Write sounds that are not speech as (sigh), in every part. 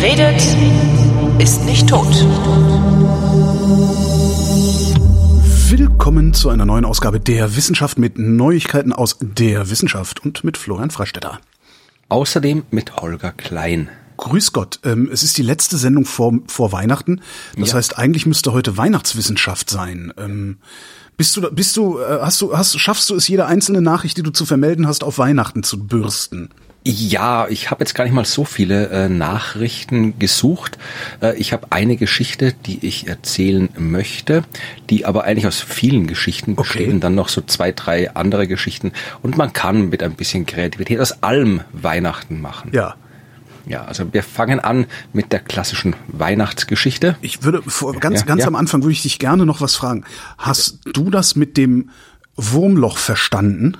Wer redet, ist nicht tot. Willkommen zu einer neuen Ausgabe der Wissenschaft mit Neuigkeiten aus der Wissenschaft und mit Florian Freistetter. Außerdem mit Holger Klein. Grüß Gott, ähm, es ist die letzte Sendung vor, vor Weihnachten. Das Ja. heißt, eigentlich müsste heute Weihnachtswissenschaft sein. Ähm, bist du, bist du, äh, hast du, hast, schaffst du es, jede einzelne Nachricht, die du zu vermelden hast, auf Weihnachten zu bürsten? Ja, ich habe jetzt gar nicht mal so viele äh, Nachrichten gesucht. Äh, ich habe eine Geschichte, die ich erzählen möchte, die aber eigentlich aus vielen Geschichten Okay. bestehen. Dann noch so zwei, drei andere Geschichten. Und man kann mit ein bisschen Kreativität aus allem Weihnachten machen. Ja. Ja, also wir fangen an mit der klassischen Weihnachtsgeschichte. Ich würde vor, ganz, Ja, ganz ja. am Anfang würde ich dich gerne noch was fragen. Hast du das mit dem Wurmloch verstanden?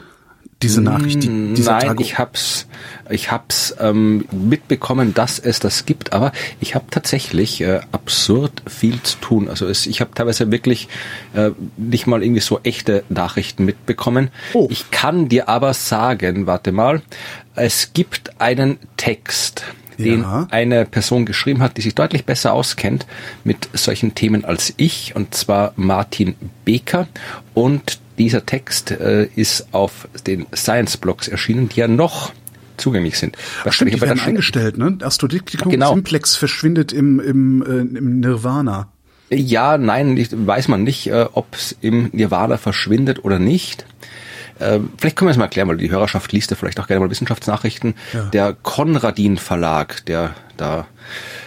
Diese Nachricht, die, Nein, Tage. ich hab's, ich hab's ähm, mitbekommen, dass es das gibt, aber ich habe tatsächlich äh, absurd viel zu tun. Also es, ich habe teilweise wirklich äh, nicht mal irgendwie so echte Nachrichten mitbekommen. Oh. Ich kann dir aber sagen, warte mal, es gibt einen Text, den Ja. eine Person geschrieben hat, die sich deutlich besser auskennt mit solchen Themen als ich, und zwar Martin Beker. Und dieser Text äh, ist auf den Science-Blogs erschienen, die ja noch zugänglich sind. Da Stimmt, die werden eingestellt, ne? Astrodicticum Genau. simplex verschwindet im, im, äh, im Nirvana. Ja, nein, nicht, weiß man nicht, äh, ob es im Nirvana verschwindet oder nicht. Äh, vielleicht können wir es mal erklären, weil die Hörerschaft liest ja vielleicht auch gerne mal Wissenschaftsnachrichten. Ja. Der Konradin Verlag, der da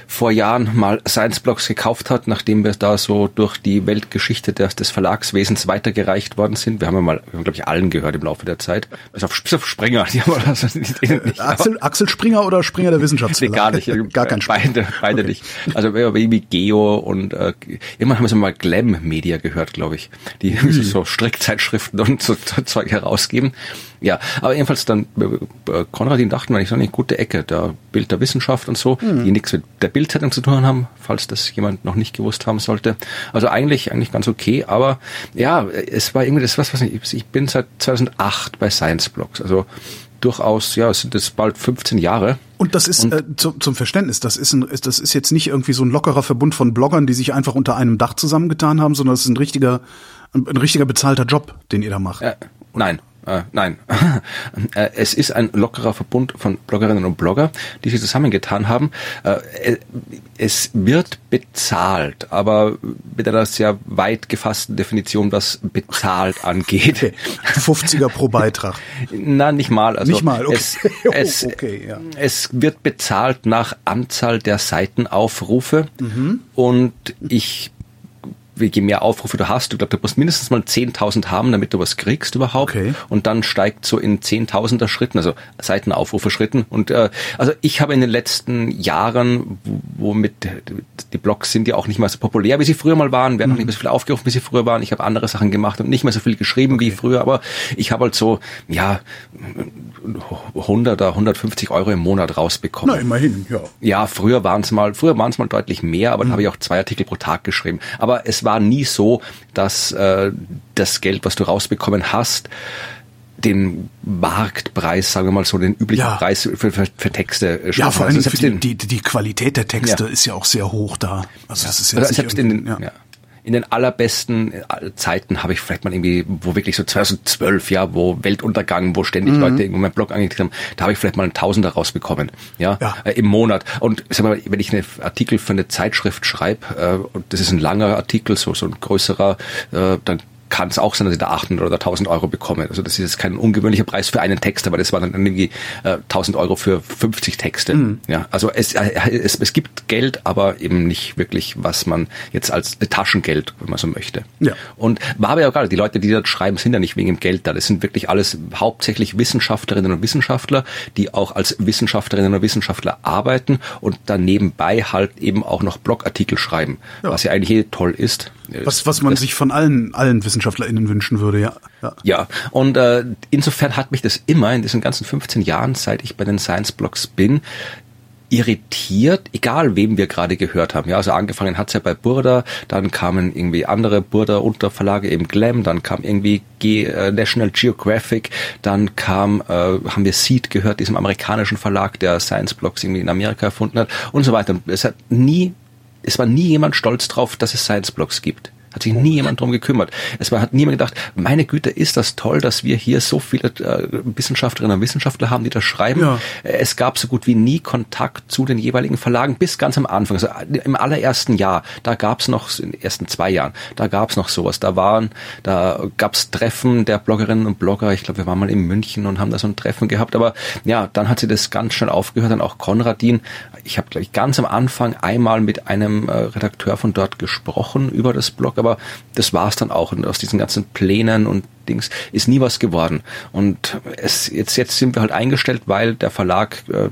vor Jahren mal Science Blogs gekauft hat, nachdem wir da so durch die Weltgeschichte des, des Verlagswesens weitergereicht worden sind. Wir haben ja mal, wir haben glaube ich allen gehört im Laufe der Zeit. Bis auf, bis auf Springer, (laughs) die haben wir also nicht, nicht Axel, Axel Springer oder Springer der Nee, Wissenschaftsverlag? gar nicht. gar kein Spiel. Beide, beide nicht. Also irgendwie Geo und äh, irgendwann haben wir so mal Glam Media gehört, glaube ich. Die so, so Strickzeitschriften und so Zeug herausgeben. Ja, aber jedenfalls dann äh, äh, Konradin dachten wir, ich so eine gute Ecke, der Bild der Wissenschaft und so, Hm. die nichts mit der Bildzeitung zu tun haben, falls das jemand noch nicht gewusst haben sollte. Also eigentlich eigentlich ganz okay, aber ja, es war irgendwie das was was ich, ich bin seit 2008 bei Science Blogs, also durchaus ja, es sind jetzt bald 15 Jahre. Und das ist äh, zu, zum Verständnis, das ist, ein, das ist jetzt nicht irgendwie so ein lockerer Verbund von Bloggern, die sich einfach unter einem Dach zusammengetan haben, sondern es ist ein richtiger, ein, ein richtiger bezahlter Job, den ihr da macht. Äh, nein, äh, nein. (laughs) äh, es ist ein lockerer Verbund von Bloggerinnen und Blogger, die sich zusammengetan haben. Äh, äh, es wird bezahlt, aber mit einer sehr weit gefassten Definition, was bezahlt (laughs) angeht. 50er pro Beitrag. (laughs) Na, nicht mal. Also Nicht mal, okay. es, Oh, es, okay, ja. es wird bezahlt nach Anzahl der Seitenaufrufe Mhm. und ich je mehr Aufrufe du hast, du glaubst, du musst mindestens mal 10.000 haben, damit du was kriegst überhaupt. Okay. Und dann steigt so in Zehntausender Schritten, also Seitenaufrufe Schritten. Und äh, also ich habe in den letzten Jahren, wo- womit die Blogs sind ja auch nicht mehr so populär, wie sie früher mal waren, werden auch nicht mehr so viel aufgerufen, wie sie früher waren. Ich habe andere Sachen gemacht und nicht mehr so viel geschrieben wie früher, aber ich habe halt so, ja, 100 oder 150 Euro im Monat rausbekommen. Na, immerhin, ja. Ja, früher waren es mal, früher waren es mal deutlich mehr, aber dann habe ich auch zwei Artikel pro Tag geschrieben. Aber es war nie so, dass äh, das Geld, was du rausbekommen hast, den Marktpreis, sagen wir mal so, den üblichen Ja. Preis für, für, für Texte äh, Ja, vor allem die, die, die Qualität der Texte Ja. ist ja auch sehr hoch da. Also das ist jetzt also selbst in den, ja. In den allerbesten äh, Zeiten habe ich vielleicht mal irgendwie, wo wirklich so 2012, ja, wo Weltuntergang, wo ständig Mhm. Leute irgendwo meinen Blog angeklickt haben, da habe ich vielleicht mal einen Tausender rausbekommen, ja, Ja. Äh, im Monat. Und sag mal, wenn ich einen Artikel für eine Zeitschrift schreibe, äh, und das ist ein langer Artikel, so, so ein größerer, äh, dann kann es auch sein, dass ich da 800 oder 1000 Euro bekomme. Also das ist jetzt kein ungewöhnlicher Preis für einen Text, aber das waren dann irgendwie äh, 1000 Euro für 50 Texte. Mhm. Ja, also es, äh, es, es gibt Geld, aber eben nicht wirklich, was man jetzt als Taschengeld, wenn man so möchte. Ja. Und war aber ja egal, die Leute, die das schreiben, sind ja nicht wegen dem Geld da. Das sind wirklich alles hauptsächlich Wissenschaftlerinnen und Wissenschaftler, die auch als Wissenschaftlerinnen und Wissenschaftler arbeiten und dann nebenbei halt eben auch noch Blogartikel schreiben, Ja. was ja eigentlich eh toll ist. Was, was man sich von allen, allen WissenschaftlerInnen wünschen würde, ja. ja. Ja, und äh, insofern hat mich das immer in diesen ganzen 15 Jahren, seit ich bei den Science Blogs bin, irritiert, egal wem wir gerade gehört haben. Ja, also angefangen hat's ja bei Burda, dann kamen irgendwie andere Burda Unterverlage, eben Glam, dann kam irgendwie G, äh, National Geographic, dann kam, äh, haben wir Seed gehört, diesem amerikanischen Verlag, der Science Blogs irgendwie in Amerika erfunden hat und so weiter. Es hat nie, es war nie jemand stolz drauf, dass es Science Blogs gibt. Hat sich nie jemand drum gekümmert. Es war, hat niemand gedacht, meine Güte, ist das toll, dass wir hier so viele äh, Wissenschaftlerinnen und Wissenschaftler haben, die das schreiben. Ja. Es gab so gut wie nie Kontakt zu den jeweiligen Verlagen bis ganz am Anfang. Also im allerersten Jahr, da gab es noch, in den ersten zwei Jahren, da gab es noch sowas. Da waren, da gab es Treffen der Bloggerinnen und Blogger. Ich glaube, wir waren mal in München und haben da so ein Treffen gehabt. Aber ja, dann hat sie das ganz schnell aufgehört. Dann auch Konradin. Ich habe, glaube ich, ganz am Anfang einmal mit einem äh, Redakteur von dort gesprochen über das Blog aber das war es dann auch. Und aus diesen ganzen Plänen und Dings ist nie was geworden. Und es, jetzt, jetzt sind wir halt eingestellt, weil der Verlag äh,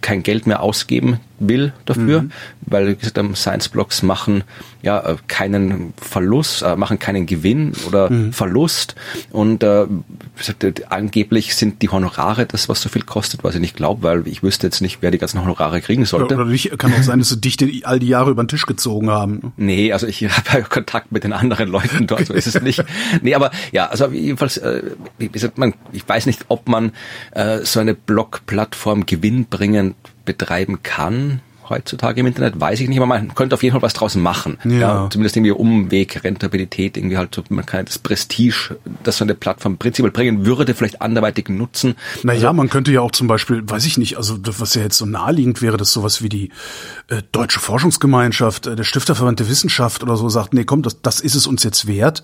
kein Geld mehr ausgeben will dafür, mhm. weil wie gesagt, Science Blocks machen ja äh, keinen Verlust, äh, machen keinen Gewinn oder mhm. Verlust und äh, gesagt, angeblich sind die Honorare das, was so viel kostet, was ich nicht glaube, weil ich wüsste jetzt nicht, wer die ganzen Honorare kriegen sollte. Oder, nicht, kann auch sein, dass sie dich all die Jahre über den Tisch gezogen haben. Nee, also ich (laughs) habe Kontakt mit den anderen Leuten dort, so ist es nicht. (laughs) Nee, aber ja, also jedenfalls, äh, wie gesagt, man, ich weiß nicht, ob man äh, so eine Blog-Plattform gewinnbringend betreiben kann heutzutage im Internet, weiß ich nicht, aber man könnte auf jeden Fall was draus machen. Ja. ja zumindest irgendwie Umweg, Rentabilität, irgendwie halt so, man kann das Prestige, das so eine Plattform prinzipiell bringen würde, vielleicht anderweitig nutzen. Naja, also, man könnte ja auch zum Beispiel, weiß ich nicht, also was ja jetzt so naheliegend wäre, dass sowas wie die äh, Deutsche Forschungsgemeinschaft, äh, der Stifterverband der Wissenschaft oder so sagt, nee, komm, das, das ist es uns jetzt wert.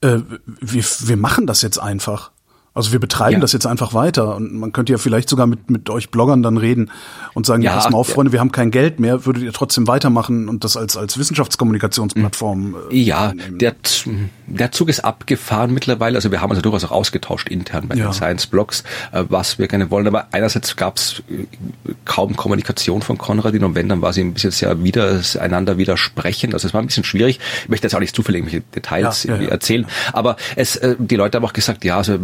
Äh, wir, wir machen das jetzt einfach. Also wir betreiben ja. das jetzt einfach weiter und man könnte ja vielleicht sogar mit, mit euch Bloggern dann reden und sagen, ja, ja pass mal auf, Freunde, wir haben kein Geld mehr, würdet ihr trotzdem weitermachen und das als, als Wissenschaftskommunikationsplattform äh, Ja, der, der Zug ist abgefahren mittlerweile, also wir haben also durchaus auch ausgetauscht intern bei ja. den Science-Blogs, äh, was wir gerne wollen, aber einerseits gab es äh, kaum Kommunikation von Konradin und wenn, dann war sie ein bisschen sehr wieder, einander widersprechend, also es war ein bisschen schwierig, ich möchte jetzt auch nicht zufällig irgendwelche Details ja, erzählen, aber es, äh, die Leute haben auch gesagt, ja, also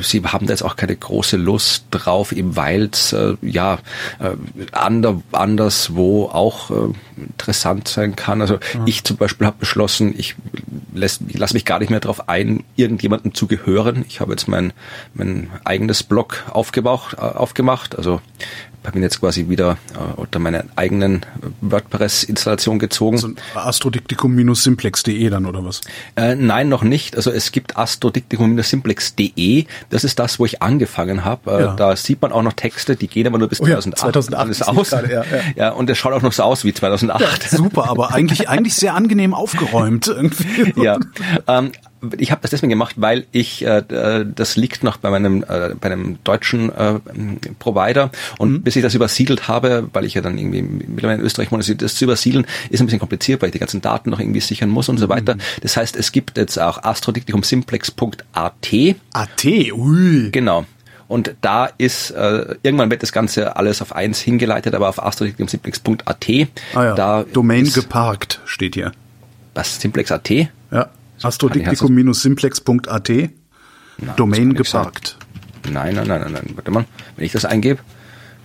sie haben da jetzt auch keine große Lust drauf, eben weil es äh, ja äh, ander, anderswo auch äh, interessant sein kann. Also mhm. ich zum Beispiel habe beschlossen, ich, lasse mich gar nicht mehr darauf ein, irgendjemandem zu gehören. Ich habe jetzt mein, mein eigenes Blog aufgebaut, äh, aufgemacht. Also bin jetzt quasi wieder äh, unter meiner eigenen WordPress-Installation gezogen. Also astrodiktikum-simplex.de dann oder was? Äh, nein, noch nicht. Also es gibt astrodiktikum-simplex.de. Das ist das, wo ich angefangen habe. Äh, ja. Da sieht man auch noch Texte, die gehen aber nur bis oh ja, 2008. 2008 aus. Grade, ja, ja. und es schaut auch noch so aus wie 2008. Ja, super, aber eigentlich eigentlich sehr angenehm aufgeräumt (laughs) irgendwie. ja. Ähm, ich habe das deswegen gemacht, weil ich äh, das liegt noch bei meinem äh, bei einem deutschen äh, Provider und mhm. bis ich das übersiedelt habe, weil ich ja dann irgendwie mittlerweile in Österreich wohne, das zu übersiedeln ist ein bisschen kompliziert, weil ich die ganzen Daten noch irgendwie sichern muss und so weiter. Mhm. Das heißt, es gibt jetzt auch astrodiktikumsimplex.at. AT, ui. Genau. Und da ist, äh, irgendwann wird das Ganze alles auf eins hingeleitet, aber auf astrodiktikumsimplex.at. Ah ja, da Domain geparkt steht hier. Was, Simplex.at? Ja. Astrodiktikum-simplex.at Domain geparkt. Nein, nein, nein, nein, nein. Warte mal, wenn ich das eingebe,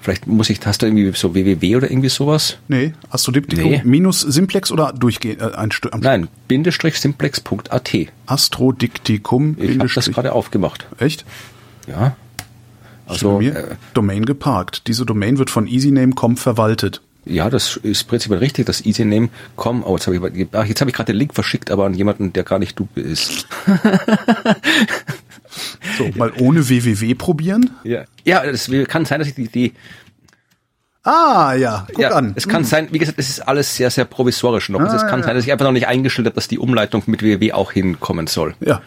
vielleicht muss ich, hast du irgendwie so www oder irgendwie sowas? Nee, Astrodiktikum nee. minus simplex oder durchgehend äh, ein Stück. Nein, Bindestrich simplex.at. Astrodiktikum. Ich habe das gerade aufgemacht. Echt? Ja. Also äh, Domain geparkt. Diese Domain wird von EasyName.com verwaltet. Ja, das ist prinzipiell richtig, das easyname.com. Oh, jetzt habe ich, ach, jetzt habe ich gerade den Link verschickt, aber an jemanden, der gar nicht du bist. (laughs) so, mal ohne www probieren? Ja, ja, das kann sein, dass ich die, die Ah, ja, guck ja, an. Es kann hm. sein, wie gesagt, es ist alles sehr, sehr provisorisch noch. Ah, es kann ja. sein, dass ich einfach noch nicht eingestellt habe, dass die Umleitung mit www auch hinkommen soll. Ja.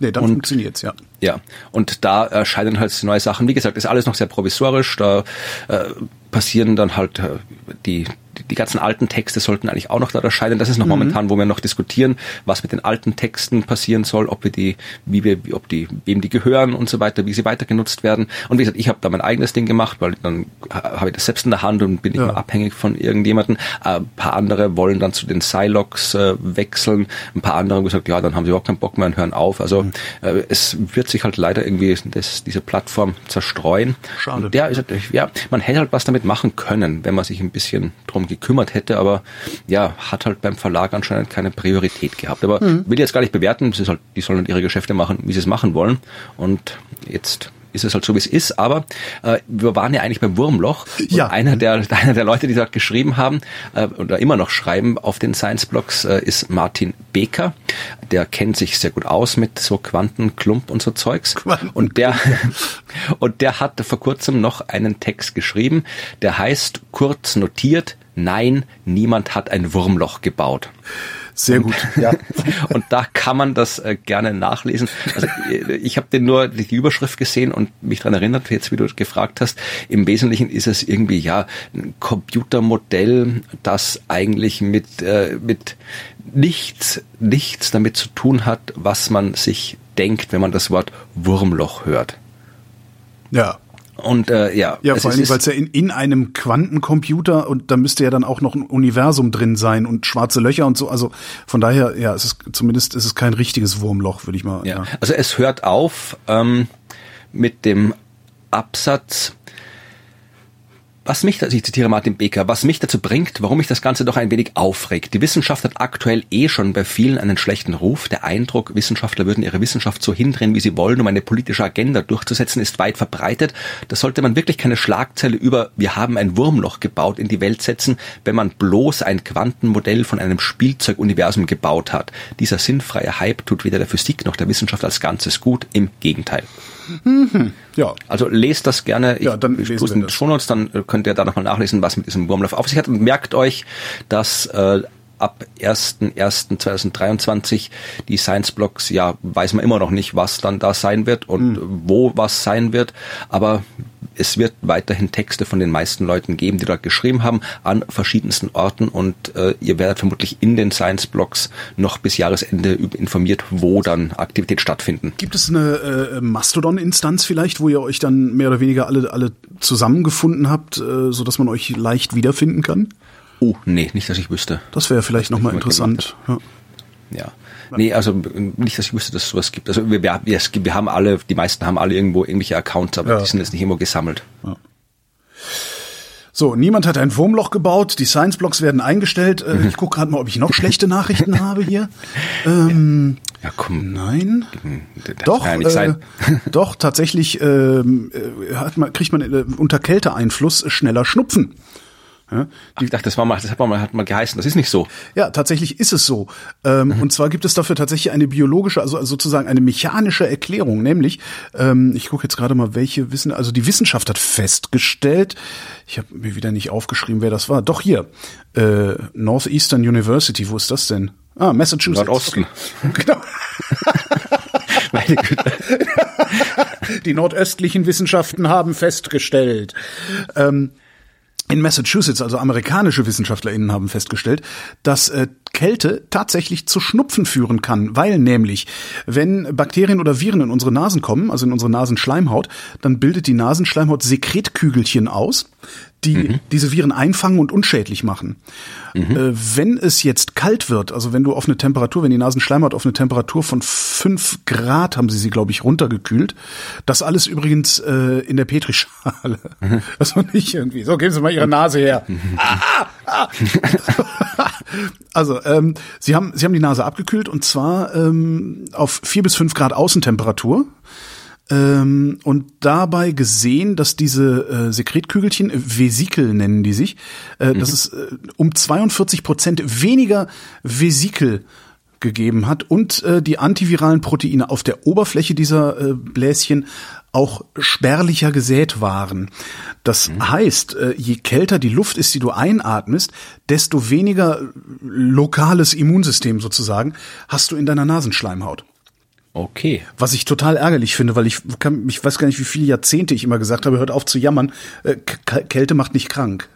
Nee, dann und, funktioniert's, ja. Ja, und da erscheinen halt neue Sachen. Wie gesagt, ist alles noch sehr provisorisch. Da äh, passieren dann halt äh, die die ganzen alten Texte sollten eigentlich auch noch da erscheinen. Das ist noch mhm. momentan, wo wir noch diskutieren, was mit den alten Texten passieren soll, ob wir die, wie wir, ob die, wem die gehören und so weiter, wie sie weiter genutzt werden. Und wie gesagt, ich habe da mein eigenes Ding gemacht, weil dann habe ich das selbst in der Hand und bin nicht ja. mehr abhängig von irgendjemanden. Äh, ein paar andere wollen dann zu den Silox äh, wechseln. Ein paar andere haben gesagt, ja, dann haben sie überhaupt keinen Bock mehr und hören auf. Also mhm. äh, es wird sich halt leider irgendwie das, diese Plattform zerstreuen. Schade. Und der ist, ja, man hätte halt was damit damit machen können, wenn man sich ein bisschen drum gekümmert hätte, aber ja, hat halt beim Verlag anscheinend keine Priorität gehabt. Aber mhm. will jetzt gar nicht bewerten, ist halt, die sollen halt ihre Geschäfte machen, wie sie es machen wollen. Und jetzt ist es halt so, wie es ist. Aber äh, wir waren ja eigentlich beim Wurmloch. Ja. einer der, (laughs) einer der Leute, die dort geschrieben haben äh, oder immer noch schreiben auf den Science-Blogs, äh, ist Martin Beker. Der kennt sich sehr gut aus mit so Quantenklump und so Zeugs. Und der, (laughs) und der hat vor kurzem noch einen Text geschrieben, der heißt kurz notiert, nein, niemand hat ein Wurmloch gebaut. Sehr gut. (laughs) Ja. und da kann man das äh, gerne nachlesen. Also äh, ich habe den nur die Überschrift gesehen und mich daran erinnert, jetzt wie du gefragt hast. Im Wesentlichen ist es irgendwie ja ein Computermodell, das eigentlich mit äh, mit nichts nichts damit zu tun hat, was man sich denkt, wenn man das Wort Wurmloch hört. Ja. Und äh, ja. Ja, vor allem, weil es ja in, in einem Quantencomputer und da müsste ja dann auch noch ein Universum drin sein und schwarze Löcher und so. Also von daher, ja, es ist zumindest ist es kein richtiges Wurmloch, würde ich mal. Ja. ja. Also es hört auf ähm, mit dem Absatz was mich, ich zitiere Martin Becker, was mich dazu bringt, warum mich das Ganze doch ein wenig aufregt. Die Wissenschaft hat aktuell eh schon bei vielen einen schlechten Ruf. Der Eindruck, Wissenschaftler würden ihre Wissenschaft so hindrehen, wie sie wollen, um eine politische Agenda durchzusetzen, ist weit verbreitet. Da sollte man wirklich keine Schlagzeile über wir haben ein Wurmloch gebaut in die Welt setzen, wenn man bloß ein Quantenmodell von einem Spielzeuguniversum gebaut hat. Dieser sinnfreie Hype tut weder der Physik noch der Wissenschaft als Ganzes gut, im Gegenteil. Mhm. Ja. Also lest das gerne. Ich ja, dann lesen wir in den Shownotes, dann könnt ihr da nochmal nachlesen, was mit diesem Wurmlauf auf sich hat. Und merkt euch, dass äh, ab 1.1.2023 die Science Blocks, ja, weiß man immer noch nicht, was dann da sein wird und mhm. wo was sein wird, aber es wird weiterhin Texte von den meisten Leuten geben, die dort geschrieben haben, an verschiedensten Orten und äh, ihr werdet vermutlich in den Science Blogs noch bis Jahresende informiert, wo dann Aktivität stattfinden. Gibt es eine äh, Mastodon-Instanz vielleicht, wo ihr euch dann mehr oder weniger alle, alle zusammengefunden habt, äh, so dass man euch leicht wiederfinden kann? Oh, nee, nicht, dass ich wüsste. Das wäre vielleicht nochmal interessant. Ja. ja. Nee, also nicht, dass ich wüsste, dass es sowas gibt. Also wir, wir, wir haben alle, die meisten haben alle irgendwo irgendwelche Accounts, aber ja. die sind jetzt nicht irgendwo gesammelt. Ja. So, niemand hat ein Wurmloch gebaut, die Science-Blocks werden eingestellt. Äh, ich gucke gerade mal, ob ich noch schlechte Nachrichten (laughs) habe hier. Ähm, ja, komm. Nein. Das doch, ja äh, doch, tatsächlich ähm, äh, hat man, kriegt man äh, unter Kälteeinfluss schneller Schnupfen. Ja, die, ich dachte, das war mal, das hat man mal, hat mal geheißen. Das ist nicht so. Ja, tatsächlich ist es so. Ähm, mhm. Und zwar gibt es dafür tatsächlich eine biologische, also sozusagen eine mechanische Erklärung. Nämlich, ähm, ich gucke jetzt gerade mal, welche Wissen, also die Wissenschaft hat festgestellt, ich habe mir wieder nicht aufgeschrieben, wer das war. Doch hier, äh, Northeastern University. Wo ist das denn? Ah, Massachusetts. Nordosten. (laughs) Genau. (laughs) Meine Güte. (laughs) Die nordöstlichen Wissenschaften haben festgestellt. Ähm, in Massachusetts, also amerikanische WissenschaftlerInnen haben festgestellt, dass äh, Kälte tatsächlich zu Schnupfen führen kann, weil nämlich, wenn Bakterien oder Viren in unsere Nasen kommen, also in unsere Nasenschleimhaut, dann bildet die Nasenschleimhaut Sekretkügelchen aus, die mhm. diese Viren einfangen und unschädlich machen. Mhm. Äh, wenn es jetzt kalt wird, also wenn du auf eine Temperatur, wenn die Nasenschleimhaut auf eine Temperatur von fünf Grad, haben sie sie, glaube ich, runtergekühlt. Das alles übrigens äh, in der Petrischale. Mhm. (laughs) Also nicht irgendwie, so, geben Sie mal Ihre Nase her. (laughs) Ah, ah. (laughs) also, ähm, sie, haben, sie haben die Nase abgekühlt und zwar ähm, auf vier bis fünf Grad Außentemperatur ähm, und dabei gesehen, dass diese äh, Sekretkügelchen, Vesikel nennen die sich, äh, mhm. dass es äh, um 42 Prozent weniger Vesikel gegeben hat und äh, die antiviralen Proteine auf der Oberfläche dieser äh, Bläschen auch spärlicher gesät waren. Das mhm. heißt, äh, je kälter die Luft ist, die du einatmest, desto weniger lokales Immunsystem sozusagen hast du in deiner Nasenschleimhaut. Okay. Was ich total ärgerlich finde, weil ich kann, ich weiß gar nicht, wie viele Jahrzehnte ich immer gesagt habe, hört auf zu jammern, äh, Kälte macht nicht krank.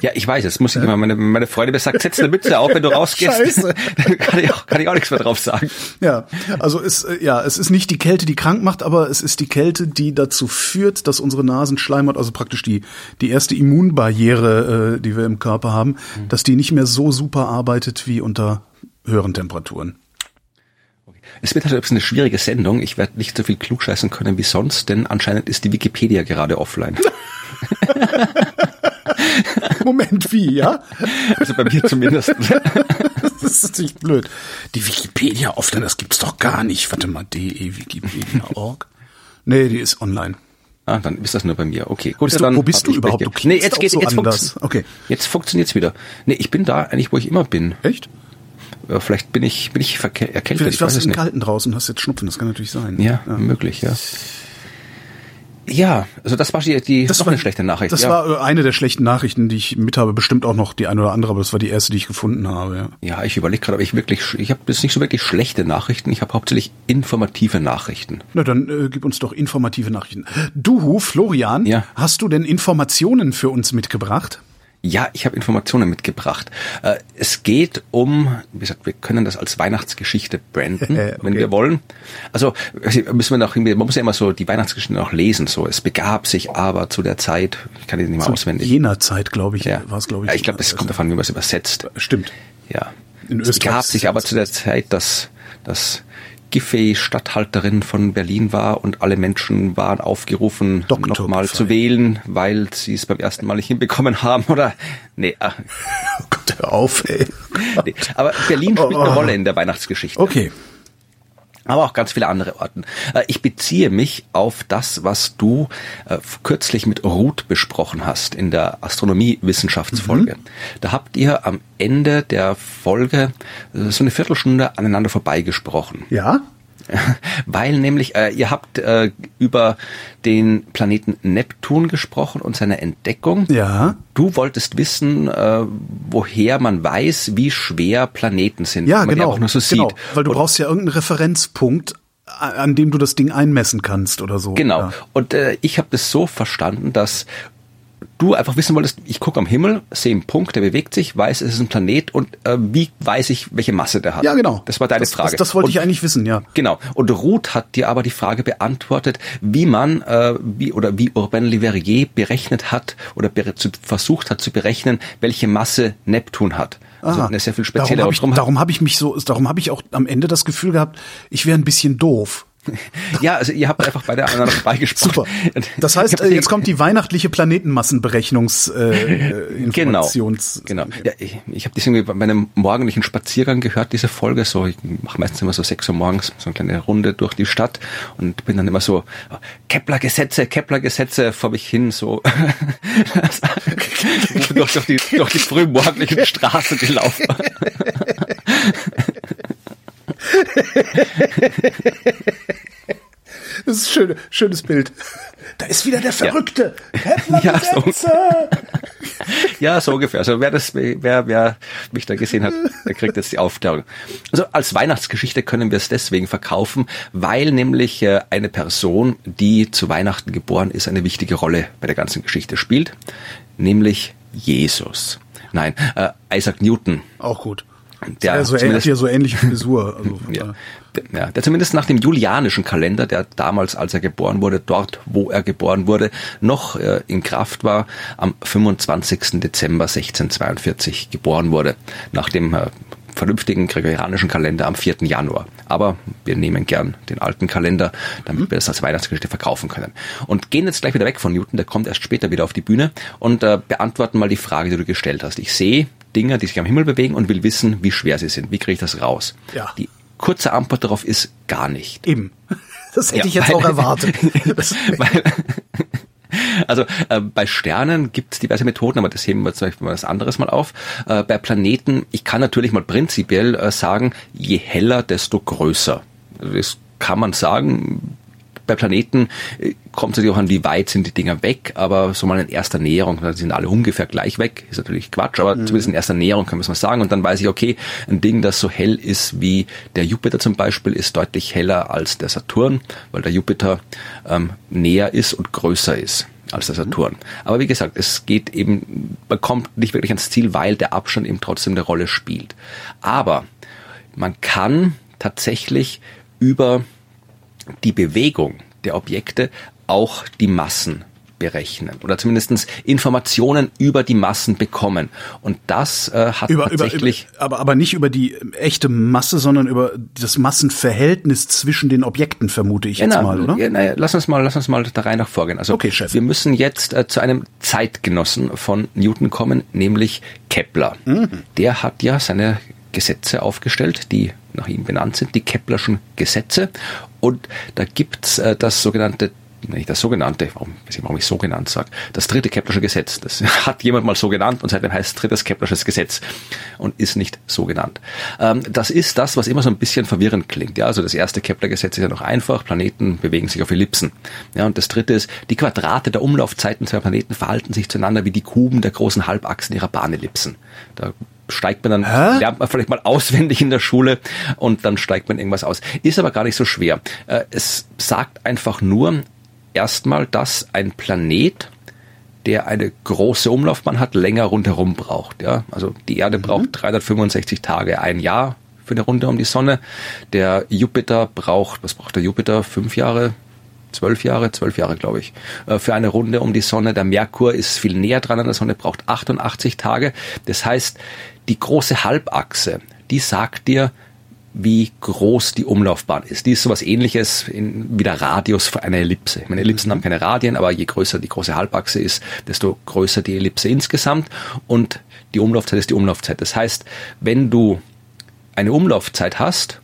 Ja, ich weiß, jetzt muss ich immer, meine, meine Freundin sagt, setz eine Mütze auf, wenn du (laughs) rausgehst. Scheiße. (laughs) kann, ich auch, kann ich auch nichts mehr drauf sagen. Ja, also es, äh, ja, es ist nicht die Kälte, die krank macht, aber es ist die Kälte, die dazu führt, dass unsere Nasenschleimhaut, also praktisch die, die erste Immunbarriere, äh, die wir im Körper haben, mhm. dass die nicht mehr so super arbeitet wie unter höheren Temperaturen. Es wird halt eine schwierige Sendung. Ich werde nicht so viel klugscheißen können wie sonst, denn anscheinend ist die Wikipedia gerade offline. (laughs) Moment, wie, ja? Also bei mir zumindest. (laughs) Das ist nicht blöd. Die Wikipedia offline, das gibt's doch gar nicht. Warte mal, de wikipedia.org. Nee, die ist online. Ah, dann ist das nur bei mir. Okay, gut. Bist du- dann wo bist du überhaupt? Du. Nee, jetzt geht jetzt anders. Okay. Jetzt funktioniert's wieder. Nee, ich bin da eigentlich, wo ich immer bin. Echt? Vielleicht bin ich, bin ich erkältet, Vielleicht warst es du im. Kalten draußen und hast jetzt Schnupfen, das kann natürlich sein. Ja, möglich, ja. Ja, also das war die, die Das war eine schlechte Nachricht. Das ja. war äh, eine der schlechten Nachrichten, die ich mit habe. Bestimmt auch noch die eine oder andere, aber das war die erste, die ich gefunden habe. Ja. Ja, ich überlege gerade, ob ich wirklich, ich habe jetzt nicht so wirklich schlechte Nachrichten, ich habe hauptsächlich informative Nachrichten. Na, dann äh, gib uns doch informative Nachrichten. Du, Florian, Ja. hast du denn Informationen für uns mitgebracht? Ja, ich habe Informationen mitgebracht. Äh, es geht um, wie gesagt, wir können das als Weihnachtsgeschichte branden, (laughs) Okay. wenn wir wollen. Also müssen wir noch, man muss ja immer so die Weihnachtsgeschichten auch lesen. So, es begab sich aber zu der Zeit, ich kann die nicht mehr Zu auswendig. jener Zeit, glaube ich, Ja, war es, glaube ich. Ja, ich glaube, das kommt davon, wie man es übersetzt. Stimmt. Ja. In es begab sich aber zu der Zeit, dass, dass Giffey Statthalterin von Berlin war und alle Menschen waren aufgerufen, nochmal zu wählen, weil sie es beim ersten Mal nicht hinbekommen haben oder nee, ah, Oh (laughs) Gott, hör auf, ey. nee. aber Berlin spielt eine Oh. Rolle in der Weihnachtsgeschichte. Okay. Aber auch ganz viele andere Orten. Äh, Ich beziehe mich auf das, was du äh, kürzlich mit Ruth besprochen hast in der Astronomie-Wissenschaftsfolge. Da habt ihr am Ende der Folge äh, so eine Viertelstunde aneinander vorbeigesprochen. Ja? (laughs) Weil nämlich, äh, ihr habt äh, über den Planeten Neptun gesprochen und seine Entdeckung. Ja. Du wolltest wissen, äh, woher man weiß, wie schwer Planeten sind. Ja, genau. einfach nur so genau. sieht. Weil du Und- brauchst ja irgendeinen Referenzpunkt, an dem du das Ding einmessen kannst oder so. Genau. Ja. Und äh, ich habe das so verstanden, dass du einfach wissen wolltest, ich gucke am Himmel, sehe einen Punkt, der bewegt sich, weiß, es ist ein Planet und äh, wie weiß ich, welche Masse der hat? Ja, genau. Das war deine das, Frage. Das, das wollte und, ich eigentlich wissen, ja. Genau. Und Ruth hat dir aber die Frage beantwortet, wie man, äh, wie oder wie Urbain Le Verrier berechnet hat oder bere- zu, versucht hat zu berechnen, welche Masse Neptun hat. Also Aha. eine sehr viel darum spezielle. habe ich, darum hab ich mich so, darum habe ich auch am Ende das Gefühl gehabt, ich wäre ein bisschen doof. Ja, also ihr habt einfach beide aneinander vorbeigesprochen. Super. Das heißt, äh, jetzt kommt die weihnachtliche Planetenmassenberechnungs äh, (laughs) äh, Genau, genau. Ja, ich ich habe das irgendwie bei meinem morgendlichen Spaziergang gehört, diese Folge. So, ich mache meistens immer so sechs Uhr morgens so eine kleine Runde durch die Stadt und bin dann immer so Kepler-Gesetze, Kepler-Gesetze vor mich hin, so (laughs) durch, durch die durch die frühmorgendlichen (laughs) Straßen gelaufen. (laughs) Das ist ein schön, schönes Bild. Da ist wieder der Verrückte. (laughs) Ja, so. Kepler-Gesetze. (laughs) Ja, so ungefähr. Also wer das, wer, wer mich da gesehen hat, der kriegt jetzt die Aufklärung. Also als Weihnachtsgeschichte können wir es deswegen verkaufen, weil nämlich äh, eine Person, die zu Weihnachten geboren ist, eine wichtige Rolle bei der ganzen Geschichte spielt, nämlich Jesus. Nein, äh, Isaac Newton. Auch gut. Der ja, so, ähn- zumindest- hat ja so ähnliche Frisur. Also (laughs) Ja. Ja, der zumindest nach dem julianischen Kalender, der damals, als er geboren wurde, dort, wo er geboren wurde, noch äh, in Kraft war, am 25. Dezember 1642 geboren wurde. Nach dem äh, vernünftigen gregorianischen Kalender am 4. Januar. Aber wir nehmen gern den alten Kalender, damit wir das als Weihnachtsgeschichte verkaufen können. Und gehen jetzt gleich wieder weg von Newton, der kommt erst später wieder auf die Bühne und äh, beantworten mal die Frage, die du gestellt hast. Ich sehe Dinge, die sich am Himmel bewegen und will wissen, wie schwer sie sind. Wie kriege ich das raus? Ja. Die kurze Antwort darauf ist gar nicht. Eben. (laughs) Das hätte Ja, ich jetzt weil- auch erwartet. (laughs) Weil, (laughs) also äh, bei Sternen gibt es diverse Methoden, aber das heben wir zum Beispiel mal was anderes mal auf. Äh, bei Planeten, ich kann natürlich mal prinzipiell äh, sagen, je heller, desto größer. Das kann man sagen. Bei Planeten äh, kommt es natürlich auch an, wie weit sind die Dinger weg, aber so mal in erster Näherung, da sind alle ungefähr gleich weg, ist natürlich Quatsch, aber zumindest in erster Näherung können wir es mal sagen und dann weiß ich, okay, ein Ding, das so hell ist wie der Jupiter zum Beispiel, ist deutlich heller als der Saturn, weil der Jupiter ähm, näher ist und größer ist als der Saturn. Aber wie gesagt, es geht eben, man kommt nicht wirklich ans Ziel, weil der Abstand eben trotzdem eine Rolle spielt. Aber man kann tatsächlich über die Bewegung der Objekte auch die Massen berechnen oder zumindestens Informationen über die Massen bekommen. Und das äh, hat über, tatsächlich... Über, über, aber, aber nicht über die echte Masse, sondern über das Massenverhältnis zwischen den Objekten, vermute ich jetzt na, mal, oder? Ja, na, lass uns mal, lass uns mal da rein nach vorgehen. Also Okay, Chef. wir müssen jetzt äh, zu einem Zeitgenossen von Newton kommen, nämlich Kepler. Mhm. Der hat ja seine Gesetze aufgestellt, die nach ihm benannt sind, die Keplerschen Gesetze. Und da gibt's äh, das sogenannte nicht das sogenannte, warum, weiß ich, warum ich so genannt sage, das dritte Keplersche Gesetz. Das (laughs) hat jemand mal so genannt und seitdem heißt es drittes Keplersches Gesetz und ist nicht so genannt. Ähm, das ist das, was immer so ein bisschen verwirrend klingt. Ja, also das erste Kepler-Gesetz ist ja noch einfach, Planeten bewegen sich auf Ellipsen. Ja, und das dritte ist, die Quadrate der Umlaufzeiten zweier Planeten verhalten sich zueinander wie die Kuben der großen Halbachsen ihrer Bahnellipsen. Da steigt man dann, Hä? lernt man vielleicht mal auswendig in der Schule und dann steigt man irgendwas aus. Ist aber gar nicht so schwer. Äh, Es sagt einfach nur erstmal, dass ein Planet, der eine große Umlaufbahn hat, länger rundherum braucht. Ja? Also die Erde braucht 365 Tage, ein Jahr für eine Runde um die Sonne. Der Jupiter braucht, was braucht der Jupiter? Fünf Jahre? Zwölf Jahre, zwölf Jahre, glaube ich, äh, für eine Runde um die Sonne. Der Merkur ist viel näher dran an der Sonne, braucht 88 Tage. Das heißt, die große Halbachse, die sagt dir, wie groß die Umlaufbahn ist. Die ist sowas ähnliches in, wie der Radius für eine Ellipse. Ich meine, Ellipsen haben keine Radien, aber je größer die große Halbachse ist, desto größer die Ellipse insgesamt und die Umlaufzeit ist die Umlaufzeit. Das heißt, wenn du eine Umlaufzeit hast,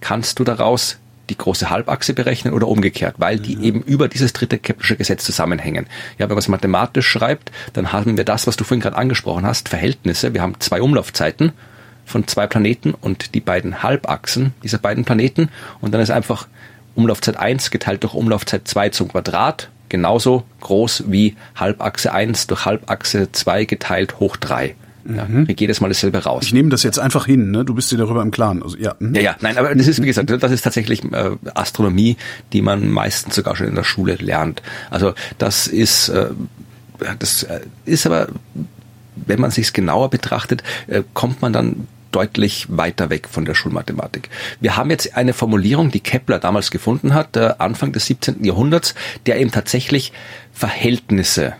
kannst du daraus die große Halbachse berechnen oder umgekehrt, weil die eben über dieses dritte Keplersche Gesetz zusammenhängen. Ja, wenn man es mathematisch schreibt, dann haben wir das, was du vorhin gerade angesprochen hast, Verhältnisse. Wir haben zwei Umlaufzeiten von zwei Planeten und die beiden Halbachsen dieser beiden Planeten und dann ist einfach Umlaufzeit 1 geteilt durch Umlaufzeit 2 zum Quadrat genauso groß wie Halbachse 1 durch Halbachse 2 geteilt hoch 3. Ja, krieg jedes Mal dasselbe raus. Ich nehme das jetzt einfach hin, ne? Du bist dir darüber im Klaren. Also, ja. mhm. Ja, ja, nein, aber das ist, wie gesagt, das ist tatsächlich äh, Astronomie, die man meistens sogar schon in der Schule lernt. Also das ist, äh, das äh, ist aber, wenn man sich genauer betrachtet, äh, kommt man dann deutlich weiter weg von der Schulmathematik. Wir haben jetzt eine Formulierung, die Kepler damals gefunden hat, äh, Anfang des 17. Jahrhunderts, der eben tatsächlich Verhältnisse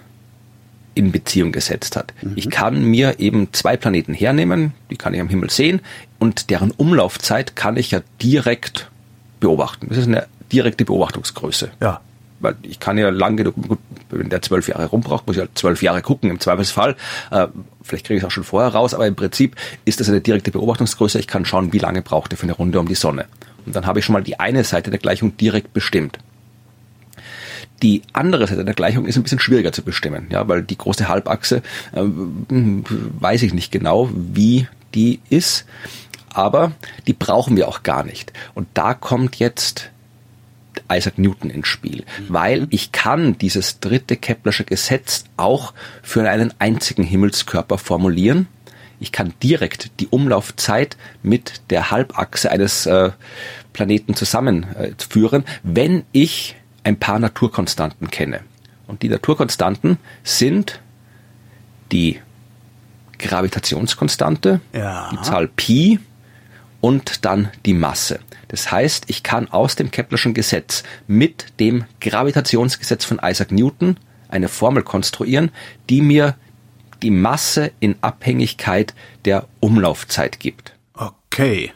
in Beziehung gesetzt hat. Ich kann mir eben zwei Planeten hernehmen, die kann ich am Himmel sehen, und deren Umlaufzeit kann ich ja direkt beobachten. Das ist eine direkte Beobachtungsgröße. Ja. Weil ich kann ja lange genug, gut, wenn der zwölf Jahre rumbraucht, muss ich halt zwölf Jahre gucken im Zweifelsfall. Äh, vielleicht kriege ich es auch schon vorher raus, aber im Prinzip ist das eine direkte Beobachtungsgröße. Ich kann schauen, wie lange braucht er für eine Runde um die Sonne. Und dann habe ich schon mal die eine Seite der Gleichung direkt bestimmt. Die andere Seite der Gleichung ist ein bisschen schwieriger zu bestimmen, ja, weil die große Halbachse äh, weiß ich nicht genau, wie die ist, aber die brauchen wir auch gar nicht. Und da kommt jetzt Isaac Newton ins Spiel, weil ich kann dieses dritte Keplersche Gesetz auch für einen einzigen Himmelskörper formulieren. Ich kann direkt die Umlaufzeit mit der Halbachse eines äh, Planeten zusammenführen, wenn ich ein paar Naturkonstanten kenne. Und die Naturkonstanten sind die Gravitationskonstante, Ja. die Zahl Pi und dann die Masse. Das heißt, ich kann aus dem Keplerschen Gesetz mit dem Gravitationsgesetz von Isaac Newton eine Formel konstruieren, die mir die Masse in Abhängigkeit der Umlaufzeit gibt. Okay.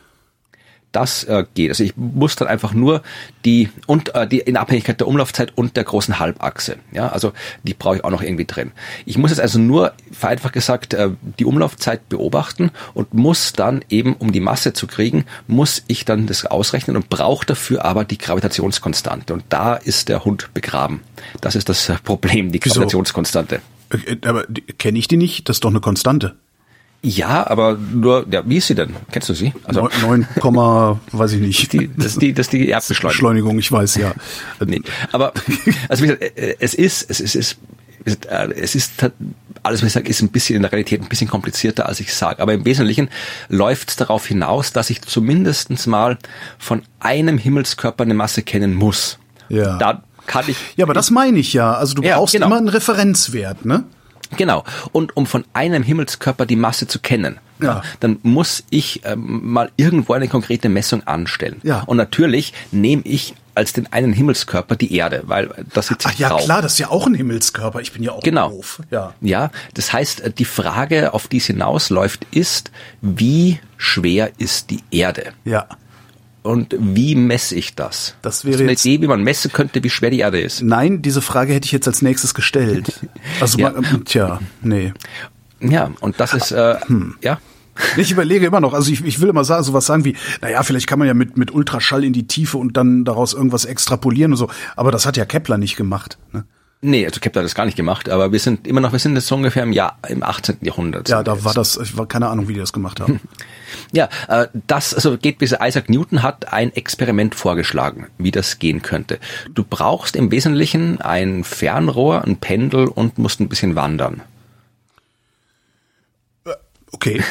Das äh, geht. Also ich muss dann einfach nur die und äh, die in Abhängigkeit der Umlaufzeit und der großen Halbachse. Ja, also die brauche ich auch noch irgendwie drin. Ich muss jetzt also nur vereinfacht gesagt äh, die Umlaufzeit beobachten und muss dann eben um die Masse zu kriegen, muss ich dann das ausrechnen und brauche dafür aber die Gravitationskonstante und da ist der Hund begraben. Das ist das äh, Problem, die Wieso? Gravitationskonstante. Äh, Aber kenne ich die nicht? Das ist doch eine Konstante. Ja, aber nur, ja, wie ist sie denn? Kennst du sie? Also Neun- 9, Komma, weiß ich nicht. die, das ist die, das ist die Erdbeschleunigung. Beschleunigung, ich weiß, ja. Nee, aber also wie gesagt, äh, es ist, es ist, es ist, äh, es ist alles, was ich sage, ist ein bisschen in der Realität ein bisschen komplizierter, als ich sage. Aber im Wesentlichen läuft es darauf hinaus, dass ich zumindestens mal von einem Himmelskörper eine Masse kennen muss. Ja. Da kann ich Ja, aber das meine ich ja. Also du Ja, brauchst genau. immer einen Referenzwert, ne? Genau. Und um von einem Himmelskörper die Masse zu kennen, Ja. dann muss ich ähm, mal irgendwo eine konkrete Messung anstellen. Ja. Und natürlich nehme ich als den einen Himmelskörper die Erde, weil das sitzt Ach ja, drauf. klar, das ist ja auch ein Himmelskörper. Ich bin ja auch genau. doof. Ja. ja, das heißt, die Frage, auf die es hinausläuft, ist, wie schwer ist die Erde? Ja. Und wie messe ich das? Das wäre eine Idee, wie man messen könnte, wie schwer die Erde ist. Nein, diese Frage hätte ich jetzt als nächstes gestellt. (laughs) Also, ja. man, tja, nee. Ja, und das ist, äh, hm. ja. Ich überlege immer noch, also ich, ich will immer sagen, sowas sagen wie, naja, vielleicht kann man ja mit, mit Ultraschall in die Tiefe und dann daraus irgendwas extrapolieren und so. Aber das hat ja Kepler nicht gemacht. Ne? Nee, also Kepler hat das gar nicht gemacht, aber wir sind immer noch, wir sind jetzt so ungefähr im Jahr, im 18. Jahrhundert. Ja, da war das, ich war keine Ahnung, wie die das gemacht haben. (laughs) Ja, äh, das, also geht bis Isaac Newton hat ein Experiment vorgeschlagen, wie das gehen könnte. Du brauchst im Wesentlichen ein Fernrohr, ein Pendel und musst ein bisschen wandern. Okay.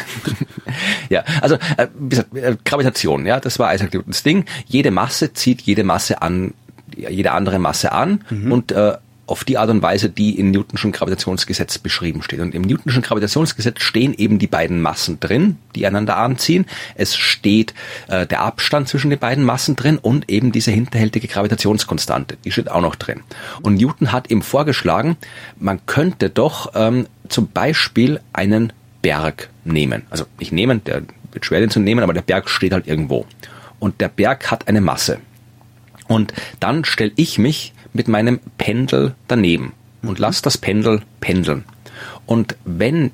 (laughs) ja, also äh, wie gesagt, äh, Gravitation, ja, das war Isaac Newtons Ding. Jede Masse zieht jede Masse an, jede andere Masse an mhm. und äh, auf die Art und Weise, die in Newtonschen Gravitationsgesetz beschrieben steht. Und im Newtonschen Gravitationsgesetz stehen eben die beiden Massen drin, die einander anziehen. Es steht äh, der Abstand zwischen den beiden Massen drin und eben diese hinterhältige Gravitationskonstante, die steht auch noch drin. Und Newton hat ihm vorgeschlagen, man könnte doch ähm, zum Beispiel einen Berg nehmen. Also nicht nehmen, der wird schwer den zu nehmen, aber der Berg steht halt irgendwo. Und der Berg hat eine Masse. Und dann stelle ich mich mit meinem Pendel daneben und mhm. lasse das Pendel pendeln. Und wenn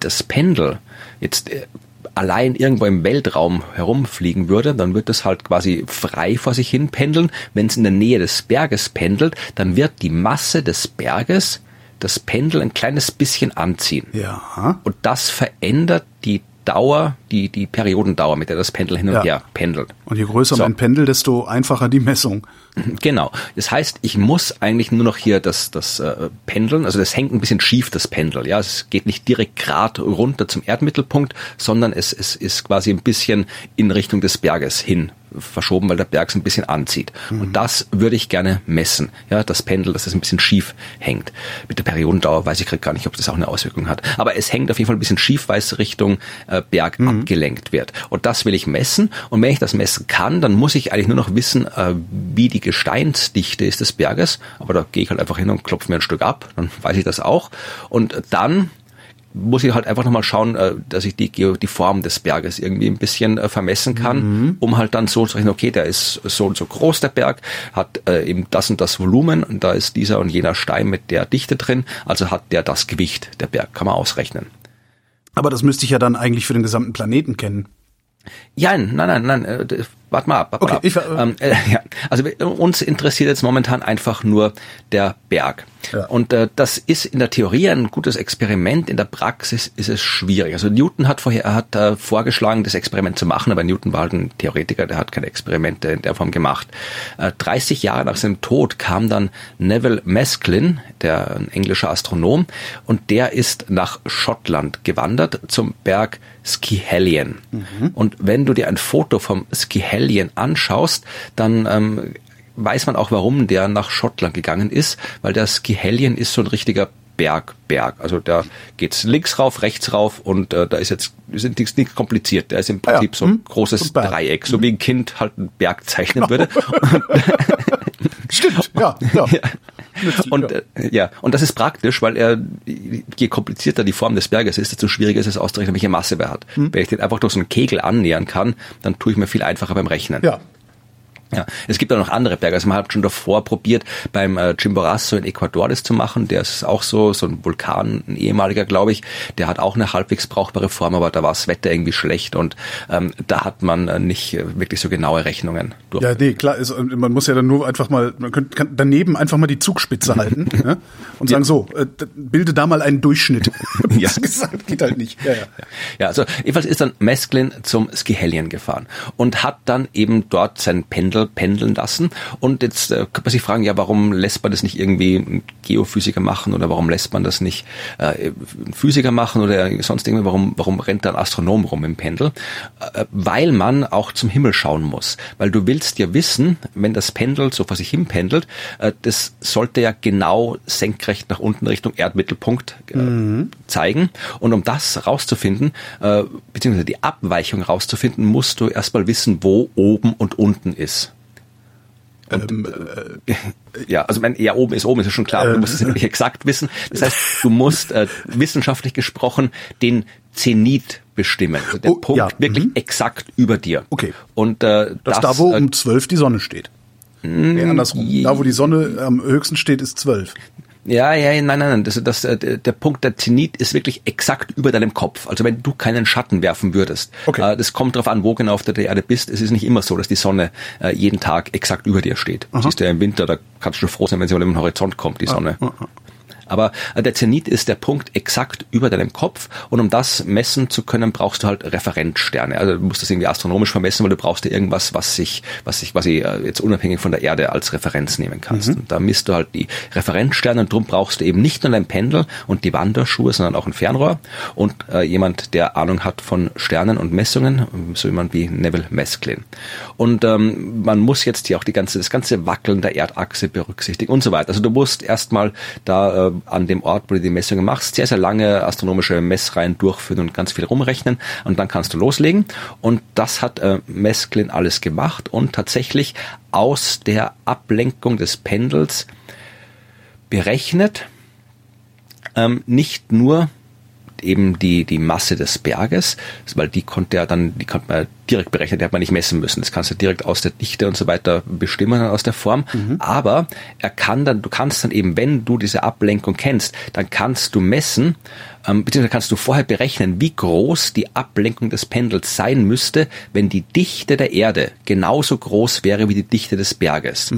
das Pendel jetzt äh, allein irgendwo im Weltraum herumfliegen würde, dann wird es halt quasi frei vor sich hin pendeln. Wenn es in der Nähe des Berges pendelt, dann wird die Masse des Berges das Pendel ein kleines bisschen anziehen. Ja. Und das verändert die Dauer, die, die Periodendauer, mit der das Pendel hin und ja. her pendelt. Und je größer so. mein Pendel, desto einfacher die Messung. Genau. Das heißt, ich muss eigentlich nur noch hier das, das äh, Pendeln, also das hängt ein bisschen schief, das Pendel. Ja, es geht nicht direkt grad runter zum Erdmittelpunkt, sondern es, es ist quasi ein bisschen in Richtung des Berges hin verschoben, weil der Berg es ein bisschen anzieht. Mhm. Und das würde ich gerne messen. Ja, das Pendel, dass es ein bisschen schief hängt. Mit der Periodendauer weiß ich gerade gar nicht, ob das auch eine Auswirkung hat. Aber es hängt auf jeden Fall ein bisschen schief, weil es Richtung äh, Berg mhm. abgelenkt wird. Und das will ich messen. Und wenn ich das messen kann, dann muss ich eigentlich nur noch wissen, äh, wie die Gesteinsdichte ist des Berges. Aber da gehe ich halt einfach hin und klopfe mir ein Stück ab. Dann weiß ich das auch. Und dann muss ich halt einfach nochmal schauen, äh, dass ich die, die Form des Berges irgendwie ein bisschen äh, vermessen kann, mhm. um halt dann so zu rechnen, okay, der ist so und so groß, der Berg, hat eben das und das Volumen und da ist dieser und jener Stein mit der Dichte drin, also hat der das Gewicht, der Berg, kann man ausrechnen. Aber das müsste ich ja dann eigentlich für den gesamten Planeten kennen. Ja, nein, nein, nein, äh, warte mal ab. Wart okay, ab. Ich, äh, ähm, äh, ja. Also uns interessiert jetzt momentan einfach nur der Berg. Ja. Und äh, das ist in der Theorie ein gutes Experiment, in der Praxis ist es schwierig. Also Newton hat vorher hat äh, vorgeschlagen, das Experiment zu machen, aber Newton war halt ein Theoretiker, der hat keine Experimente in der Form gemacht. Äh, 30 Jahre nach seinem Tod kam dann Neville Mesklin, der ein englischer Astronom, und der ist nach Schottland gewandert zum Berg Schiehallion. Mhm. Und wenn du dir ein Foto vom Schiehallion anschaust, dann ähm, weiß man auch, warum der nach Schottland gegangen ist, weil der Schiehallion ist so ein richtiger Berg, Berg. Also da geht's links rauf, rechts rauf und äh, da ist jetzt ist nichts, nichts kompliziert. Der ist im Prinzip ja, so ein hm? großes Dreieck, so wie ein Kind halt einen Berg zeichnen genau. (laughs) würde. Stimmt, ja, ja. (laughs) (laughs) Und äh, ja, und das ist praktisch, weil er je komplizierter die Form des Berges ist, desto schwieriger ist es auszurechnen, welche Masse er hat. Hm. Wenn ich den einfach durch so einen Kegel annähern kann, dann tue ich mir viel einfacher beim Rechnen. Ja, ja, es gibt auch noch andere Berge. Also man hat schon davor probiert, beim äh, Chimborazo in Ecuador das zu machen. Der ist auch so, so ein Vulkan, ein ehemaliger, glaube ich. Der hat auch eine halbwegs brauchbare Form, aber da war das Wetter irgendwie schlecht und ähm, da hat man äh, nicht äh, wirklich so genaue Rechnungen. Durch. Ja, nee, klar. Ist, man muss ja dann nur einfach mal, man könnte, kann daneben einfach mal die Zugspitze (laughs) halten ja, und sagen, ja. so, äh, bilde da mal einen Durchschnitt. (laughs) ja. gesagt, geht halt nicht. Ja, ja. ja, also jedenfalls ist dann Mesklin zum Skihellien gefahren und hat dann eben dort sein Pendel pendeln lassen. Und jetzt äh, kann man sich fragen, ja, warum lässt man das nicht irgendwie ein Geophysiker machen oder warum lässt man das nicht äh, ein Physiker machen oder sonst irgendwie, warum, warum rennt da ein Astronom rum im Pendel? Äh, weil man auch zum Himmel schauen muss. Weil du willst ja wissen, wenn das Pendel so vor sich hin pendelt, äh, das sollte ja genau senkrecht nach unten Richtung Erdmittelpunkt äh, mhm. zeigen. Und um das rauszufinden, äh, beziehungsweise die Abweichung rauszufinden, musst du erstmal wissen, wo oben und unten ist. Ähm, äh, ja, also mein, ja, oben ist oben, ist ja schon klar, du musst es nicht exakt wissen. Das heißt, du musst äh, wissenschaftlich gesprochen den Zenit bestimmen. Also der Oh, Punkt ja, wirklich mhm. exakt über dir. Okay. Und äh, Das, das, da, wo äh, um zwölf die Sonne steht. Nee, andersrum. je- Da, wo die Sonne am höchsten steht, ist zwölf. Ja, ja, nein, nein, nein. Das, das, äh, der Punkt der Zenit ist wirklich exakt über deinem Kopf. Also wenn du keinen Schatten werfen würdest. Okay. Äh, das kommt darauf an, wo genau auf der Erde bist. Es ist nicht immer so, dass die Sonne äh, jeden Tag exakt über dir steht. Siehst du ja im Winter, da kannst du froh sein, wenn sie mal im Horizont kommt, die Sonne. Aber der Zenit ist der Punkt exakt über deinem Kopf und um das messen zu können, brauchst du halt Referenzsterne. Also du musst das irgendwie astronomisch vermessen, weil du brauchst ja irgendwas, was sich, was sich quasi äh, jetzt unabhängig von der Erde als Referenz nehmen kannst. Und da misst du halt die Referenzsterne und darum brauchst du eben nicht nur dein Pendel und die Wanderschuhe, sondern auch ein Fernrohr und äh, jemand, der Ahnung hat von Sternen und Messungen, so jemand wie Neville Mesklin. Und ähm, man muss jetzt hier auch die ganze, das ganze Wackeln der Erdachse berücksichtigen und so weiter. Also du musst erstmal da äh, an dem Ort, wo du die Messungen machst, sehr, sehr lange astronomische Messreihen durchführen und ganz viel rumrechnen und dann kannst du loslegen. Und das hat äh, Mesklin alles gemacht und tatsächlich aus der Ablenkung des Pendels berechnet, ähm, nicht nur eben die, die Masse des Berges, weil die konnte er dann, die konnte man direkt berechnen, die hat man nicht messen müssen. Das kannst du direkt aus der Dichte und so weiter bestimmen, aus der Form. Aber er kann dann, du kannst dann eben, wenn du diese Ablenkung kennst, dann kannst du messen, ähm, beziehungsweise kannst du vorher berechnen, wie groß die Ablenkung des Pendels sein müsste, wenn die Dichte der Erde genauso groß wäre wie die Dichte des Berges.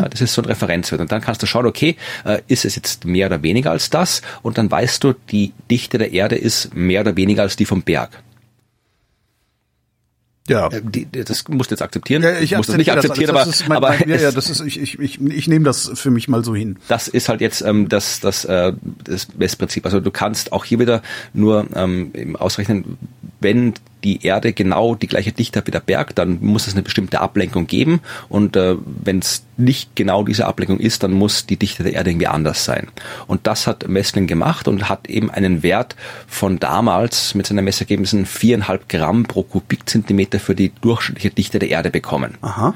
Ja, das ist so ein Referenzwert. Und dann kannst du schauen, okay, äh, ist es jetzt mehr oder weniger als das? Und dann weißt du, die Dichte der Erde ist mehr oder weniger als die vom Berg. Ja. Äh, Die, das musst du jetzt akzeptieren. Ja, ich du musst das nicht akzeptieren, das, aber, das ist mein, aber mein, ja, es, ja, das ist, ich, ich, ich, ich nehme das für mich mal so hin. das ist halt jetzt ähm, das, das, äh, das Messprinzip. Also du kannst auch hier wieder nur ähm, ausrechnen, wenn die Erde genau die gleiche Dichte hat wie der Berg, dann muss es eine bestimmte Ablenkung geben. Und äh, wenn es nicht genau diese Ablenkung ist, dann muss die Dichte der Erde irgendwie anders sein. Und das hat Messlin gemacht und hat eben einen Wert von damals mit seinen Messergebnissen viereinhalb Gramm pro Kubikzentimeter für die durchschnittliche Dichte der Erde bekommen. Aha.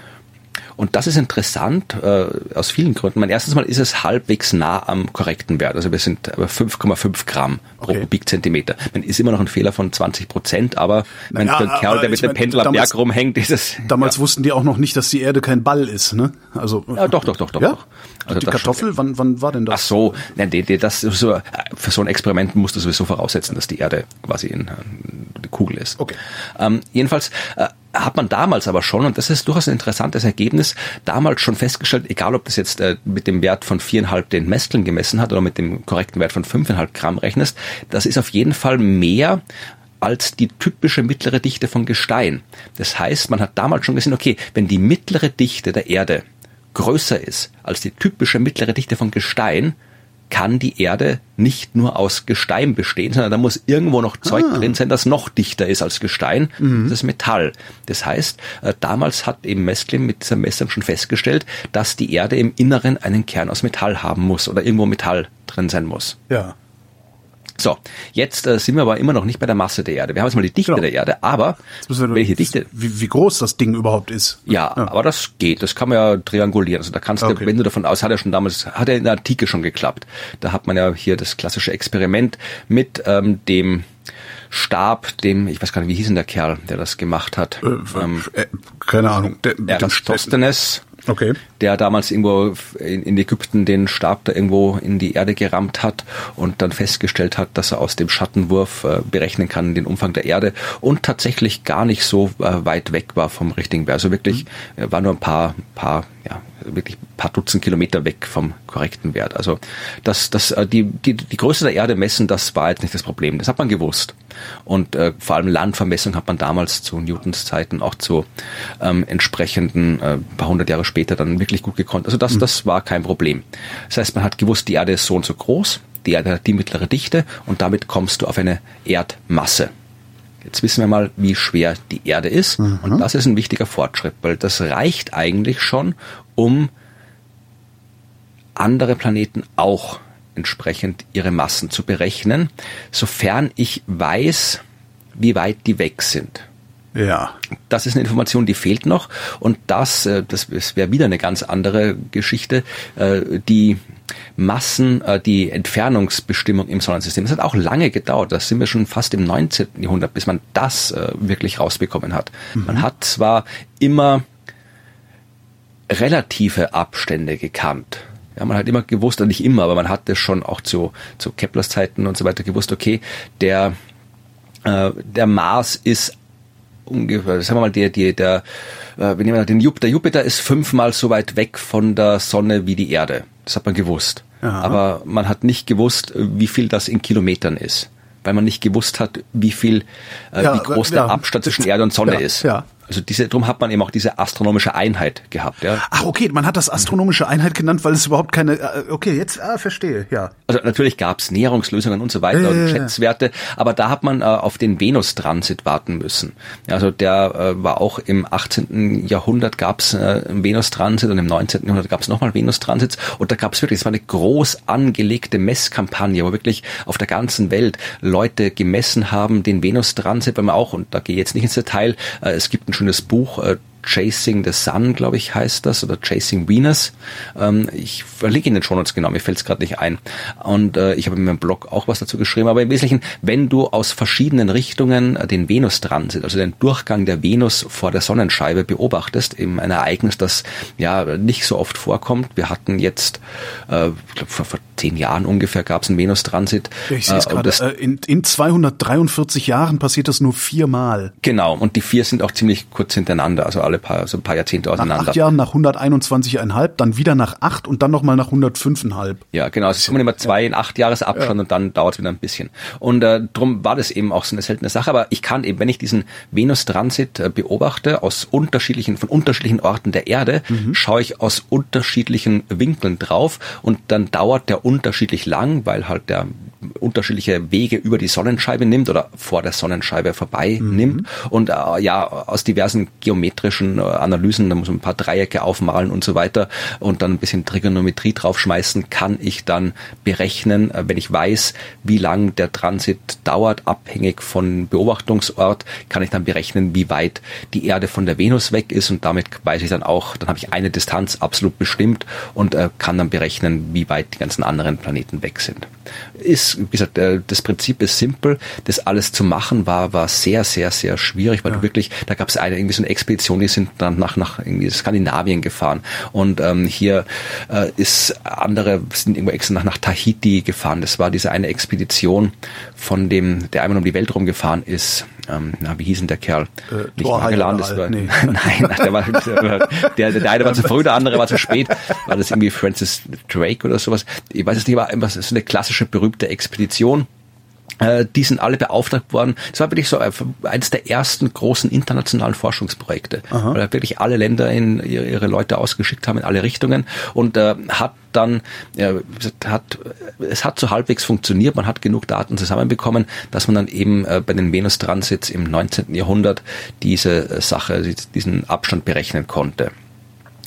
Und das ist interessant äh, aus vielen Gründen. Mein erstens mal ist es halbwegs nah am korrekten Wert. Also wir sind bei 5,5 Gramm pro Okay. Kubikzentimeter. Man ist immer noch ein Fehler von 20 Prozent, aber mein, Naja, einen Kerl, der mit dem mein, Pendel am damals- Berg rumhängt, ist es Damals wussten die auch noch nicht, dass die Erde kein Ball ist, ne? Also ja, doch, doch, doch, doch. Ja? doch. Also die das schon. Kartoffel, wann, wann war denn das? Ach so, nein, die, die, das so, für so ein Experiment musst du sowieso voraussetzen, dass die Erde quasi in, eine Kugel ist. Okay. Ähm, jedenfalls äh, hat man damals aber schon, und das ist durchaus ein interessantes Ergebnis, damals schon festgestellt, egal ob das jetzt äh, mit dem Wert von viereinhalb den Mesteln gemessen hat oder mit dem korrekten Wert von fünfeinhalb Gramm rechnest, das ist auf jeden Fall mehr als die typische mittlere Dichte von Gestein. Das heißt, man hat damals schon gesehen, okay, wenn die mittlere Dichte der Erde größer ist als die typische mittlere Dichte von Gestein, kann die Erde nicht nur aus Gestein bestehen, sondern da muss irgendwo noch Zeug drin sein, das noch dichter ist als Gestein. Das ist Metall. Das heißt, äh, damals hat eben Mesklin mit dieser Messung schon festgestellt, dass die Erde im Inneren einen Kern aus Metall haben muss oder irgendwo Metall drin sein muss. Ja. So, jetzt äh, sind wir aber immer noch nicht bei der Masse der Erde. Wir haben jetzt mal die Dichte Genau. der Erde, aber welche Dichte? Wie, wie groß das Ding überhaupt ist. Ja, aber das geht. Das kann man ja triangulieren. Also da kannst du, Okay. wenn du davon aus, hat er schon damals, hat er in der Antike schon geklappt. Da hat man ja hier das klassische Experiment mit ähm, dem Stab, dem, ich weiß gar nicht, wie hieß denn der Kerl, der das gemacht hat? ähm, äh, keine Ahnung. Der, der- Eratosthenes. Okay. der damals irgendwo in, in Ägypten den Stab da irgendwo in die Erde gerammt hat und dann festgestellt hat, dass er aus dem Schattenwurf äh, berechnen kann den Umfang der Erde und tatsächlich gar nicht so äh, weit weg war vom richtigen Wert. Also wirklich äh, war nur ein paar, paar, ja, wirklich ein paar Dutzend Kilometer weg vom korrekten Wert. Also das, das, äh, die, die, die Größe der Erde messen, das war jetzt nicht das Problem. Das hat man gewusst. Und äh, vor allem Landvermessung hat man damals zu Newtons Zeiten auch zu ähm, entsprechenden äh, paar hundert Jahre später dann wirklich gut gekonnt. Also das, das war kein Problem. Das heißt, man hat gewusst, die Erde ist so und so groß, die Erde hat die mittlere Dichte und damit kommst du auf eine Erdmasse. Jetzt wissen wir mal, wie schwer die Erde ist. Und das ist ein wichtiger Fortschritt, weil das reicht eigentlich schon, um andere Planeten auch entsprechend ihre Massen zu berechnen, sofern ich weiß, wie weit die weg sind. Ja. Das ist eine Information, die fehlt noch. Und das, äh, das wäre wieder eine ganz andere Geschichte. Äh, die Massen, äh, die Entfernungsbestimmung im Sonnensystem. Das hat auch lange gedauert. Das sind wir schon fast im 19. Jahrhundert, bis man das wirklich rausbekommen hat. Mhm. Man hat zwar immer relative Abstände gekannt. Ja, man hat immer gewusst, nicht immer, aber man hatte schon auch zu, zu Keplers Zeiten und so weiter gewusst, okay, der, äh, der Mars ist ungefähr, sagen wir mal, der, der, der, äh, wir nehmen mal den Jupiter. Jupiter ist fünfmal so weit weg von der Sonne wie die Erde. Das hat man gewusst. Aha. Aber man hat nicht gewusst, wie viel das in Kilometern ist. Weil man nicht gewusst hat, wie viel, äh, ja, wie groß ja, der Abstand zwischen Erde und Sonne ja, ist. Ja. Also diese, darum hat man eben auch diese astronomische Einheit gehabt. Ja. Ach okay, man hat das astronomische Einheit genannt, weil es überhaupt keine. Äh, okay, jetzt ah, verstehe, ja. Also natürlich gab es Näherungslösungen und so weiter äh, und Schätzwerte, aber da hat man äh, auf den Venus-Transit warten müssen. Also der äh, war auch im 18. Jahrhundert gab es äh, Venus-Transit und im 19. Jahrhundert gab es nochmal Venus-Transits und da gab es wirklich, es war eine groß angelegte Messkampagne, wo wirklich auf der ganzen Welt Leute gemessen haben, den Venus-Transit, weil man auch, und da gehe ich jetzt nicht ins Detail, äh, es gibt ein schönes Buch, äh, Chasing the Sun, glaube ich, heißt das, oder Chasing Venus. Ähm, ich verlinke Ihnen schon uns genau, mir fällt es gerade nicht ein. Und äh, ich habe in meinem Blog auch was dazu geschrieben, aber im Wesentlichen, wenn du aus verschiedenen Richtungen äh, den Venus-Transit, also den Durchgang der Venus vor der Sonnenscheibe beobachtest, eben ein Ereignis, das ja nicht so oft vorkommt. Wir hatten jetzt, äh, ich glaube vor, vor zehn Jahren ungefähr gab es einen Venus-Transit. Ich sehe es äh, gerade, äh, in, in 243 Jahren passiert das nur viermal. Genau, und die vier sind auch ziemlich kurz hintereinander, also alle paar, so ein paar Jahrzehnte auseinander. Nach acht Jahren nach 121,5, dann wieder nach acht und dann nochmal nach 105,5. Ja, genau. Es kommen immer zwei in acht Jahresabstand ja. und dann dauert es wieder ein bisschen. Und äh, darum war das eben auch so eine seltene Sache. Aber ich kann eben, wenn ich diesen Venus-Transit äh, beobachte, aus unterschiedlichen, von unterschiedlichen Orten der Erde, mhm. schaue ich aus unterschiedlichen Winkeln drauf und dann dauert der unterschiedlich lang, weil halt der unterschiedliche Wege über die Sonnenscheibe nimmt oder vor der Sonnenscheibe vorbei mhm. nimmt und äh, ja aus diversen geometrischen äh, Analysen, da muss man ein paar Dreiecke aufmalen und so weiter und dann ein bisschen Trigonometrie draufschmeißen, kann ich dann berechnen, äh, wenn ich weiß, wie lang der Transit dauert, abhängig von Beobachtungsort, kann ich dann berechnen, wie weit die Erde von der Venus weg ist und damit weiß ich dann auch, dann habe ich eine Distanz absolut bestimmt und äh, kann dann berechnen, wie weit die ganzen anderen Planeten weg sind. Ist, wie gesagt, äh, das Prinzip ist simpel. Das alles zu machen war, war sehr, sehr, sehr schwierig, weil ja. du wirklich, da gab es eine irgendwie so eine Expedition, die sind dann nach, nach irgendwie Skandinavien gefahren. Und ähm, hier äh, ist andere sind irgendwo extra nach, nach Tahiti gefahren. Das war diese eine Expedition von dem, der einmal um die Welt rumgefahren ist. Ähm, na, wie hieß denn der Kerl? Äh, Nicht Magellan, das war, nee. (laughs) nein, der, war, der, der, eine war zu früh, der andere war zu spät. War das irgendwie Francis Drake oder sowas? Ich weiß es nicht, aber es ist eine klassische berühmte Expedition die sind alle beauftragt worden. Es war wirklich so äh, eines der ersten großen internationalen Forschungsprojekte, Aha. weil wirklich alle Länder in ihre, ihre, Leute ausgeschickt haben in alle Richtungen und äh, hat dann äh, hat es hat so halbwegs funktioniert. Man hat genug Daten zusammenbekommen, dass man dann eben äh, bei den Venus-Transits im 19. Jahrhundert diese äh, Sache, diesen Abstand berechnen konnte.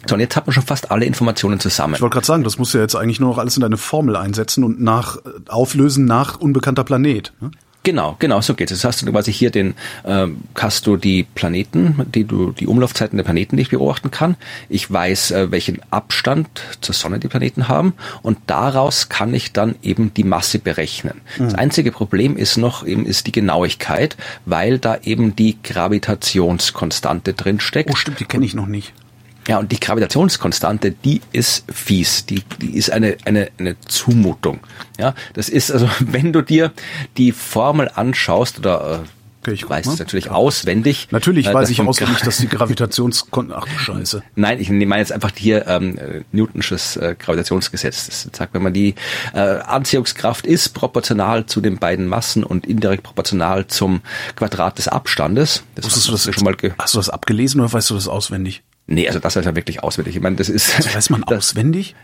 So, und jetzt hat man schon fast alle Informationen zusammen. Ich wollte gerade sagen, das muss ja jetzt eigentlich nur noch alles in deine Formel einsetzen und nach äh, auflösen nach unbekannter Planet. Ne? Genau, genau, so geht es. Jetzt hast du quasi hier den, äh, hast du die Planeten, die du, die Umlaufzeiten der Planeten, die ich beobachten kann. Ich weiß, äh, welchen Abstand zur Sonne die Planeten haben und daraus kann ich dann eben die Masse berechnen. Mhm. Das einzige Problem ist noch eben ist die Genauigkeit, weil da eben die Gravitationskonstante drin steckt. Oh, stimmt, die kenne ich noch nicht. Ja, und die Gravitationskonstante, die ist fies. Die, die ist eine, eine, eine Zumutung. Ja, das ist also, (laughs) wenn du dir die Formel anschaust oder äh, Okay, ich weiß es natürlich auswendig. Natürlich äh, weiß ich auswendig, dass die (laughs) Gravitations... Ach du Scheiße. Nein, ich meine jetzt einfach hier ähm, Newtonsches äh, Gravitationsgesetz. Das sagt, wenn man die äh, Anziehungskraft ist proportional zu den beiden Massen und indirekt proportional zum Quadrat des Abstandes. Das hast du das schon mal hast du das abgelesen oder weißt du das auswendig? Nee, also das ist ja wirklich auswendig. Ich meine, das ist. Also weiß man (laughs) das, auswendig?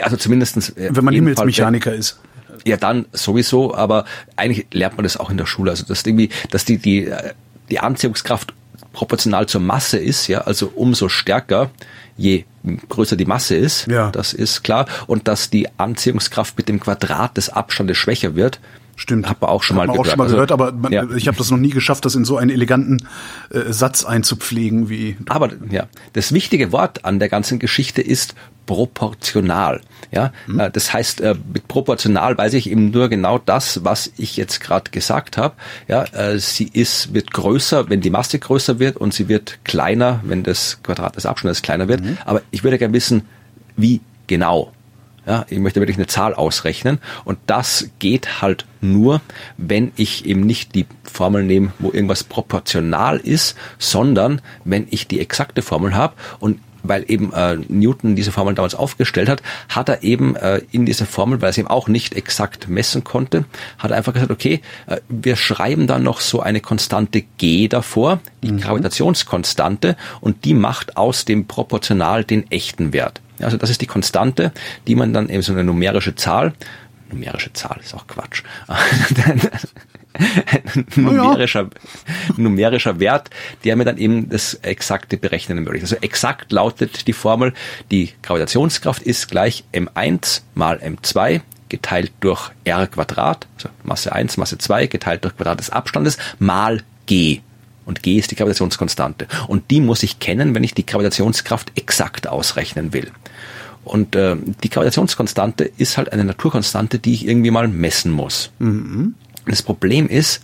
Also zumindestens. Äh, Wenn man Himmelsmechaniker ist. Ja, dann sowieso, aber eigentlich lernt man das auch in der Schule. Also dass irgendwie, dass die, die, äh, die Anziehungskraft proportional zur Masse ist, ja, also umso stärker, je größer die Masse ist, ja. das ist klar. Und dass die Anziehungskraft mit dem Quadrat des Abstandes schwächer wird, Stimmt. Man auch schon mal gehört. Auch schon mal gehört, also, aber man, ja. ich habe das noch nie geschafft, das in so einen eleganten äh, Satz einzupflegen wie. Aber ja, das wichtige Wort an der ganzen Geschichte ist proportional. Ja, mhm. Äh, das heißt, äh, mit proportional weiß ich eben nur genau das, was ich jetzt gerade gesagt habe. Ja, äh, sie ist wird größer, wenn die Masse größer wird, und sie wird kleiner, wenn das Quadrat des Abstandes kleiner wird. Mhm. Aber ich würde gerne wissen, wie genau. Ja, ich möchte wirklich eine Zahl ausrechnen und das geht halt nur, wenn ich eben nicht die Formel nehme, wo irgendwas proportional ist, sondern wenn ich die exakte Formel habe und weil eben äh, Newton diese Formel damals aufgestellt hat, hat er eben äh, in dieser Formel, weil er es eben auch nicht exakt messen konnte, hat er einfach gesagt, okay, äh, wir schreiben dann noch so eine Konstante g davor, die mhm. Gravitationskonstante, und die macht aus dem Proportional den echten Wert. Also das ist die Konstante, die man dann eben so eine numerische Zahl, numerische Zahl ist auch Quatsch, (laughs) numerischer, numerischer Wert, der mir dann eben das exakte Berechnen ermöglicht. Also exakt lautet die Formel, die Gravitationskraft ist gleich m1 mal m2 geteilt durch r Quadrat, also Masse 1, Masse 2 geteilt durch Quadrat des Abstandes mal g. Und G ist die Gravitationskonstante. Und die muss ich kennen, wenn ich die Gravitationskraft exakt ausrechnen will. Und äh, die Gravitationskonstante ist halt eine Naturkonstante, die ich irgendwie mal messen muss. Mhm. Das Problem ist,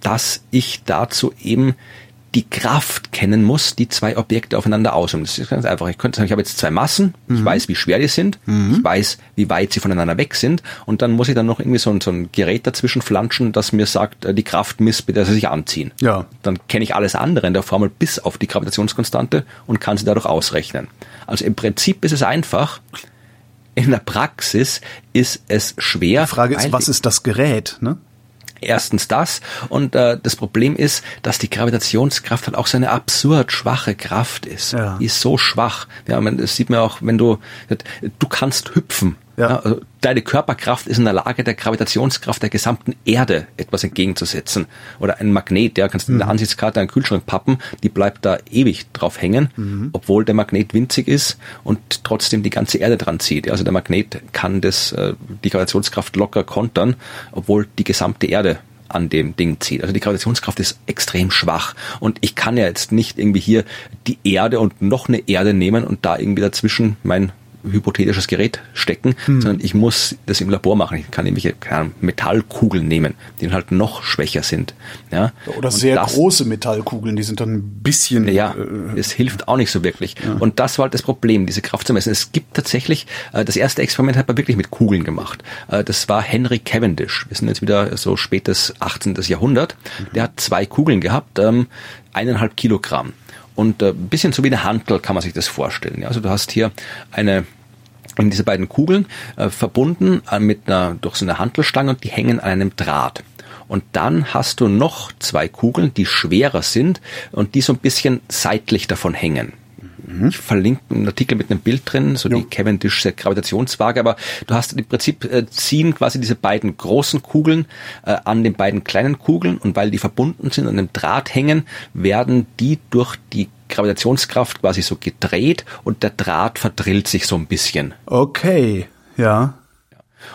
dass ich dazu eben die Kraft kennen muss, die zwei Objekte aufeinander ausüben. Das ist ganz einfach. Ich könnte sagen, ich habe jetzt zwei Massen, mhm. ich weiß, wie schwer die sind, mhm. ich weiß, wie weit sie voneinander weg sind und dann muss ich dann noch irgendwie so ein, so ein Gerät dazwischen flanschen, das mir sagt, äh, die Kraft misst, mit der sie sich anziehen. Ja. Dann kenne ich alles andere in der Formel bis auf die Gravitationskonstante und kann sie dadurch ausrechnen. Also im Prinzip ist es einfach. In der Praxis ist es schwer. Die Frage ist, was ist das Gerät? Ne? Erstens das und äh, das Problem ist, dass die Gravitationskraft halt auch so eine absurd schwache Kraft ist. Ja. Die ist so schwach. Ja, man, das sieht man auch, wenn du du kannst hüpfen ja. Also deine Körperkraft ist in der Lage, der Gravitationskraft der gesamten Erde etwas entgegenzusetzen. Oder ein Magnet, der kannst du mhm. in der. Ansichtskarte einen Kühlschrank pappen, die bleibt da ewig drauf hängen, mhm. obwohl der Magnet winzig ist und trotzdem die ganze Erde dran zieht. Also der Magnet kann das, äh, die Gravitationskraft locker kontern, obwohl die gesamte Erde an dem Ding zieht. Also die Gravitationskraft ist extrem schwach und ich kann ja jetzt nicht irgendwie hier die Erde und noch eine Erde nehmen und da irgendwie dazwischen mein hypothetisches Gerät stecken, hm. sondern ich muss das im Labor machen. Ich kann nämlich keine Metallkugeln nehmen, die halt noch schwächer sind. Ja? Oder und sehr das, große Metallkugeln, die sind dann ein bisschen. Ja, äh, es hilft auch nicht so wirklich. Ja. Und das war halt das Problem, diese Kraft zu messen. Es gibt tatsächlich, äh, das erste Experiment hat man wirklich mit Kugeln gemacht. Äh, das war Henry Cavendish. Wir sind jetzt wieder so spätes 18. Jahrhundert. Mhm. Der hat zwei Kugeln gehabt, ähm, eineinhalb Kilogramm. Und äh, bisschen so wie eine Hantel kann man sich das vorstellen. Also du hast hier eine diese beiden Kugeln äh, verbunden äh, mit einer durch so eine Hantelstange und die hängen an einem Draht. Und dann hast du noch zwei Kugeln, die schwerer sind und die so ein bisschen seitlich davon hängen. Mhm. Ich verlinke einen Artikel mit einem Bild drin, so ja. die Cavendish Gravitationswaage, aber du hast im Prinzip äh, ziehen quasi diese beiden großen Kugeln äh, an den beiden kleinen Kugeln und weil die verbunden sind und an dem Draht hängen, werden die durch die Gravitationskraft quasi so gedreht und der Draht verdrillt sich so ein bisschen. Okay, ja.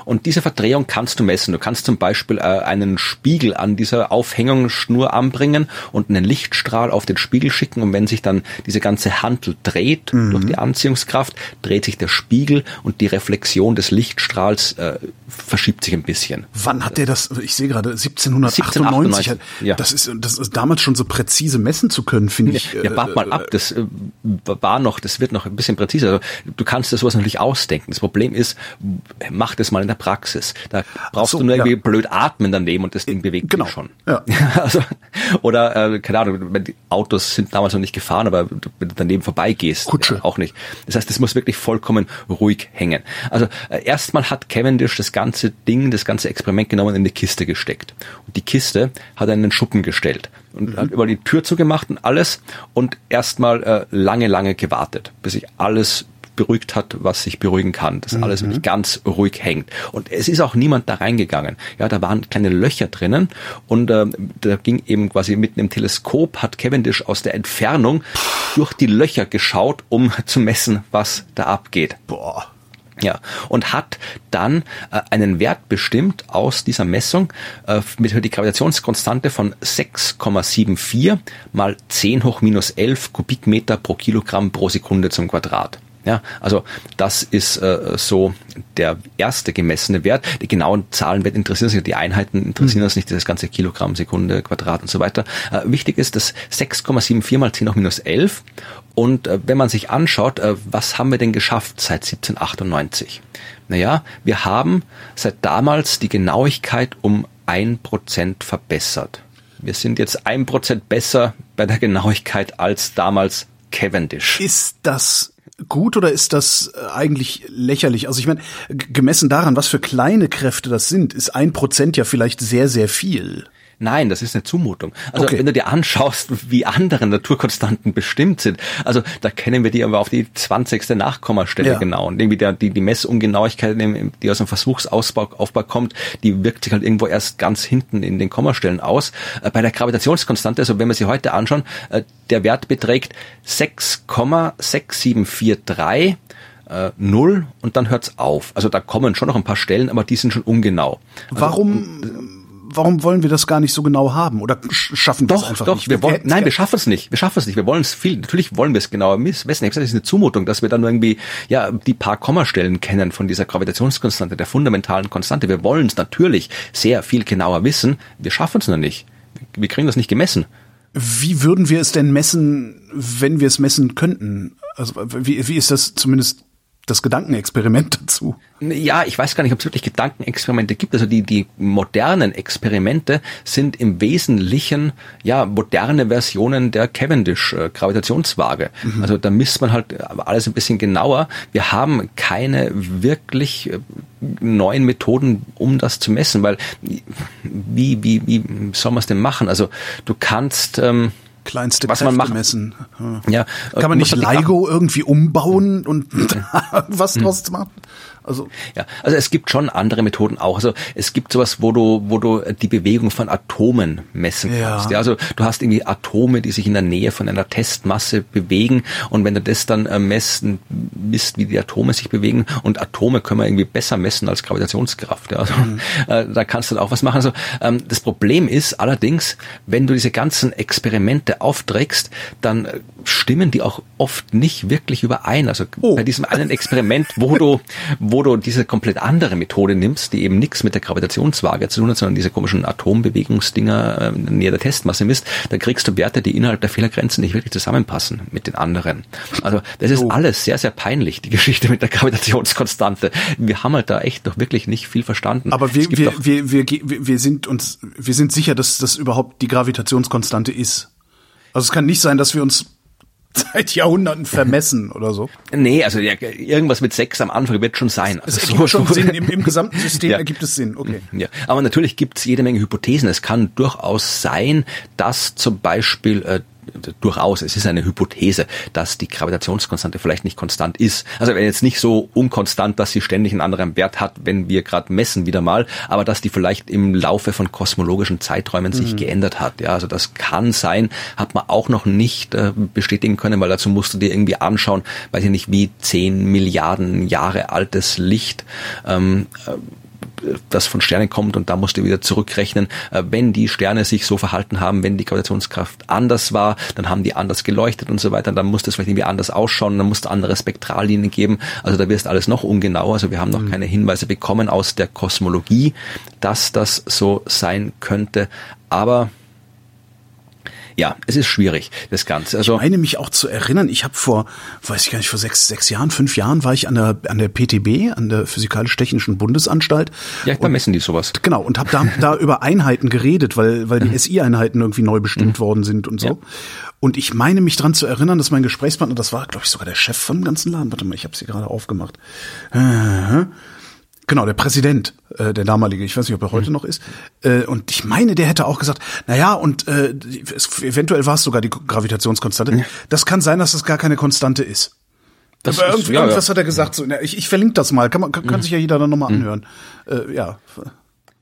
Und diese Verdrehung kannst du messen. Du kannst zum Beispiel äh, einen Spiegel an dieser Aufhängungsschnur anbringen und einen Lichtstrahl auf den Spiegel schicken und wenn sich dann diese ganze Hantel dreht mhm. durch die Anziehungskraft, dreht sich der Spiegel und die Reflexion des Lichtstrahls äh, verschiebt sich ein bisschen. Wann hat der das? Ich sehe gerade 1798. 1798 ja. Das ist das ist damals schon so präzise messen zu können, finde ich. Ja, ja, wart mal ab. Das äh, war noch, das wird noch ein bisschen präziser. Also, du kannst das sowas natürlich ausdenken. Das Problem ist, mach das mal in der Praxis. Da brauchst so, du nur irgendwie ja. blöd atmen daneben und das Ding bewegt genau. sich schon. Ja. (laughs) also, oder, äh, keine Ahnung, die Autos sind damals noch nicht gefahren, aber wenn du daneben vorbeigehst, Kutsche. Ja, auch nicht. Das heißt, es muss wirklich vollkommen ruhig hängen. Also äh, erstmal hat Cavendish das ganze Ding, das ganze Experiment genommen in eine Kiste gesteckt. Und die Kiste hat er in den Schuppen gestellt und mhm. hat über die Tür zugemacht und alles und erstmal äh, lange, lange gewartet, bis sich alles beruhigt hat, was sich beruhigen kann, dass alles mhm. wirklich ganz ruhig hängt. Und es ist auch niemand da reingegangen. Ja, da waren kleine Löcher drinnen und äh, da ging eben quasi mit einem Teleskop hat Cavendish aus der Entfernung durch die Löcher geschaut, um (laughs) zu messen, was da abgeht. Boah. Ja, und hat dann äh, einen Wert bestimmt aus dieser Messung äh, mit die Gravitationskonstante von 6,74 mal 10 hoch minus 11 Kubikmeter pro Kilogramm pro Sekunde zum Quadrat. Ja, also das ist äh, so der erste gemessene Wert. Die genauen Zahlenwerte interessieren sich, die Einheiten interessieren mhm. uns nicht, das ganze Kilogramm, Sekunde, Quadrat und so weiter. Äh, wichtig ist das 6,74 mal 10 hoch minus 11. Und äh, wenn man sich anschaut, äh, was haben wir denn geschafft seit 1798? Naja, wir haben seit damals die Genauigkeit um ein Prozent verbessert. Wir sind jetzt ein Prozent besser bei der Genauigkeit als damals Cavendish. Ist das gut oder ist das äh, eigentlich lächerlich? Also ich meine, gemessen daran, was für kleine Kräfte das sind, ist ein Prozent ja vielleicht sehr, sehr viel. Nein, das ist eine Zumutung. Also okay. wenn du dir anschaust, wie andere Naturkonstanten bestimmt sind, also da kennen wir die aber auf die 20. Nachkommastelle ja. genau. Und irgendwie der, die, die Messungenauigkeit, die aus dem Versuchsaufbau Aufbau kommt, die wirkt sich halt irgendwo erst ganz hinten in den Kommastellen aus. Äh, bei der Gravitationskonstante, also wenn wir sie heute anschauen, äh, der Wert beträgt 6,6743 äh, null und dann hört's auf. Also da kommen schon noch ein paar Stellen, aber die sind schon ungenau. Also, Warum wollen wir das gar nicht so genau haben? Oder schaffen wir es einfach doch, nicht? Wir wollen, nein, wir schaffen es nicht. Wir schaffen es nicht. Wir wollen es viel. Natürlich wollen wir es genauer messen. Ich habe gesagt, es ist eine Zumutung, dass wir dann irgendwie ja die paar Kommastellen kennen von dieser Gravitationskonstante, der fundamentalen Konstante. Wir wollen es natürlich sehr viel genauer wissen. Wir schaffen es noch nicht. Wir kriegen das nicht gemessen. Wie würden wir es denn messen, wenn wir es messen könnten? Also wie, wie ist das zumindest das Gedankenexperiment dazu. Ja, ich weiß gar nicht, ob es wirklich Gedankenexperimente gibt. Also die, die modernen Experimente sind im Wesentlichen ja moderne Versionen der Cavendish-Gravitationswaage. Mhm. Also da misst man halt alles ein bisschen genauer. Wir haben keine wirklich äh, neuen Methoden, um das zu messen, weil wie, wie, wie soll man es denn machen? Also du kannst ähm, kleinste was man macht. messen. Ja. Kann man nicht LIGO irgendwie umbauen und (laughs) was hm. draus machen? Also ja, also es gibt schon andere Methoden auch. Also es gibt sowas, wo du, wo du die Bewegung von Atomen messen kannst. Ja. also du hast irgendwie Atome, die sich in der Nähe von einer Testmasse bewegen und wenn du das dann äh, messen, misst, wie die Atome sich bewegen und Atome können wir irgendwie besser messen als Gravitationskraft. Ja. Also mhm. äh, da kannst du dann auch was machen. Also ähm, das Problem ist allerdings, wenn du diese ganzen Experimente aufträgst, dann äh, stimmen die auch oft nicht wirklich überein. Also oh. bei diesem einen Experiment, wo du, (laughs) wo wo du diese komplett andere Methode nimmst, die eben nichts mit der Gravitationswaage zu tun hat, sondern diese komischen Atombewegungsdinger äh, näher der Testmasse misst, dann kriegst du Werte, die innerhalb der Fehlergrenzen nicht wirklich zusammenpassen mit den anderen. Also das ist oh. alles sehr, sehr peinlich, die Geschichte mit der Gravitationskonstante. Wir haben halt da echt doch wirklich nicht viel verstanden. Aber wir, wir, wir, wir, wir sind uns, wir sind sicher, dass das überhaupt die Gravitationskonstante ist. Also es kann nicht sein, dass wir uns (laughs) seit Jahrhunderten vermessen oder so. Nee, also ja, irgendwas mit sechs am Anfang wird schon sein. Also es ergibt so, schon Sinn, (laughs) im, im gesamten System ja. ergibt es Sinn, okay. Ja, aber natürlich gibt es jede Menge Hypothesen. Es kann durchaus sein, dass zum Beispiel äh, durchaus, es ist eine Hypothese, dass die Gravitationskonstante vielleicht nicht konstant ist. Also wenn jetzt nicht so unkonstant, dass sie ständig einen anderen Wert hat, wenn wir gerade messen wieder mal, aber dass die vielleicht im Laufe von kosmologischen Zeiträumen sich mhm. geändert hat. Ja, also das kann sein, hat man auch noch nicht äh, bestätigen können, weil dazu musst du dir irgendwie anschauen, weiß ich nicht, wie zehn Milliarden Jahre altes Licht ähm, äh, das von Sternen kommt und da musst du wieder zurückrechnen, äh, wenn die Sterne sich so verhalten haben, wenn die Gravitationskraft anders war, dann haben die anders geleuchtet und so weiter, dann muss das vielleicht irgendwie anders ausschauen, dann musst du andere Spektrallinien geben, also da wirst alles noch ungenauer, also wir haben noch mhm. keine Hinweise bekommen aus der Kosmologie, dass das so sein könnte, aber ja, es ist schwierig, das Ganze. Also, ich meine mich auch zu erinnern, ich habe vor, weiß ich gar nicht, vor sechs, sechs Jahren, fünf Jahren war ich an der, an der PTB, an der Physikalisch-Technischen Bundesanstalt. Ja, da messen die sowas. Genau, und habe da, da (laughs) über Einheiten geredet, weil, weil die mhm. SI-Einheiten irgendwie neu bestimmt mhm. worden sind und so. Ja. Und ich meine mich dran zu erinnern, dass mein Gesprächspartner, das war, glaube ich, sogar der Chef vom ganzen Laden, warte mal, ich habe sie gerade aufgemacht. Genau, der Präsident, äh, der damalige, ich weiß nicht, ob er heute mhm. noch ist. Äh, und ich meine, der hätte auch gesagt, na ja, und äh, es, eventuell war es sogar die Gravitationskonstante. Mhm. Das kann sein, dass das gar keine Konstante ist. Das Aber ist, ja, irgendwas ja. hat er gesagt. So, na, ich, ich verlinke das mal, kann, man, kann, kann mhm. sich ja jeder dann nochmal mhm. anhören. Äh, ja.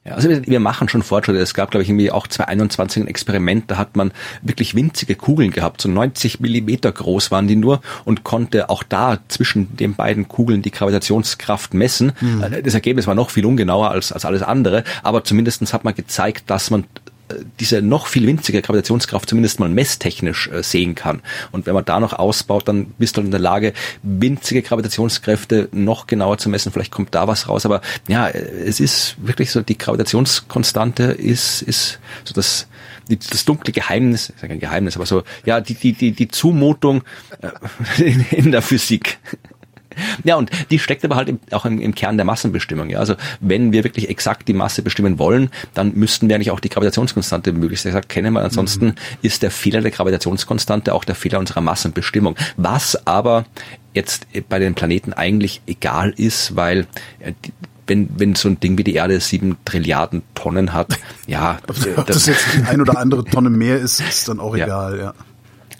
Ja, also wir, wir machen schon Fortschritte. Es gab, glaube ich, irgendwie auch 2021 ein Experiment, da hat man wirklich winzige Kugeln gehabt, so 90 Millimeter groß waren die nur und konnte auch da zwischen den beiden Kugeln die Gravitationskraft messen. Mhm. Das Ergebnis war noch viel ungenauer als, als alles andere, aber zumindestens hat man gezeigt, dass man diese noch viel winzige Gravitationskraft zumindest mal messtechnisch äh, sehen kann. Und wenn man da noch ausbaut, dann bist du in der Lage, winzige Gravitationskräfte noch genauer zu messen. Vielleicht kommt da was raus. Aber ja, es ist wirklich so, die Gravitationskonstante ist, ist so das, das dunkle Geheimnis, ist ja kein Geheimnis, aber so, ja, die, die, die, die Zumutung äh, (laughs) in der Physik. (laughs) Ja, und die steckt aber halt im, auch im, im, Kern der Massenbestimmung. Ja. Also wenn wir wirklich exakt die Masse bestimmen wollen, dann müssten wir eigentlich auch die Gravitationskonstante möglichst exakt kennen, weil ansonsten mhm. ist der Fehler der Gravitationskonstante auch der Fehler unserer Massenbestimmung. Was aber jetzt bei den Planeten eigentlich egal ist, weil äh, wenn, wenn so ein Ding wie die Erde sieben Trilliarden Tonnen hat, (laughs) ja. Ob das, das jetzt ein oder andere Tonne mehr ist, ist dann auch ja. egal, ja.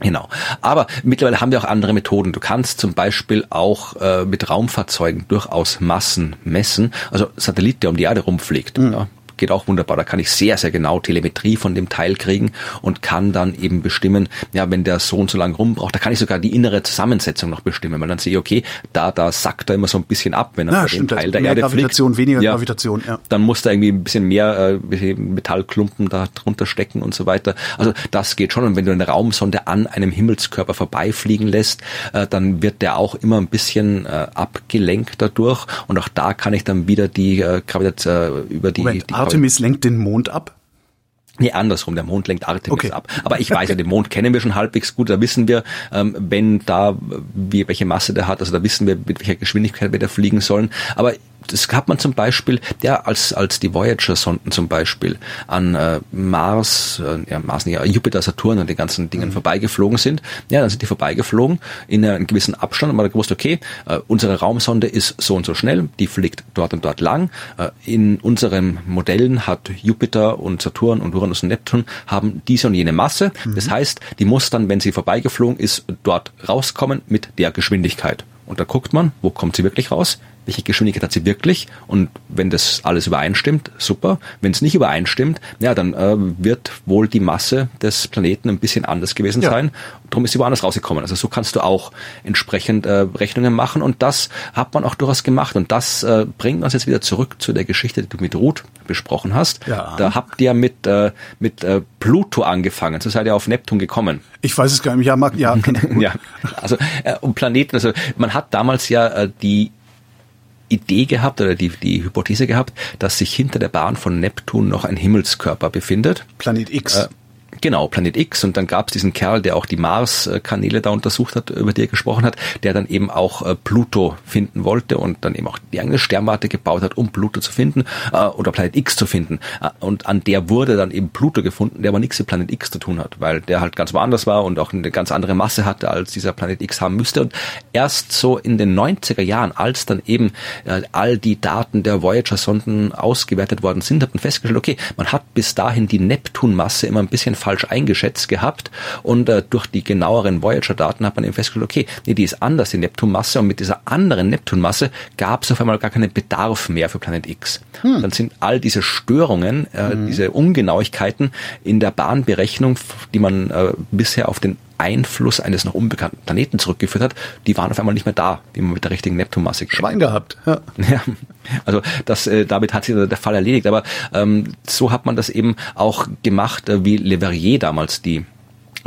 Genau. Aber mittlerweile haben wir auch andere Methoden. Du kannst zum Beispiel auch äh, mit Raumfahrzeugen durchaus Massen messen. Also Satellit, der um die Erde rumfliegt. Mhm. Ja, geht auch wunderbar. Da kann ich sehr, sehr genau Telemetrie von dem Teil kriegen und kann dann eben bestimmen, ja, wenn der so und so lang rumbraucht, da kann ich sogar die innere Zusammensetzung noch bestimmen, weil dann sehe ich, okay, da, da sackt er immer so ein bisschen ab, wenn er ja, den Teil der mehr Erde Gravitation, fliegt. weniger ja, Gravitation, ja. Dann muss da irgendwie ein bisschen mehr äh, Metallklumpen da drunter stecken und so weiter. Also das geht schon. Und wenn du eine Raumsonde an einem Himmelskörper vorbeifliegen lässt, äh, dann wird der auch immer ein bisschen äh, abgelenkt dadurch. Und auch da kann ich dann wieder die äh, Gravitation äh, über die, Moment, die Artemis lenkt den Mond ab? Nee, andersrum, der Mond lenkt Artemis okay. ab. Aber ich weiß ja, den Mond kennen wir schon halbwegs gut, da wissen wir, ähm, wenn da, wie, welche Masse der hat, also da wissen wir, mit welcher Geschwindigkeit wir da fliegen sollen. Aber das hat man zum Beispiel, ja, als, als die Voyager-Sonden zum Beispiel an äh, Mars, äh, ja, Mars nicht, Jupiter, Saturn und den ganzen Dingen mhm. vorbeigeflogen sind, ja, dann sind die vorbeigeflogen in einem gewissen Abstand und man hat gewusst, okay, äh, unsere Raumsonde ist so und so schnell, die fliegt dort und dort lang. Äh, in unseren Modellen hat Jupiter und Saturn und Uranus und Neptun haben diese und jene Masse. Mhm. Das heißt, die muss dann, wenn sie vorbeigeflogen ist, dort rauskommen mit der Geschwindigkeit. Und da guckt man, wo kommt sie wirklich raus? Welche Geschwindigkeit hat sie wirklich und wenn das alles übereinstimmt, super. Wenn es nicht übereinstimmt, ja, dann äh, wird wohl die Masse des Planeten ein bisschen anders gewesen ja. sein. Darum ist sie woanders rausgekommen. Also so kannst du auch entsprechend äh, Rechnungen machen und das hat man auch durchaus gemacht und das äh, bringt uns jetzt wieder zurück zu der Geschichte, die du mit Ruth besprochen hast. Ja. Da habt ihr mit äh, mit äh, Pluto angefangen. So seid ihr auf Neptun gekommen. Ich weiß es gar nicht. Ja, mag, ja, (laughs) ja. Also äh, um Planeten. Also man hat damals ja äh, die Idee gehabt oder die, die Hypothese gehabt, dass sich hinter der Bahn von Neptun noch ein Himmelskörper befindet. Planet X. Äh, Genau, Planet X. Und dann gab es diesen Kerl, der auch die Mars-Kanäle da untersucht hat, über die er gesprochen hat, der dann eben auch äh, Pluto finden wollte und dann eben auch die eigene Sternwarte gebaut hat, um Pluto zu finden äh, oder Planet X zu finden. Äh, und an der wurde dann eben Pluto gefunden, der aber nichts mit Planet X zu tun hat, weil der halt ganz woanders war und auch eine ganz andere Masse hatte, als dieser Planet X haben müsste. Und erst so in den 90er Jahren, als dann eben äh, all die Daten der Voyager-Sonden ausgewertet worden sind, hat man festgestellt, okay, man hat bis dahin die Neptunmasse immer ein bisschen falsch falsch eingeschätzt gehabt und äh, durch die genaueren Voyager-Daten hat man eben festgestellt, okay, nee, die ist anders, die Neptunmasse und mit dieser anderen Neptunmasse gab es auf einmal gar keinen Bedarf mehr für Planet X. Hm. Dann sind all diese Störungen, äh, hm. diese Ungenauigkeiten in der Bahnberechnung, die man äh, bisher auf den Einfluss eines noch unbekannten Planeten zurückgeführt hat, die waren auf einmal nicht mehr da, wie man mit der richtigen Neptunmasse Schwein gehabt. Ja. ja. Also das, äh, damit hat sich der Fall erledigt. Aber ähm, so hat man das eben auch gemacht, äh, wie Le Verrier damals die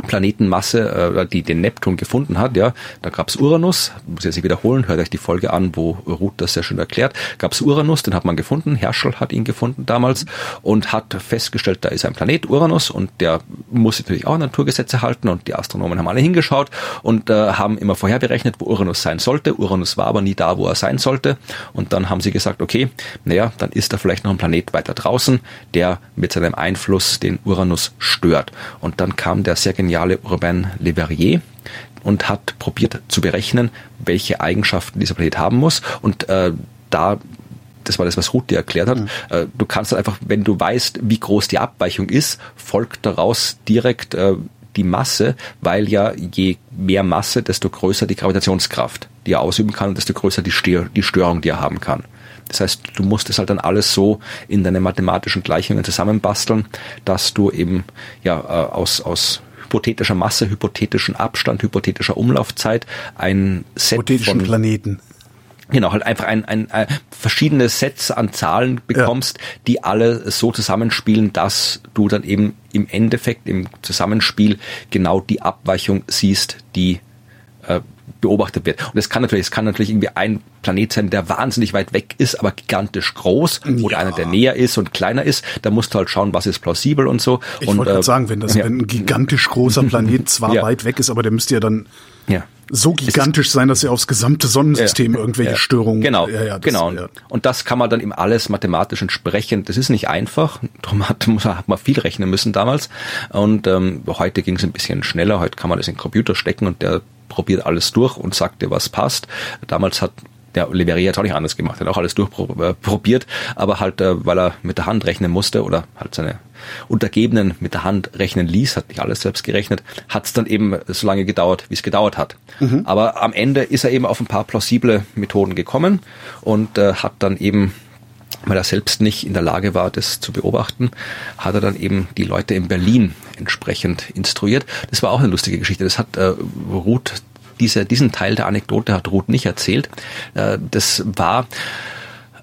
Planetenmasse, äh, die den Neptun gefunden hat, ja, da gab's Uranus, muss ich jetzt wiederholen, hört euch die Folge an, wo Ruth das sehr schön erklärt, gab's Uranus, den hat man gefunden, Herschel hat ihn gefunden damals und hat festgestellt, da ist ein Planet Uranus und der muss natürlich auch Naturgesetze halten und die Astronomen haben alle hingeschaut und äh, haben immer vorher berechnet, wo Uranus sein sollte. Uranus war aber nie da, wo er sein sollte und dann haben sie gesagt, okay, naja, dann ist da vielleicht noch ein Planet weiter draußen, der mit seinem Einfluss den Uranus stört. Und dann kam der sehr geniale Urbain Le Verrier und hat probiert zu berechnen, welche Eigenschaften dieser Planet haben muss. Und äh, da das war das, was Ruth dir erklärt hat. Mhm. Äh, du kannst dann einfach, wenn du weißt, wie groß die Abweichung ist, folgt daraus direkt äh, die Masse, weil ja je mehr Masse, desto größer die Gravitationskraft, die er ausüben kann, und desto größer die, Stör die Störung, die er haben kann. Das heißt, du musst es halt dann alles so in deine mathematischen Gleichungen zusammenbasteln, dass du eben ja äh, aus, aus hypothetischer Masse, hypothetischen Abstand, hypothetischer Umlaufzeit ein Set Hypothetischen von Planeten. Genau, halt einfach ein, ein, ein verschiedene Sets an Zahlen bekommst, ja. die alle so zusammenspielen, dass du dann eben im Endeffekt im Zusammenspiel genau die Abweichung siehst, die äh, beobachtet wird. Und es kann natürlich, es kann natürlich irgendwie ein Planet sein, der wahnsinnig weit weg ist, aber gigantisch groß ja. oder einer, der näher ist und kleiner ist. Da musst du halt schauen, was ist plausibel und so. Ich und, wollte äh, sagen, wenn das, ja. wenn ein gigantisch großer Planet zwar (laughs) ja. weit weg ist, aber der müsste ja dann ja. So gigantisch sein, dass er aufs gesamte Sonnensystem ja. irgendwelche ja. Störungen. Genau, ja, das, genau. Und das kann man dann eben alles mathematisch entsprechend. Das ist nicht einfach. Darum hat, hat man viel rechnen müssen damals. Und ähm, heute ging es ein bisschen schneller. Heute kann man das in den Computer stecken und der probiert alles durch und sagt dir, was passt. Damals hat der Leverie hat auch nicht anders gemacht, hat auch alles durchprobiert, äh, aber halt, äh, weil er mit der Hand rechnen musste oder halt seine Untergebenen mit der Hand rechnen ließ, hat nicht alles selbst gerechnet, hat es dann eben so lange gedauert, wie es gedauert hat. Mhm. Aber am Ende ist er eben auf ein paar plausible Methoden gekommen und äh, hat dann eben weil er selbst nicht in der Lage war, das zu beobachten, hat er dann eben die Leute in Berlin entsprechend instruiert. Das war auch eine lustige Geschichte. Das hat äh, Ruth, diese, diesen Teil der Anekdote hat Ruth nicht erzählt. Äh, das war,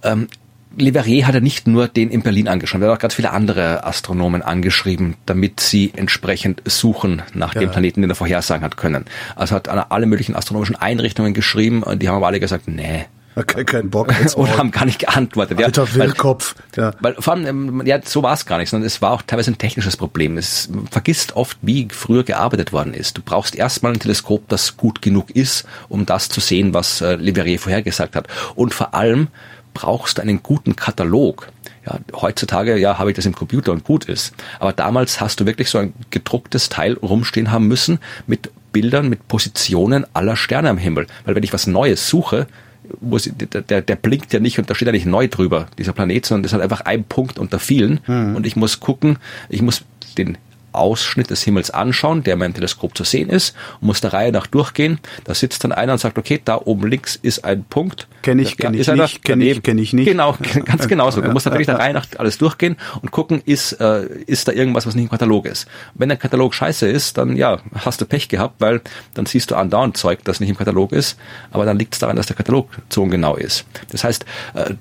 ähm, Leverrier hat er nicht nur den in Berlin angeschrieben, er hat auch ganz viele andere Astronomen angeschrieben, damit sie entsprechend suchen nach ja. dem Planeten, den er vorhersagen hat können. Also hat an alle möglichen astronomischen Einrichtungen geschrieben und die haben aber alle gesagt, nee, Okay, kein Bock. (laughs) Oder haben gar nicht geantwortet. Alter ja, Wirrkopf. Ja. Weil vor allem, ähm, ja, so war es gar nicht, sondern es war auch teilweise ein technisches Problem. Es vergisst oft, wie früher gearbeitet worden ist. Du brauchst erstmal ein Teleskop, das gut genug ist, um das zu sehen, was äh, Leverrier vorhergesagt hat. Und vor allem brauchst du einen guten Katalog. Ja, heutzutage, ja, habe ich das im Computer und gut ist. Aber damals hast du wirklich so ein gedrucktes Teil rumstehen haben müssen mit Bildern, mit Positionen aller Sterne am Himmel. Weil wenn ich was Neues suche, muss, der, der, der blinkt ja nicht und da steht ja nicht neu drüber, dieser Planet, sondern das ist halt einfach ein Punkt unter vielen. Mhm. Und ich muss gucken, ich muss den Ausschnitt des Himmels anschauen, der in meinem Teleskop zu sehen ist, und muss der Reihe nach durchgehen. Da sitzt dann einer und sagt, okay, da oben links ist ein Punkt. Kenne ich, kenne ich nicht, kenne ich, kenn ich nicht. Genau, (laughs) ganz genau so. Du musst natürlich der Reihe nach alles durchgehen und gucken, ist, äh, ist da irgendwas, was nicht im Katalog ist. Wenn der Katalog scheiße ist, dann ja, hast du Pech gehabt, weil dann siehst du andauernd Zeug, das nicht im Katalog ist, aber dann liegt es daran, dass der Katalog so ungenau ist. Das heißt, äh,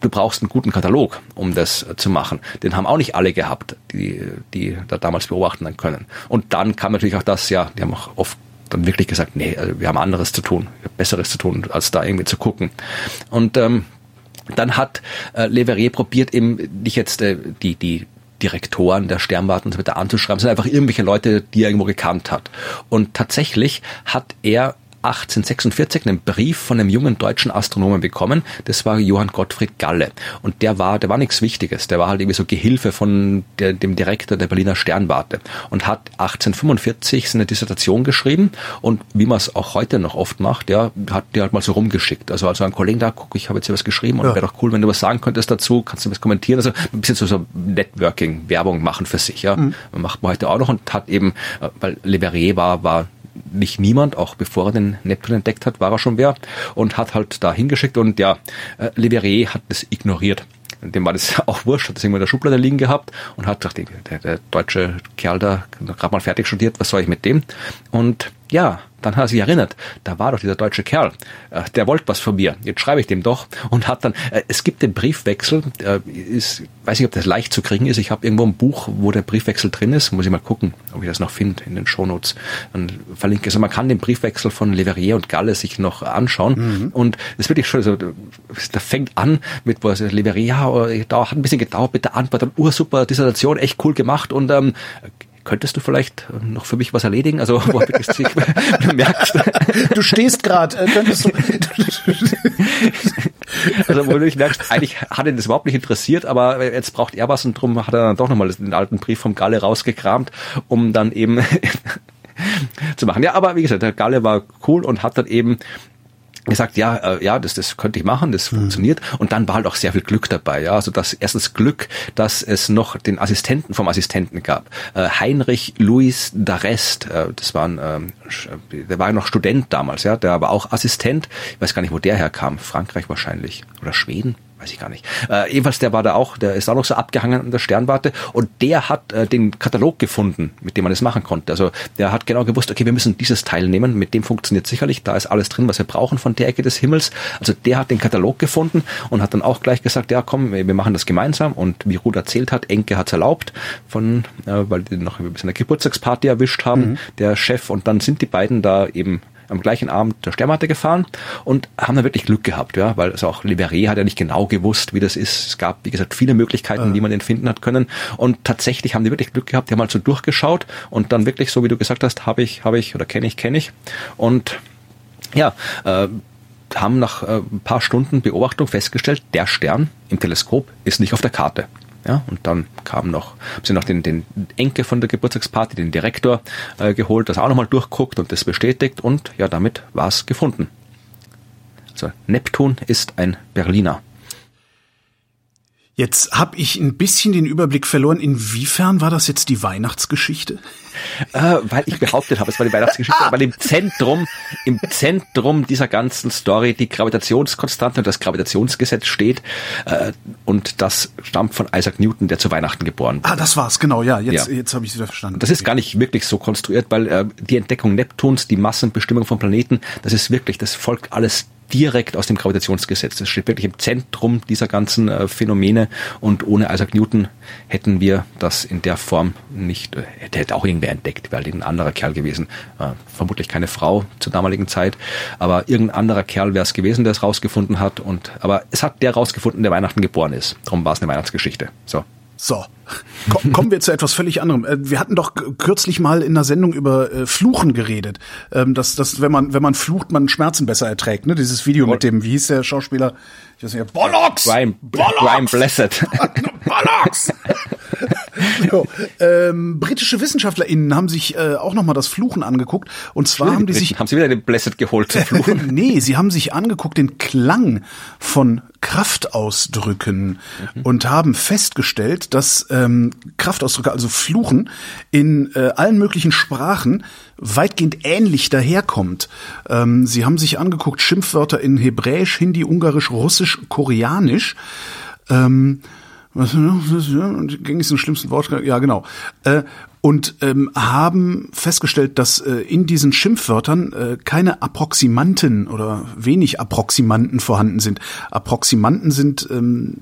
du brauchst einen guten Katalog, um das zu machen. Den haben auch nicht alle gehabt, die, die da damals beobachten können. Und dann kam natürlich auch das, ja, die haben auch oft dann wirklich gesagt, nee, also wir haben anderes zu tun, besseres zu tun, als da irgendwie zu gucken. Und ähm, dann hat äh, Leverrier probiert eben nicht jetzt äh, die, die Direktoren der Sternwarten und so weiter anzuschreiben, sondern einfach irgendwelche Leute, die er irgendwo gekannt hat. Und tatsächlich hat er 1846 einen Brief von einem jungen deutschen Astronomen bekommen. Das war Johann Gottfried Galle. Und der war, der war nichts Wichtiges. Der war halt irgendwie so Gehilfe von der, dem Direktor der Berliner Sternwarte und hat 1845 seine Dissertation geschrieben. Und wie man es auch heute noch oft macht, ja, hat die halt mal so rumgeschickt. Also also ein Kollegen da, guck, ich habe jetzt hier was geschrieben und ja. wäre doch cool, wenn du was sagen könntest dazu, kannst du was kommentieren. Also ein bisschen so, so Networking, Werbung machen für sich, ja. Mhm. Macht man heute auch noch und hat eben, äh, weil Leverrier war, war nicht niemand, auch bevor er den Neptun entdeckt hat, war er schon wer und hat halt da hingeschickt und ja, äh, Leverrier hat das ignoriert. Dem war das (laughs) auch wurscht, hat das irgendwo in der Schublade liegen gehabt und hat gesagt, der, der deutsche Kerl da, gerade mal fertig studiert, was soll ich mit dem? Und ja, dann hat er sich erinnert, da war doch dieser deutsche Kerl, äh, der wollte was von mir, jetzt schreibe ich dem doch und hat dann, äh, es gibt den Briefwechsel, äh, ist, weiß nicht, ob das leicht zu kriegen ist, ich habe irgendwo ein Buch, wo der Briefwechsel drin ist, muss ich mal gucken, ob ich das noch finde in den Shownotes, dann verlinke ich, also man kann den Briefwechsel von Leverrier und Galle sich noch anschauen. Mhm. und es wirklich schon, also, da fängt an mit, wo also Leverrier, ja, da hat ein bisschen gedauert mit der Antwort, dann ursuper Dissertation, echt cool gemacht. Und ähm, könntest du vielleicht äh, noch für mich was erledigen? Also, (laughs) wo du merkst. (laughs) Du stehst gerade, äh, könntest du. (laughs) also, wo du dich merkst, eigentlich hat ihn das überhaupt nicht interessiert, aber jetzt braucht er was und drum hat er dann doch nochmal den alten Brief vom Galle rausgekramt, um dann eben zu machen. Ja, aber wie gesagt, der Galle war cool und hat dann eben gesagt, ja, äh, ja, das, das könnte ich machen, das mhm. funktioniert. Und dann war halt auch sehr viel Glück dabei. Ja, also das erstens Glück, dass es noch den Assistenten vom Assistenten gab. Äh, Heinrich Louis Darest, äh, das war ein, äh, der war noch Student damals, ja, der war auch Assistent. Ich weiß gar nicht, wo der herkam. Frankreich wahrscheinlich oder Schweden weiß ich gar nicht. Äh, jedenfalls, der war da auch, der ist auch noch so abgehangen an der Sternwarte und der hat äh, den Katalog gefunden, mit dem man das machen konnte. Also der hat genau gewusst, okay, wir müssen dieses Teil nehmen, mit dem funktioniert sicherlich, da ist alles drin, was wir brauchen von der Ecke des Himmels. Also der hat den Katalog gefunden und hat dann auch gleich gesagt, ja komm, wir machen das gemeinsam und wie Ruth erzählt hat, Enke hat's erlaubt, von, äh, weil die noch ein bisschen eine Geburtstagsparty erwischt haben, mhm. der Chef und dann sind die beiden da eben am gleichen Abend der Sternwarte gefahren und haben da wirklich Glück gehabt, ja, weil es auch Liberé hat ja nicht genau gewusst, wie das ist. Es gab, wie gesagt, viele Möglichkeiten, ja. die man entfinden hat können und tatsächlich haben die wirklich Glück gehabt, die haben mal so durchgeschaut und dann wirklich, so wie du gesagt hast, habe ich, habe ich oder kenne ich, kenne ich und ja, äh, haben nach äh, ein paar Stunden Beobachtung festgestellt, der Stern im Teleskop ist nicht auf der Karte. Ja, und dann kam noch, haben sie noch den, den Enkel von der Geburtstagsparty, den Direktor, äh, geholt, das auch nochmal durchguckt und das bestätigt und ja, damit war es gefunden. Also Neptun ist ein Berliner. Jetzt habe ich ein bisschen den Überblick verloren. Inwiefern war das jetzt die Weihnachtsgeschichte? Äh, weil ich behauptet habe, es war die Weihnachtsgeschichte, weil im Zentrum, im Zentrum dieser ganzen Story die Gravitationskonstante und das Gravitationsgesetz steht. Äh, und das stammt von Isaac Newton, der zu Weihnachten geboren wurde. Ah, das war's, genau, ja. Jetzt, ja. jetzt habe ich es wieder verstanden. Das ist gar nicht wirklich so konstruiert, weil äh, die Entdeckung Neptuns, die Massenbestimmung von Planeten, das ist wirklich, das folgt alles direkt aus dem Gravitationsgesetz. Das steht wirklich im Zentrum dieser ganzen äh, Phänomene und ohne Isaac Newton hätten wir das in der Form nicht, äh, hätte auch irgendwer entdeckt, wäre halt ein anderer Kerl gewesen. Äh, vermutlich keine Frau zur damaligen Zeit, aber irgendein anderer Kerl wäre es gewesen, der es rausgefunden hat und, aber es hat der rausgefunden, der Weihnachten geboren ist. Darum war es eine Weihnachtsgeschichte. So. So, kommen wir zu etwas völlig anderem. Äh, wir hatten doch kürzlich mal in der Sendung über äh, Fluchen geredet. Ähm, dass, dass wenn man wenn man flucht, man Schmerzen besser erträgt. Ne? Dieses Video mit dem, wie hieß der Schauspieler? Ich weiß nicht, Bollocks! Brian, Brian Blessed. (laughs) Bollocks! (laughs) so, ähm, britische WissenschaftlerInnen haben sich äh, auch nochmal das Fluchen angeguckt. Und zwar haben die sich. Haben sie wieder den Blessed geholt zu fluchen? (laughs) nee, sie haben sich angeguckt den Klang von Kraftausdrücken mhm. und haben festgestellt, dass ähm, Kraftausdrücke, also Fluchen, in äh, allen möglichen Sprachen weitgehend ähnlich daherkommt. Ähm, sie haben sich angeguckt Schimpfwörter in Hebräisch, Hindi, Ungarisch, Russisch, Koreanisch. Ähm, was ging es schlimmsten Wort? Ja, genau. Äh, und ähm, haben festgestellt, dass äh, in diesen Schimpfwörtern äh, keine Approximanten oder wenig Approximanten vorhanden sind. Approximanten sind ähm,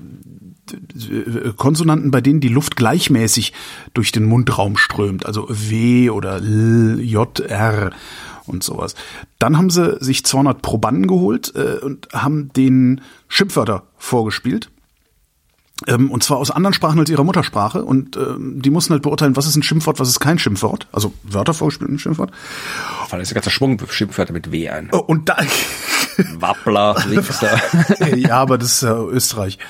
Konsonanten, bei denen die Luft gleichmäßig durch den Mundraum strömt, also W oder L, J, R und sowas. Dann haben sie sich 200 Probanden geholt äh, und haben den Schimpfwörter vorgespielt ähm, und zwar aus anderen Sprachen als ihrer Muttersprache. Und ähm, die mussten halt beurteilen, was ist ein Schimpfwort, was ist kein Schimpfwort. Also Wörter vorgespielt, ein Schimpfwort. Fallen ist ein ganzer Schwung Schimpfwörter mit W ein. Oh, und da. (laughs) Wappler, Wichser. (laughs) ja, aber das ist ja Österreich. (laughs)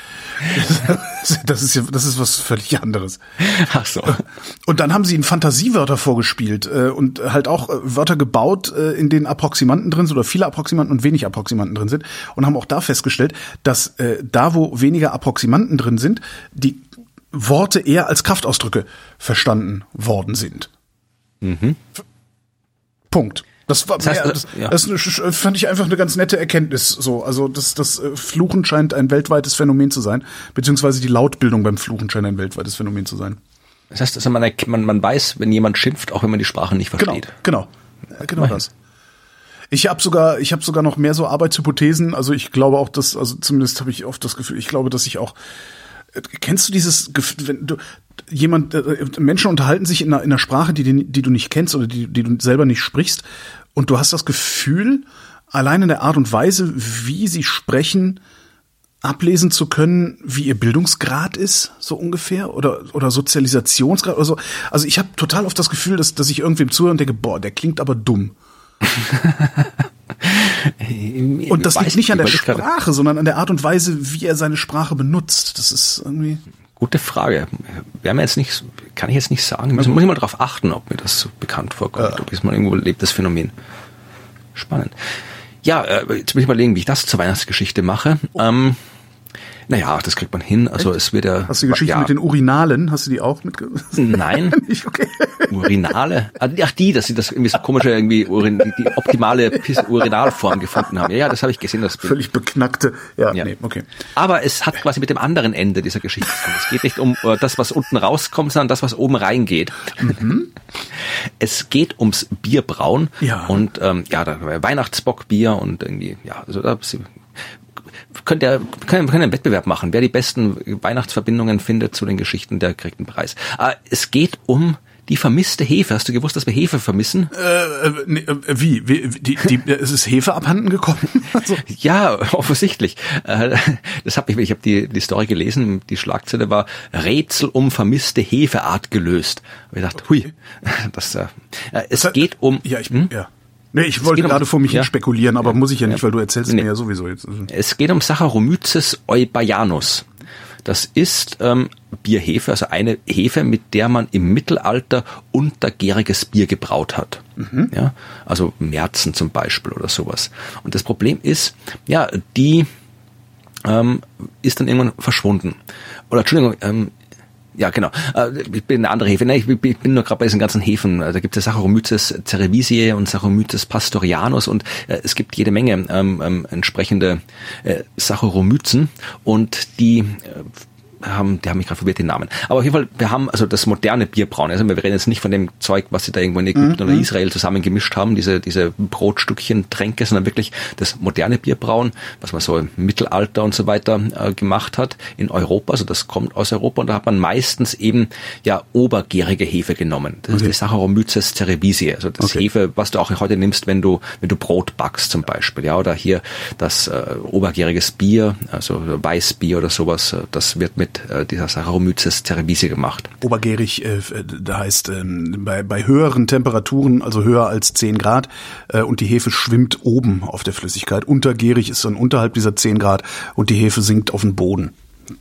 Das ist ja, das ist was völlig anderes. Ach so. Und dann haben sie ihnen Fantasiewörter vorgespielt äh, und halt auch äh, Wörter gebaut, äh, in denen Approximanten drin sind oder viele Approximanten und wenig Approximanten drin sind und haben auch da festgestellt, dass da, wo weniger Approximanten drin sind, die Worte eher als Kraftausdrücke verstanden worden sind. Mhm. Punkt. Das war, das, heißt, ja, das, ja. das, fand ich einfach eine ganz nette Erkenntnis. So, also das, das äh, Fluchen scheint ein weltweites Phänomen zu sein, beziehungsweise die Lautbildung beim Fluchen scheint ein weltweites Phänomen zu sein. Das heißt, also man, man, man weiß, wenn jemand schimpft, auch wenn man die Sprache nicht versteht. Genau, genau, genau das. Ich habe sogar, ich habe sogar noch mehr so Arbeitshypothesen. Also ich glaube auch, dass, also zumindest habe ich oft das Gefühl, ich glaube, dass ich auch äh, Kennst du dieses, wenn du jemand, äh, Menschen unterhalten sich in einer, in einer Sprache, die, die du nicht kennst oder die, die du selber nicht sprichst, und du hast das Gefühl, allein in der Art und Weise, wie sie sprechen, ablesen zu können, wie ihr Bildungsgrad ist, so ungefähr, oder, oder Sozialisationsgrad oder so. Also ich habe total oft das Gefühl, dass, dass ich irgendwem zuhöre und denke, boah, der klingt aber dumm. (laughs) und das liegt nicht an der Sprache, sondern an der Art und Weise, wie er seine Sprache benutzt. Das ist irgendwie. Gute Frage. Wir haben jetzt nicht, kann ich jetzt nicht sagen. Muss, muss ich mal darauf achten, ob mir das so bekannt vorkommt, äh. ob es mal irgendwo lebt, das Phänomen. Spannend. Ja, äh, jetzt muss ich überlegen, wie ich das zur Weihnachtsgeschichte mache. Oh. Ähm, Naja, das kriegt man hin. Also es wird ja. Hast du die Geschichte ja, mit den Urinalen? Hast du die auch mitge... Nein. (laughs) Nicht, okay. Urinale. Ah, Ach die, dass sie das irgendwie so komische irgendwie Urin, die, die optimale Pis Urinalform gefunden haben. Ja, ja, das habe ich gesehen. Das Bild. Völlig beknackte. Ja, Ja. nee, okay. Aber es hat quasi mit dem anderen Ende dieser Geschichte zu tun. Es geht nicht um äh, das, was unten rauskommt, sondern das, was oben reingeht. (laughs) Es geht ums Bierbrauen Ja. und ähm, ja, da war Weihnachtsbockbier und irgendwie ja, also da könnt ihr können, können einen Wettbewerb machen. Wer die besten Weihnachtsverbindungen findet zu den Geschichten, der kriegt einen Preis. Aber es geht um die vermisste Hefe. Hast du gewusst, dass wir Hefe vermissen? Äh, äh, nee, äh, wie? wie die, die, es ist Hefe abhanden gekommen? (laughs) Also, Ja, offensichtlich. Äh, Das hab ich, ich habe die, die Story gelesen, die Schlagzeile war Rätsel um vermisste Hefeart gelöst. Und ich dachte, hui, das, äh, äh, es geht um, ja, ich, Hm? ja. Nee, ich wollte geht um- gerade vor mich ja. hin spekulieren, aber muss ich ja nicht, weil du erzählst Nee. mir ja sowieso jetzt. Also, es geht um Saccharomyces eubayanus. Das ist ähm, Bierhefe, also eine Hefe, mit der man im Mittelalter untergäriges Bier gebraut hat. Ja, also Märzen zum Beispiel oder sowas. Und das Problem ist, ja, die ähm, ist dann irgendwann verschwunden. Oder Entschuldigung, ähm, ja genau, äh, ich bin eine andere Hefe. Ich bin nur gerade bei diesen ganzen Hefen. Äh, Da gibt es ja Saccharomyces cerevisiae und Saccharomyces pastorianus und äh, es gibt jede Menge ähm, ähm, entsprechende äh, Saccharomyzen und die äh, haben, die haben mich gerade verwirrt den Namen. Aber auf jeden Fall, wir haben also das moderne Bierbrauen. Also wir reden jetzt nicht von dem Zeug, was sie da irgendwo in Ägypten oder Israel zusammen gemischt haben, diese, diese Brotstückchen, Tränke, sondern wirklich das moderne Bierbrauen, was man so im Mittelalter und so weiter äh, gemacht hat in Europa. Also das kommt aus Europa und da hat man meistens eben ja obergärige Hefe genommen. Das ist die Saccharomyces cerevisiae, also das Okay. Hefe, was du auch heute nimmst, wenn du wenn du Brot backst zum Beispiel, ja, oder hier das äh, obergäriges Bier, also Weißbier oder sowas, äh, das wird mit äh, dieser Saccharomyces cerevisiae gemacht. obergärig, äh, äh, da heißt ähm, bei, bei höheren Temperaturen, also höher als 10 Grad, äh, und die Hefe schwimmt oben auf der Flüssigkeit. Untergärig ist dann unterhalb dieser 10 Grad und die Hefe sinkt auf den Boden.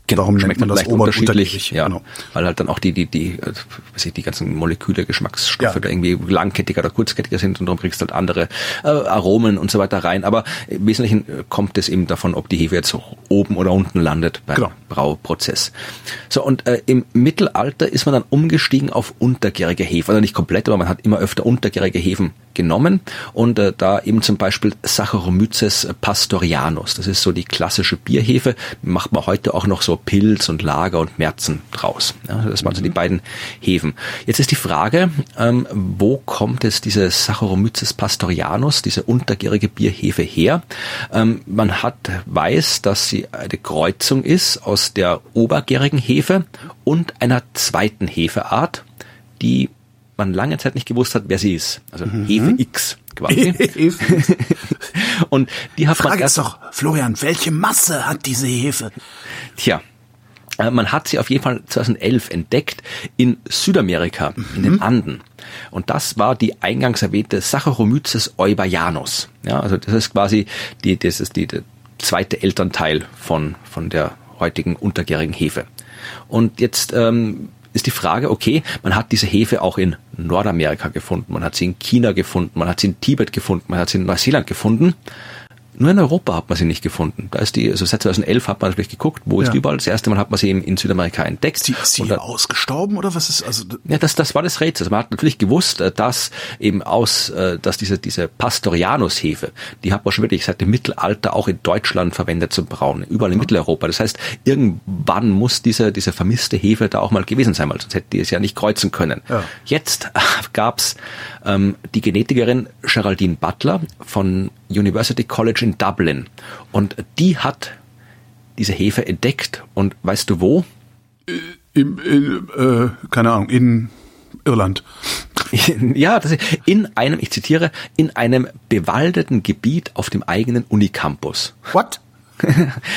Darum nennt schmeckt man das leicht unterschiedlich, ja, Genau. weil halt dann auch die die die äh, weiß ich, die ganzen Moleküle Geschmacksstoffe Ja. da irgendwie langkettiger oder kurzkettiger sind und darum kriegst du halt andere äh, Aromen und so weiter rein, aber im Wesentlichen äh, kommt es eben davon, ob die Hefe jetzt oben oder unten landet beim Genau. Brauprozess. So und äh, im Mittelalter ist man dann umgestiegen auf untergärige Hefe, also nicht komplett, aber man hat immer öfter untergärige Hefen genommen und äh, da eben zum Beispiel Saccharomyces pastorianus. Das ist so die klassische Bierhefe. Macht man heute auch noch so Pilz und Lager und Märzen draus. Ja, das waren so die beiden Hefen. Jetzt ist die Frage, ähm, wo kommt es diese Saccharomyces pastorianus, diese untergärige Bierhefe her? Ähm, man hat weiß, dass sie eine Kreuzung ist aus der obergärigen Hefe und einer zweiten Hefeart, die man lange Zeit nicht gewusst hat, wer sie ist. Also Hefe X quasi. (laughs) Und die hat man Frage erst ist doch, Florian, welche Masse hat diese Hefe? Tja, äh, man hat sie auf jeden Fall 2011 entdeckt in Südamerika, in den Anden. Und das war die eingangs erwähnte Saccharomyces eubayanus. Ja, also das ist quasi die, das ist die, der zweite Elternteil von, von der heutigen untergärigen Hefe. Und jetzt ähm, ist die Frage, okay, man hat diese Hefe auch in Nordamerika gefunden, man hat sie in China gefunden, man hat sie in Tibet gefunden, man hat sie in Neuseeland gefunden. Nur in Europa hat man sie nicht gefunden. Da ist die, also seit 2011 hat man natürlich geguckt, wo ist Ja. die überall. Das erste Mal hat man sie in, in Südamerika entdeckt. Die Und dann- ausgestorben oder was ist, also, ja, das, das war das Rätsel. Also man hat natürlich gewusst, äh, dass eben aus, äh, dass diese, diese Pastorianus-Hefe, die hat man schon wirklich seit dem Mittelalter auch in Deutschland verwendet zum Brauen, überall in Mitteleuropa. Das heißt, irgendwann muss diese, diese vermisste Hefe da auch mal gewesen sein, weil sonst hätte die es ja nicht kreuzen können. Ja. Jetzt gab's ähm, die Genetikerin Geraldine Butler von University College in Dublin und die hat diese Hefe entdeckt und weißt du wo? im, in, äh, keine Ahnung, in Irland. Ja, das ist in einem, ich zitiere, in einem bewaldeten Gebiet auf dem eigenen Unicampus. What? (laughs)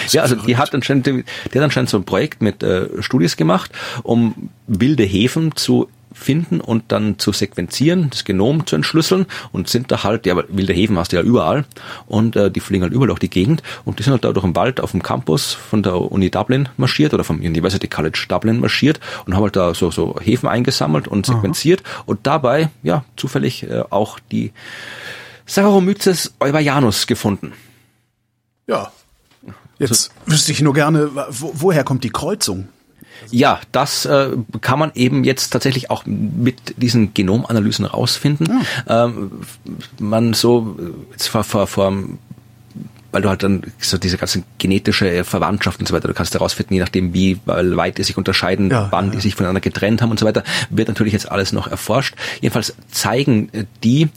Ja, also die hat anscheinend, die hat anscheinend so ein Projekt mit äh, Studis gemacht, um wilde Hefen zu finden und dann zu sequenzieren, das Genom zu entschlüsseln und sind da halt, ja, aber wilde Hefen hast du ja überall und äh, die fliegen halt überall durch die Gegend und die sind halt da durch den Wald auf dem Campus von der Uni Dublin marschiert oder vom University College Dublin marschiert und haben halt da so, so Hefen eingesammelt und sequenziert und dabei, ja, zufällig äh, auch die Saccharomyces eubayanus gefunden. Ja. Jetzt wüsste ich nur gerne, wo, woher kommt die Kreuzung? Ja, das äh, kann man eben jetzt tatsächlich auch mit diesen Genomanalysen rausfinden. Hm. Ähm, man so jetzt vor, vor, vor weil du halt dann so diese ganze genetische Verwandtschaft und so weiter, du kannst herausfinden, je nachdem wie weit die sich unterscheiden, Ja, wann ja, die sich voneinander getrennt haben und so weiter, wird natürlich jetzt alles noch erforscht. Jedenfalls zeigen äh, die,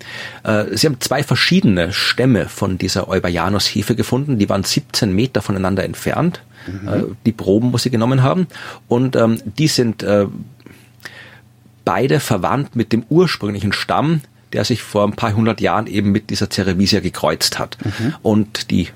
äh, sie haben zwei verschiedene Stämme von dieser Eubayanus-Hefe gefunden, die waren 17 Meter voneinander entfernt, äh, die Proben, wo sie genommen haben, und ähm, die sind äh, beide verwandt mit dem ursprünglichen Stamm, der sich vor ein paar hundert Jahren eben mit dieser Cerevisia gekreuzt hat. Und die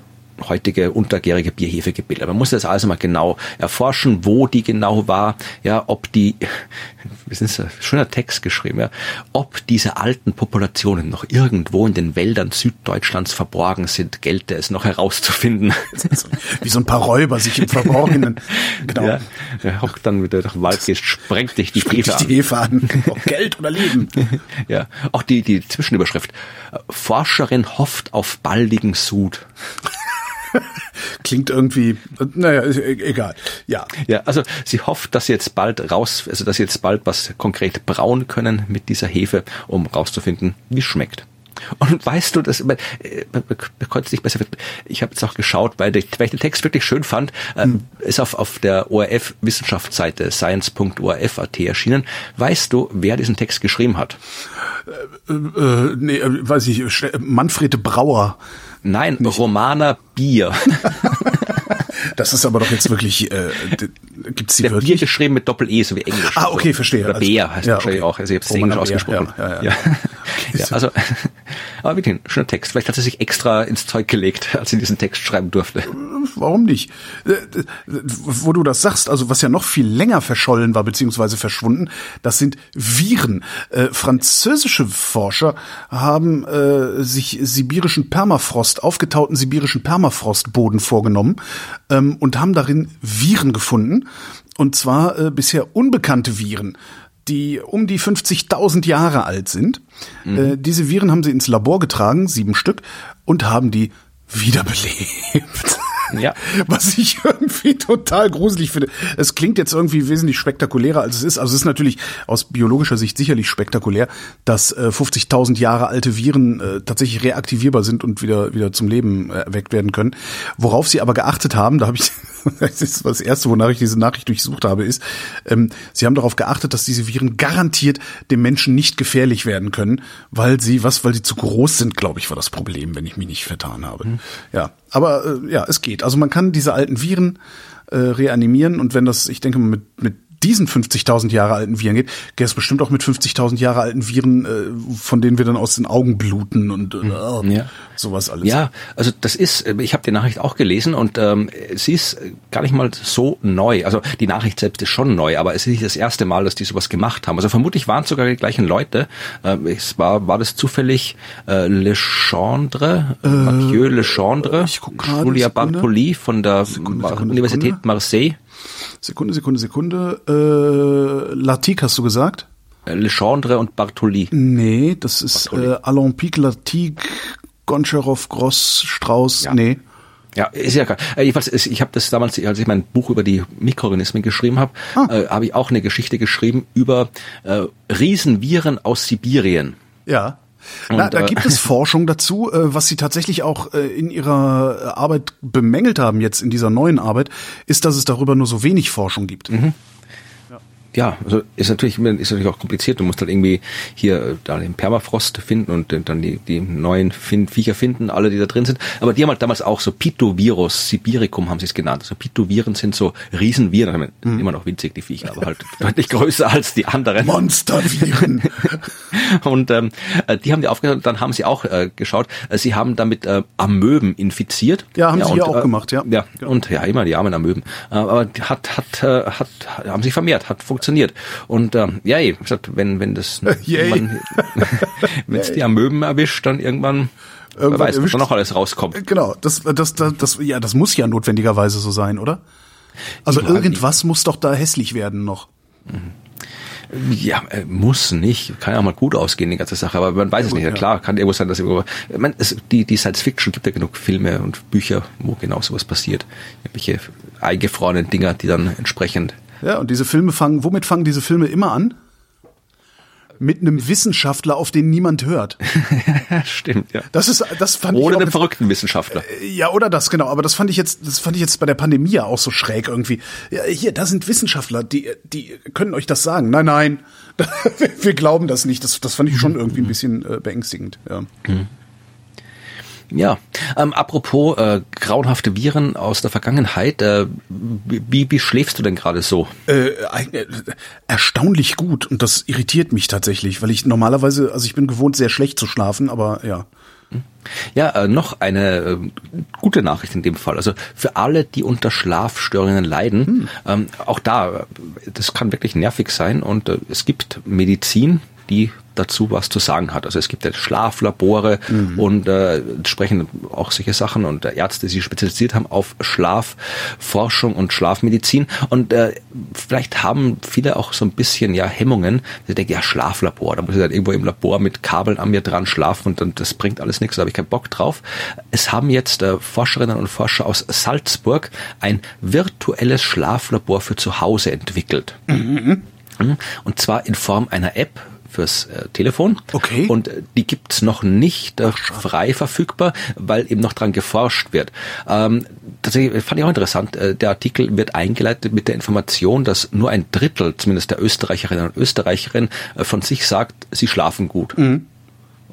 heutige untergärige Bierhefe gebildet. Man muss das also mal genau erforschen, wo die genau war, ja, ob die, (laughs) das ist ein schöner Text geschrieben, ja, ob diese alten Populationen noch irgendwo in den Wäldern Süddeutschlands verborgen sind, gelte es noch herauszufinden. (laughs) Wie so ein paar Räuber sich im Verborgenen. (laughs) Genau. Ja, er hockt dann, wenn du durch den Wald gehst, sprengt dich die Hefe dich an. die Hefe an. Ob Geld oder Leben. Ja, auch die, die Zwischenüberschrift. Forscherin hofft auf baldigen Sud. (laughs) Klingt irgendwie, äh, naja, e- egal. Ja. Ja, also sie hofft, dass sie jetzt bald raus, also dass sie jetzt bald was konkret brauen können mit dieser Hefe, um rauszufinden, wie es schmeckt. Und weißt du, das, äh, konnte nicht besser. Ich habe jetzt auch geschaut, weil, der, weil ich den Text wirklich schön fand, äh, ist auf, auf der ORF Wissenschaftsseite science.orf.at erschienen. Weißt du, wer diesen Text geschrieben hat? Äh, nee, äh, weiß ich, Manfred Brauer. Nein, Romana Bier. (laughs) Das ist aber doch jetzt wirklich, äh, gibt's die Der Bier geschrieben mit Doppel-E, so wie Englisch. Ah, okay, verstehe. Oder Also- Bär heißt ja, wahrscheinlich okay. auch. Also ich habe es Englisch Bär, ausgesprochen. ja, ja, ja. ja, (laughs) also, (laughs) aber wirklich ein schöner Text. Vielleicht hat er sich extra ins Zeug gelegt, (laughs) als er diesen Text schreiben durfte. Warum nicht? Äh, äh, Wo du das sagst, also was ja noch viel länger verschollen war, beziehungsweise verschwunden, das sind Viren. Äh, französische Forscher haben äh, sich sibirischen Permafrost, aufgetauten sibirischen Permafrostboden vorgenommen ähm, und haben darin Viren gefunden. Und zwar äh, bisher unbekannte Viren die um die 50.000 Jahre alt sind. Äh, diese Viren haben sie ins Labor getragen, sieben Stück, und haben die wiederbelebt. (laughs) Ja. Was ich irgendwie total gruselig finde. Es klingt jetzt irgendwie wesentlich spektakulärer, als es ist. Also es ist natürlich aus biologischer Sicht sicherlich spektakulär, dass äh, 50.000 Jahre alte Viren äh, tatsächlich reaktivierbar sind und wieder wieder zum Leben äh, erweckt werden können. Worauf sie aber geachtet haben, da habe ich (laughs) das ist das erste, wonach ich diese Nachricht durchsucht habe, ist, ähm, sie haben darauf geachtet, dass diese Viren garantiert dem Menschen nicht gefährlich werden können, weil sie was, weil sie zu groß sind, glaube ich, war das Problem, wenn ich mich nicht vertan habe. Ja, aber äh, ja, es geht. Also man kann diese alten Viren äh, reanimieren und wenn das, ich denke mal, mit, mit diesen 50.000 Jahre alten Viren geht, geht es bestimmt auch mit 50.000 Jahre alten Viren, äh, von denen wir dann aus den Augen bluten und äh, Ja. sowas alles. Ja, also das ist, äh, ich habe die Nachricht auch gelesen und ähm, sie ist gar nicht mal so neu. Also die Nachricht selbst ist schon neu, aber es ist nicht das erste Mal, dass die sowas gemacht haben. Also vermutlich waren es sogar die gleichen Leute. Ähm, es war, war das zufällig äh, Legendre, äh, Mathieu Legendre, guck gerade, Julia. Bartoli von der Sekunde, Sekunde, Universität Sekunde. Marseille. Sekunde, Sekunde, Sekunde. Äh, Latique hast du gesagt? Äh, Legendre und Bartoli. Nee, das ist Bartoli. äh, Alampic, Latique, Goncharow, Gross, Strauß. Ja. Nee. Ja, ist ja klar. Äh, jedenfalls, ich habe das damals, als ich mein Buch über die Mikroorganismen geschrieben habe, Ah. äh, habe ich auch eine Geschichte geschrieben über äh, Riesenviren aus Sibirien. Ja. Na, Und, da äh, gibt es (laughs) Forschung dazu, äh, was sie tatsächlich auch äh, in ihrer Arbeit bemängelt haben jetzt in dieser neuen Arbeit, ist, dass es darüber nur so wenig Forschung gibt. Ja, also ist natürlich ist natürlich auch kompliziert. Du musst halt irgendwie hier äh, da den Permafrost finden und äh, dann die, die neuen fin Viecher finden, alle, die da drin sind. Aber die haben halt damals auch so Pitovirus sibiricum haben sie es genannt. Also Pitoviren sind so Riesenviren, meine, immer noch winzig die Viecher, aber halt (laughs) deutlich größer als die anderen. Monsterviren. (laughs) Und ähm, äh, die haben die aufgehört und dann haben sie auch äh, geschaut, sie haben damit äh, Amöben infiziert. Ja, haben sie und, auch äh, gemacht, ja. Ja, und ja, immer die armen Amöben. Äh, aber die hat, hat, äh, hat, haben sich vermehrt, hat funktioniert. Und ähm, ja, wie gesagt, wenn, wenn das (laughs) (laughs) wenn es die Amöben erwischt, dann irgendwann, Irgendwann weiß, erwischt- noch alles rauskommt. Genau, das, das, das, das, ja, das muss ja notwendigerweise so sein, oder? Also irgendwas muss doch da hässlich werden noch. Ja, äh, muss nicht. Kann ja mal gut ausgehen, die ganze Sache, aber man weiß es nicht. Ja, klar, kann irgendwo sein, dass irgendwo, ich meine, es, die, die Science Fiction gibt ja genug Filme und Bücher, wo genau sowas passiert. Irgendwelche eingefrorenen Dinger, die dann entsprechend. Ja, und diese Filme fangen, womit fangen diese Filme immer an? mit einem Wissenschaftler, auf den niemand hört. (laughs) Stimmt, ja. Das ist, das fand oder ich einem verrückten Wissenschaftler. Äh, ja, oder das, genau. Aber das fand ich jetzt, das fand ich jetzt bei der Pandemie ja auch so schräg irgendwie. Ja, hier, da sind Wissenschaftler, die, die können euch das sagen. Nein, nein, (laughs) wir glauben das nicht. Das, das fand ich schon irgendwie ein bisschen äh, beängstigend. Ja. Mhm. Ja, ähm, apropos äh, grauenhafte Viren aus der Vergangenheit, äh, wie, wie schläfst du denn gerade so? Äh, äh, erstaunlich gut und das irritiert mich tatsächlich, weil ich normalerweise, also ich bin gewohnt, sehr schlecht zu schlafen, aber ja. Ja, äh, noch eine äh, gute Nachricht in dem Fall. Also für alle, die unter Schlafstörungen leiden, hm. ähm, auch da, das kann wirklich nervig sein und äh, es gibt Medizin, die dazu was zu sagen hat. Also es gibt ja Schlaflabore mhm. und äh, entsprechend auch solche Sachen und äh, Ärzte, die sich spezialisiert haben auf Schlafforschung und Schlafmedizin. Und äh, vielleicht haben viele auch so ein bisschen ja Hemmungen. Sie denken, ja, Schlaflabor, da muss ich dann irgendwo im Labor mit Kabeln an mir dran schlafen und dann das bringt alles nichts, da habe ich keinen Bock drauf. Es haben jetzt äh, Forscherinnen und Forscher aus Salzburg ein virtuelles Schlaflabor für zu Hause entwickelt. Mhm. Und zwar in Form einer App, fürs äh, Telefon. Okay. Und äh, die gibt's noch nicht äh, frei verfügbar, weil eben noch dran geforscht wird. Ähm, tatsächlich fand ich auch interessant. Äh, der Artikel wird eingeleitet mit der Information, dass nur ein Drittel, zumindest der Österreicherinnen und Österreicherinnen, äh, von sich sagt, sie schlafen gut. Mhm.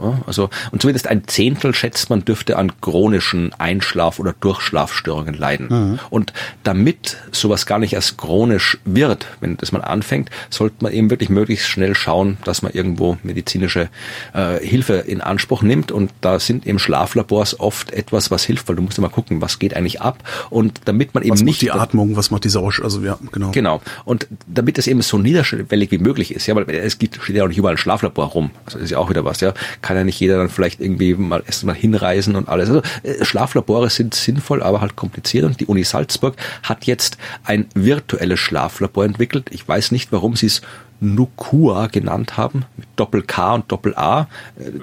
Ja, also, und zumindest ein Zehntel schätzt man dürfte an chronischen Einschlaf- oder Durchschlafstörungen leiden. Mhm. Und damit sowas gar nicht als chronisch wird, wenn das mal anfängt, sollte man eben wirklich möglichst schnell schauen, dass man irgendwo medizinische äh, Hilfe in Anspruch nimmt. Und da sind eben Schlaflabors oft etwas, was hilft, weil du musst immer gucken, was geht eigentlich ab. Und damit man eben was nicht. die Atmung, was macht die Sauerstoff, also ja, genau. Genau. Und damit es eben so niederschwellig wie möglich ist, ja, weil es gibt, steht ja auch nicht überall ein Schlaflabor rum. Also das ist ja auch wieder was, ja kann ja nicht jeder dann vielleicht irgendwie mal erst mal hinreisen und alles. Also äh, Schlaflabore sind sinnvoll, aber halt kompliziert. Und die Uni Salzburg hat jetzt ein virtuelles Schlaflabor entwickelt. Ich weiß nicht, warum sie es Nukua genannt haben, mit Doppel K und Doppel A.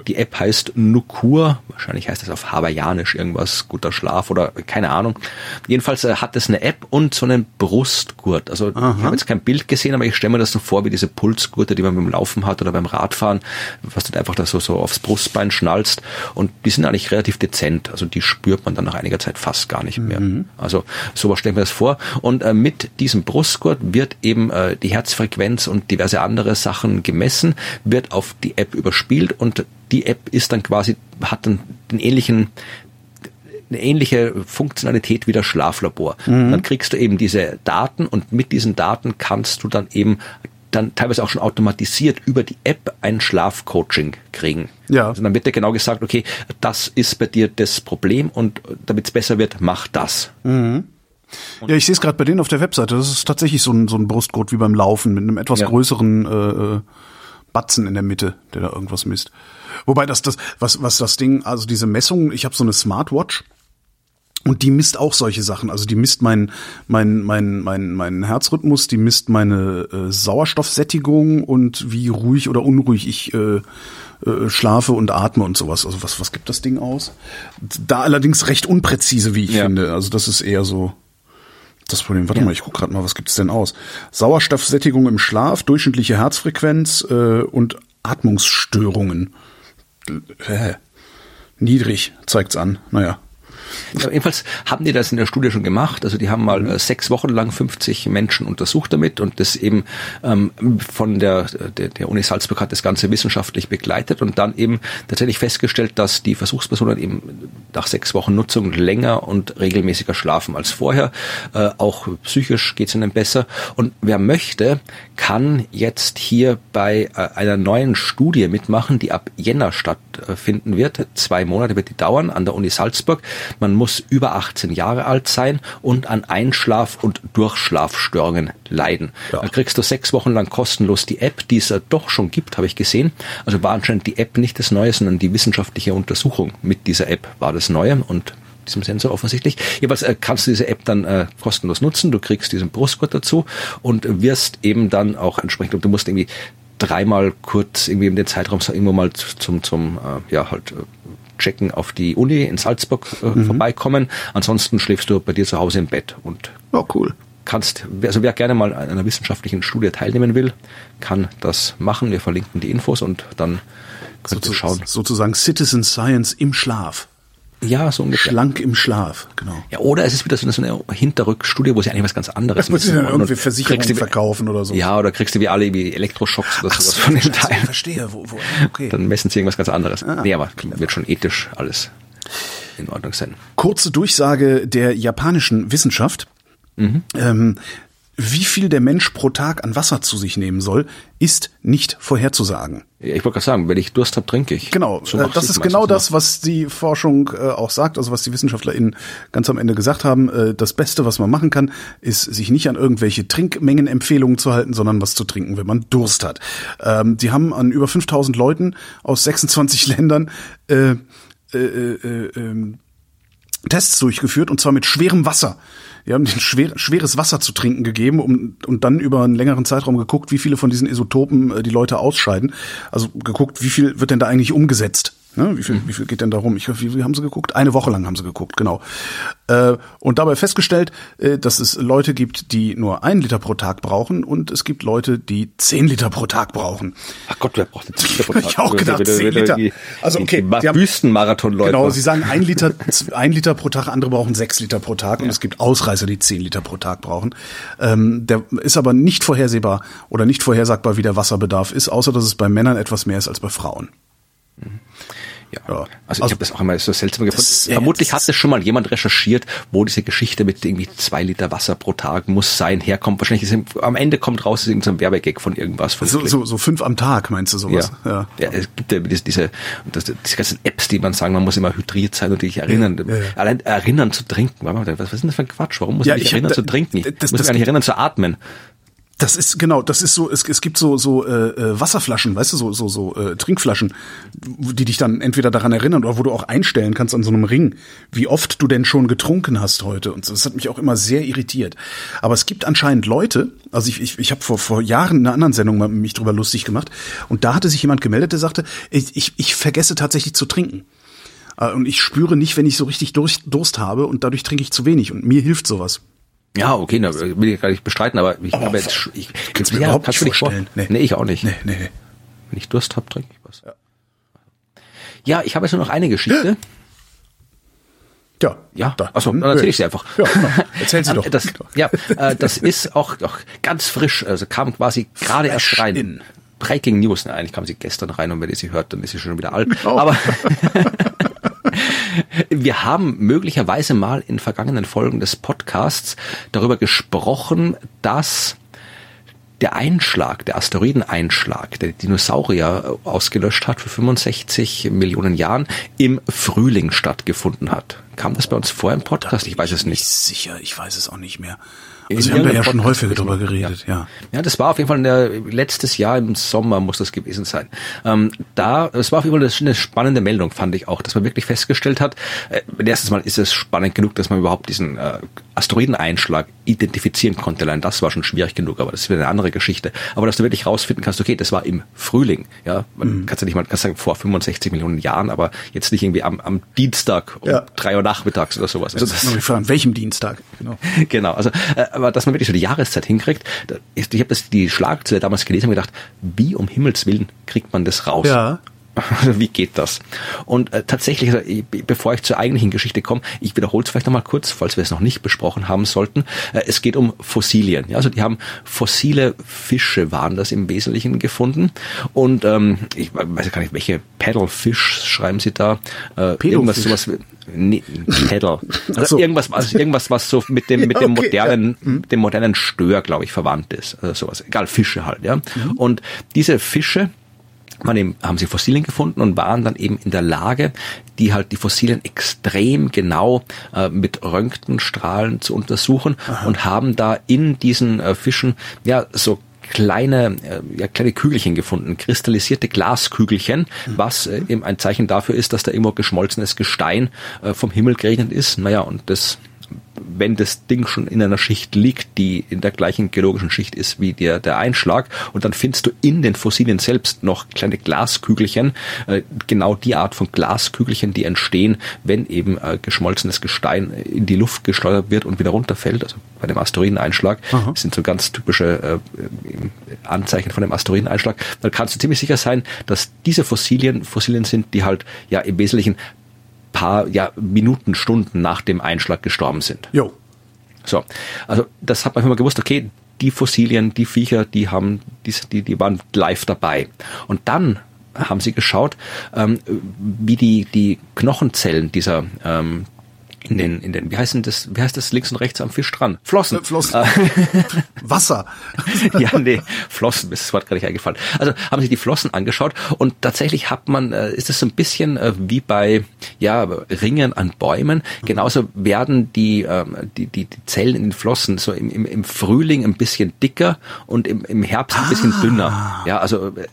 Die App heißt Nukur, wahrscheinlich heißt das auf Hawaiianisch irgendwas, guter Schlaf oder keine Ahnung. Jedenfalls äh, hat es eine App und so einen Brustgurt. Also Aha. ich habe jetzt kein Bild gesehen, aber ich stelle mir das so vor wie diese Pulsgurte, die man beim Laufen hat oder beim Radfahren, was du einfach da so, so aufs Brustbein schnallst. Und die sind eigentlich relativ dezent. Also die spürt man dann nach einiger Zeit fast gar nicht mehr. Mhm. Also sowas stelle ich mir das vor. Und äh, mit diesem Brustgurt wird eben äh, die Herzfrequenz und diverse diverse andere Sachen gemessen, wird auf die App überspielt und die App ist dann quasi, hat dann den ähnlichen eine ähnliche Funktionalität wie das Schlaflabor. Mhm. Dann kriegst du eben diese Daten und mit diesen Daten kannst du dann eben dann teilweise auch schon automatisiert über die App ein Schlafcoaching kriegen. Ja. Also dann wird dir genau gesagt, okay, das ist bei dir das Problem und damit es besser wird, mach das. Mhm. Ja, ich sehe es gerade bei denen auf der Webseite. Das ist tatsächlich so ein, so ein Brustgurt wie beim Laufen mit einem etwas ja. größeren äh, äh, Batzen in der Mitte, der da irgendwas misst. Wobei das, das, was, was das Ding, also diese Messung, ich habe so eine Smartwatch und die misst auch solche Sachen. Also die misst mein, mein, mein, mein, mein Herzrhythmus, die misst meine äh, Sauerstoffsättigung und wie ruhig oder unruhig ich äh, äh, schlafe und atme und sowas. Also was, was gibt das Ding aus? Da allerdings recht unpräzise, wie ich ja. finde. Also das ist eher so das Problem. Warte ja. mal, ich guck gerade mal, was gibt's denn aus? Sauerstoffsättigung im Schlaf, durchschnittliche Herzfrequenz äh, und Atmungsstörungen. Hä? Niedrig zeigt's an. Naja. Ja, jedenfalls haben die das in der Studie schon gemacht. Also die haben mal äh, sechs Wochen lang 50 Menschen untersucht damit und das eben ähm, von der, der, der Uni Salzburg hat das Ganze wissenschaftlich begleitet und dann eben tatsächlich festgestellt, dass die Versuchspersonen eben nach sechs Wochen Nutzung länger und regelmäßiger schlafen als vorher. Äh, auch psychisch geht es ihnen besser. Und wer möchte, kann jetzt hier bei äh, einer neuen Studie mitmachen, die ab Jänner stattfinden wird. Zwei Monate wird die dauern an der Uni Salzburg. Man muss über 18 Jahre alt sein und an Einschlaf- und Durchschlafstörungen leiden. Ja. Da kriegst du sechs Wochen lang kostenlos die App, die es ja doch schon gibt, habe ich gesehen. Also war anscheinend die App nicht das Neue, sondern die wissenschaftliche Untersuchung mit dieser App war das Neue und diesem Sensor offensichtlich. Jeweils äh, kannst du diese App dann äh, kostenlos nutzen. Du kriegst diesen Brustgurt dazu und wirst eben dann auch entsprechend, du musst irgendwie dreimal kurz irgendwie in den Zeitraum irgendwo mal zum, zum äh, ja halt äh, checken auf die Uni in Salzburg äh, mhm. vorbeikommen. Ansonsten schläfst du bei dir zu Hause im Bett und oh, cool. kannst, also wer gerne mal an einer wissenschaftlichen Studie teilnehmen will, kann das machen. Wir verlinken die Infos und dann könnt ihr schauen. Sozusagen Citizen Science im Schlaf. Ja, so ungefähr. Schlank im Schlaf, genau. Ja, oder es ist wieder so eine Hinterrückstudie, wo sie eigentlich was ganz anderes Das muss sie dann irgendwie Versicherungen die, verkaufen oder so. Ja, oder kriegst du wie alle wie Elektroschocks oder sowas so, von den Teilen. Ich verstehe, wo, wo, okay. Dann messen sie irgendwas ganz anderes. Ah, nee, aber wird schon ethisch alles in Ordnung sein. Kurze Durchsage der japanischen Wissenschaft. Mhm. Ähm, wie viel der Mensch pro Tag an Wasser zu sich nehmen soll, ist nicht vorherzusagen. Ich wollte gerade sagen, wenn ich Durst habe, trinke ich. Genau, so äh, das ist genau das, was die Forschung äh, auch sagt, also was die WissenschaftlerInnen ganz am Ende gesagt haben. Äh, das Beste, was man machen kann, ist, sich nicht an irgendwelche Trinkmengenempfehlungen zu halten, sondern was zu trinken, wenn man Durst hat. Ähm, die haben an über 5000 Leuten aus 26 (laughs) Ländern äh, äh, äh, äh, Tests durchgeführt und zwar mit schwerem Wasser. Wir haben den schwer, schweres Wasser zu trinken gegeben um, und dann über einen längeren Zeitraum geguckt, wie viele von diesen Isotopen äh, die Leute ausscheiden. Also geguckt, wie viel wird denn da eigentlich umgesetzt. Ne? Wie, viel, wie viel geht denn da rum? Ich, wie, wie haben sie geguckt? Eine Woche lang haben sie geguckt, genau. Äh, und dabei festgestellt, äh, dass es Leute gibt, die nur ein Liter pro Tag brauchen und es gibt Leute, die zehn Liter pro Tag brauchen. Ach Gott, wer braucht denn zehn Liter pro (laughs) Tag? ich auch gedacht, zehn Liter. also okay, die, die Wüstenmarathon-Leute. Genau, sie sagen ein Liter, ein Liter pro Tag, andere brauchen sechs Liter pro Tag ja. und es gibt Ausreißer, die zehn Liter pro Tag brauchen. Ähm, der ist aber nicht vorhersehbar oder nicht vorhersagbar, wie der Wasserbedarf ist, außer dass es bei Männern etwas mehr ist als bei Frauen. Ja. ja. Also, also ich habe das auch immer so seltsam gefunden. Vermutlich hat das schon mal jemand recherchiert, wo diese Geschichte mit irgendwie zwei Liter Wasser pro Tag muss sein herkommt. Wahrscheinlich ist am Ende kommt raus, ist irgendein so Werbegag von irgendwas. Von so, so, so fünf am Tag meinst du sowas? Ja. ja. ja es gibt ja diese, diese, diese ganzen Apps, die man sagen, man muss immer hydriert sein und dich erinnern. Ja. Allein erinnern zu trinken. Was ist denn das für ein Quatsch? Warum muss ja, ich mich erinnern hab, zu trinken? Ich das, muss mich gar nicht erinnern zu atmen. Das ist genau, das ist so. Es, es gibt so so äh, äh, Wasserflaschen, weißt du, so so so äh, Trinkflaschen, die dich dann entweder daran erinnern oder wo du auch einstellen kannst an so einem Ring, wie oft du denn schon getrunken hast heute. Und das hat mich auch immer sehr irritiert. Aber es gibt anscheinend Leute. Also ich ich, ich habe vor vor Jahren in einer anderen Sendung mal mich drüber lustig gemacht und da hatte sich jemand gemeldet, der sagte, ich ich, ich vergesse tatsächlich zu trinken. Äh, und ich spüre nicht, wenn ich so richtig Durst, Durst habe und dadurch trinke ich zu wenig. Und mir hilft sowas. Ja, okay, da will ich gar nicht bestreiten, aber ich oh, habe jetzt, ich, kannst mir ja, überhaupt nicht vorstellen. Nee. nee, ich auch nicht. Nee, nee, nee. Wenn ich Durst habe, trinke ich was. Ja, ja ich habe jetzt nur noch eine Geschichte. (gasps) Ja, ja. Da. Achso, dann erzähle ich sie einfach. Ja, genau. Erzähl sie (laughs) doch. Das, ja, äh, das ist auch, auch ganz frisch, also kam quasi gerade erst rein. In. Breaking News, ne, eigentlich kam sie gestern rein und wenn ihr sie hört, dann ist sie schon wieder alt. Genau. Aber (laughs) (laughs) Wir haben möglicherweise mal in vergangenen Folgen des Podcasts darüber gesprochen, dass der Einschlag, der Asteroideneinschlag, der Dinosaurier ausgelöscht hat für 65 Millionen Jahren, im Frühling stattgefunden hat. Kam das bei uns vor im Podcast? Ich weiß es nicht. Sicher, ich weiß es auch nicht mehr. Also wir haben da ja schon häufiger drüber geredet, ja. ja. Ja, das war auf jeden Fall der, letztes Jahr im Sommer muss das gewesen sein. Ähm, da, es war auf jeden Fall eine spannende Meldung, fand ich auch, dass man wirklich festgestellt hat, äh, erstes Mal ist es spannend genug, dass man überhaupt diesen äh, Asteroideneinschlag identifizieren konnte. Allein das war schon schwierig genug, aber das ist wieder eine andere Geschichte. Aber dass du wirklich rausfinden kannst, okay, das war im Frühling, ja. Man mhm. kann ja nicht mal, kannst sagen, vor 65 Millionen Jahren, aber jetzt nicht irgendwie am, am Dienstag um ja. drei Uhr nachmittags oder sowas. Also das, an welchem Dienstag? Genau. (laughs) genau. Also äh, aber dass man wirklich so die Jahreszeit hinkriegt, ich habe das die Schlagzeile damals gelesen und gedacht, wie um Himmels Willen kriegt man das raus? Ja. (laughs) Wie geht das? Und äh, tatsächlich, also, bevor ich zur eigentlichen Geschichte komme, ich wiederhole es vielleicht nochmal kurz, falls wir es noch nicht besprochen haben sollten. Äh, es geht um Fossilien. Ja, also die haben fossile Fische waren das im Wesentlichen gefunden. Und ähm, ich weiß gar nicht, welche Paddlefish schreiben sie da. Äh, irgendwas sowas Nee, Pedal. (laughs) Also so. irgendwas, also irgendwas, was so mit dem, mit dem okay, modernen, ja. mhm. dem modernen Stör, glaube ich, verwandt ist. Also sowas. Egal, Fische halt, ja. Mhm. Und diese Fische, man eben, haben sie Fossilien gefunden und waren dann eben in der Lage, die halt die Fossilien extrem genau äh, mit Röntgenstrahlen zu untersuchen Aha. und haben da in diesen äh, Fischen ja so kleine, äh, ja, kleine Kügelchen gefunden, kristallisierte Glaskügelchen, mhm. was äh, eben ein Zeichen dafür ist, dass da irgendwo geschmolzenes Gestein äh, vom Himmel geregnet ist. Naja, und das wenn das Ding schon in einer Schicht liegt, die in der gleichen geologischen Schicht ist wie der, der Einschlag, und dann findest du in den Fossilien selbst noch kleine Glaskügelchen, äh, genau die Art von Glaskügelchen, die entstehen, wenn eben äh, geschmolzenes Gestein in die Luft geschleudert wird und wieder runterfällt, also bei dem Asteroideneinschlag, das sind so ganz typische äh, Anzeichen von dem Asteroideneinschlag, dann kannst du ziemlich sicher sein, dass diese Fossilien Fossilien sind, die halt ja im Wesentlichen paar ja, Minuten, Stunden nach dem Einschlag gestorben sind. Jo. So, also das hat man immer gewusst, okay, die Fossilien, die Viecher, die haben, die, die, die waren live dabei. Und dann haben sie geschaut, ähm, wie die, die Knochenzellen dieser, ähm, in den, in den, wie heißt denn das, wie heißt das links und rechts am Fisch dran? Flossen. Äh, Flossen. Äh, (laughs) Wasser. (laughs) ja, nee, Flossen, ist das Wort gerade nicht eingefallen. Also haben sich die Flossen angeschaut und tatsächlich hat man, äh, ist es so ein bisschen äh, wie bei, ja, Ringen an Bäumen. Genauso werden die, ähm, die, die, die Zellen in den Flossen so im, im, im Frühling ein bisschen dicker und im, im Herbst ein bisschen ah. dünner. Ja, also äh,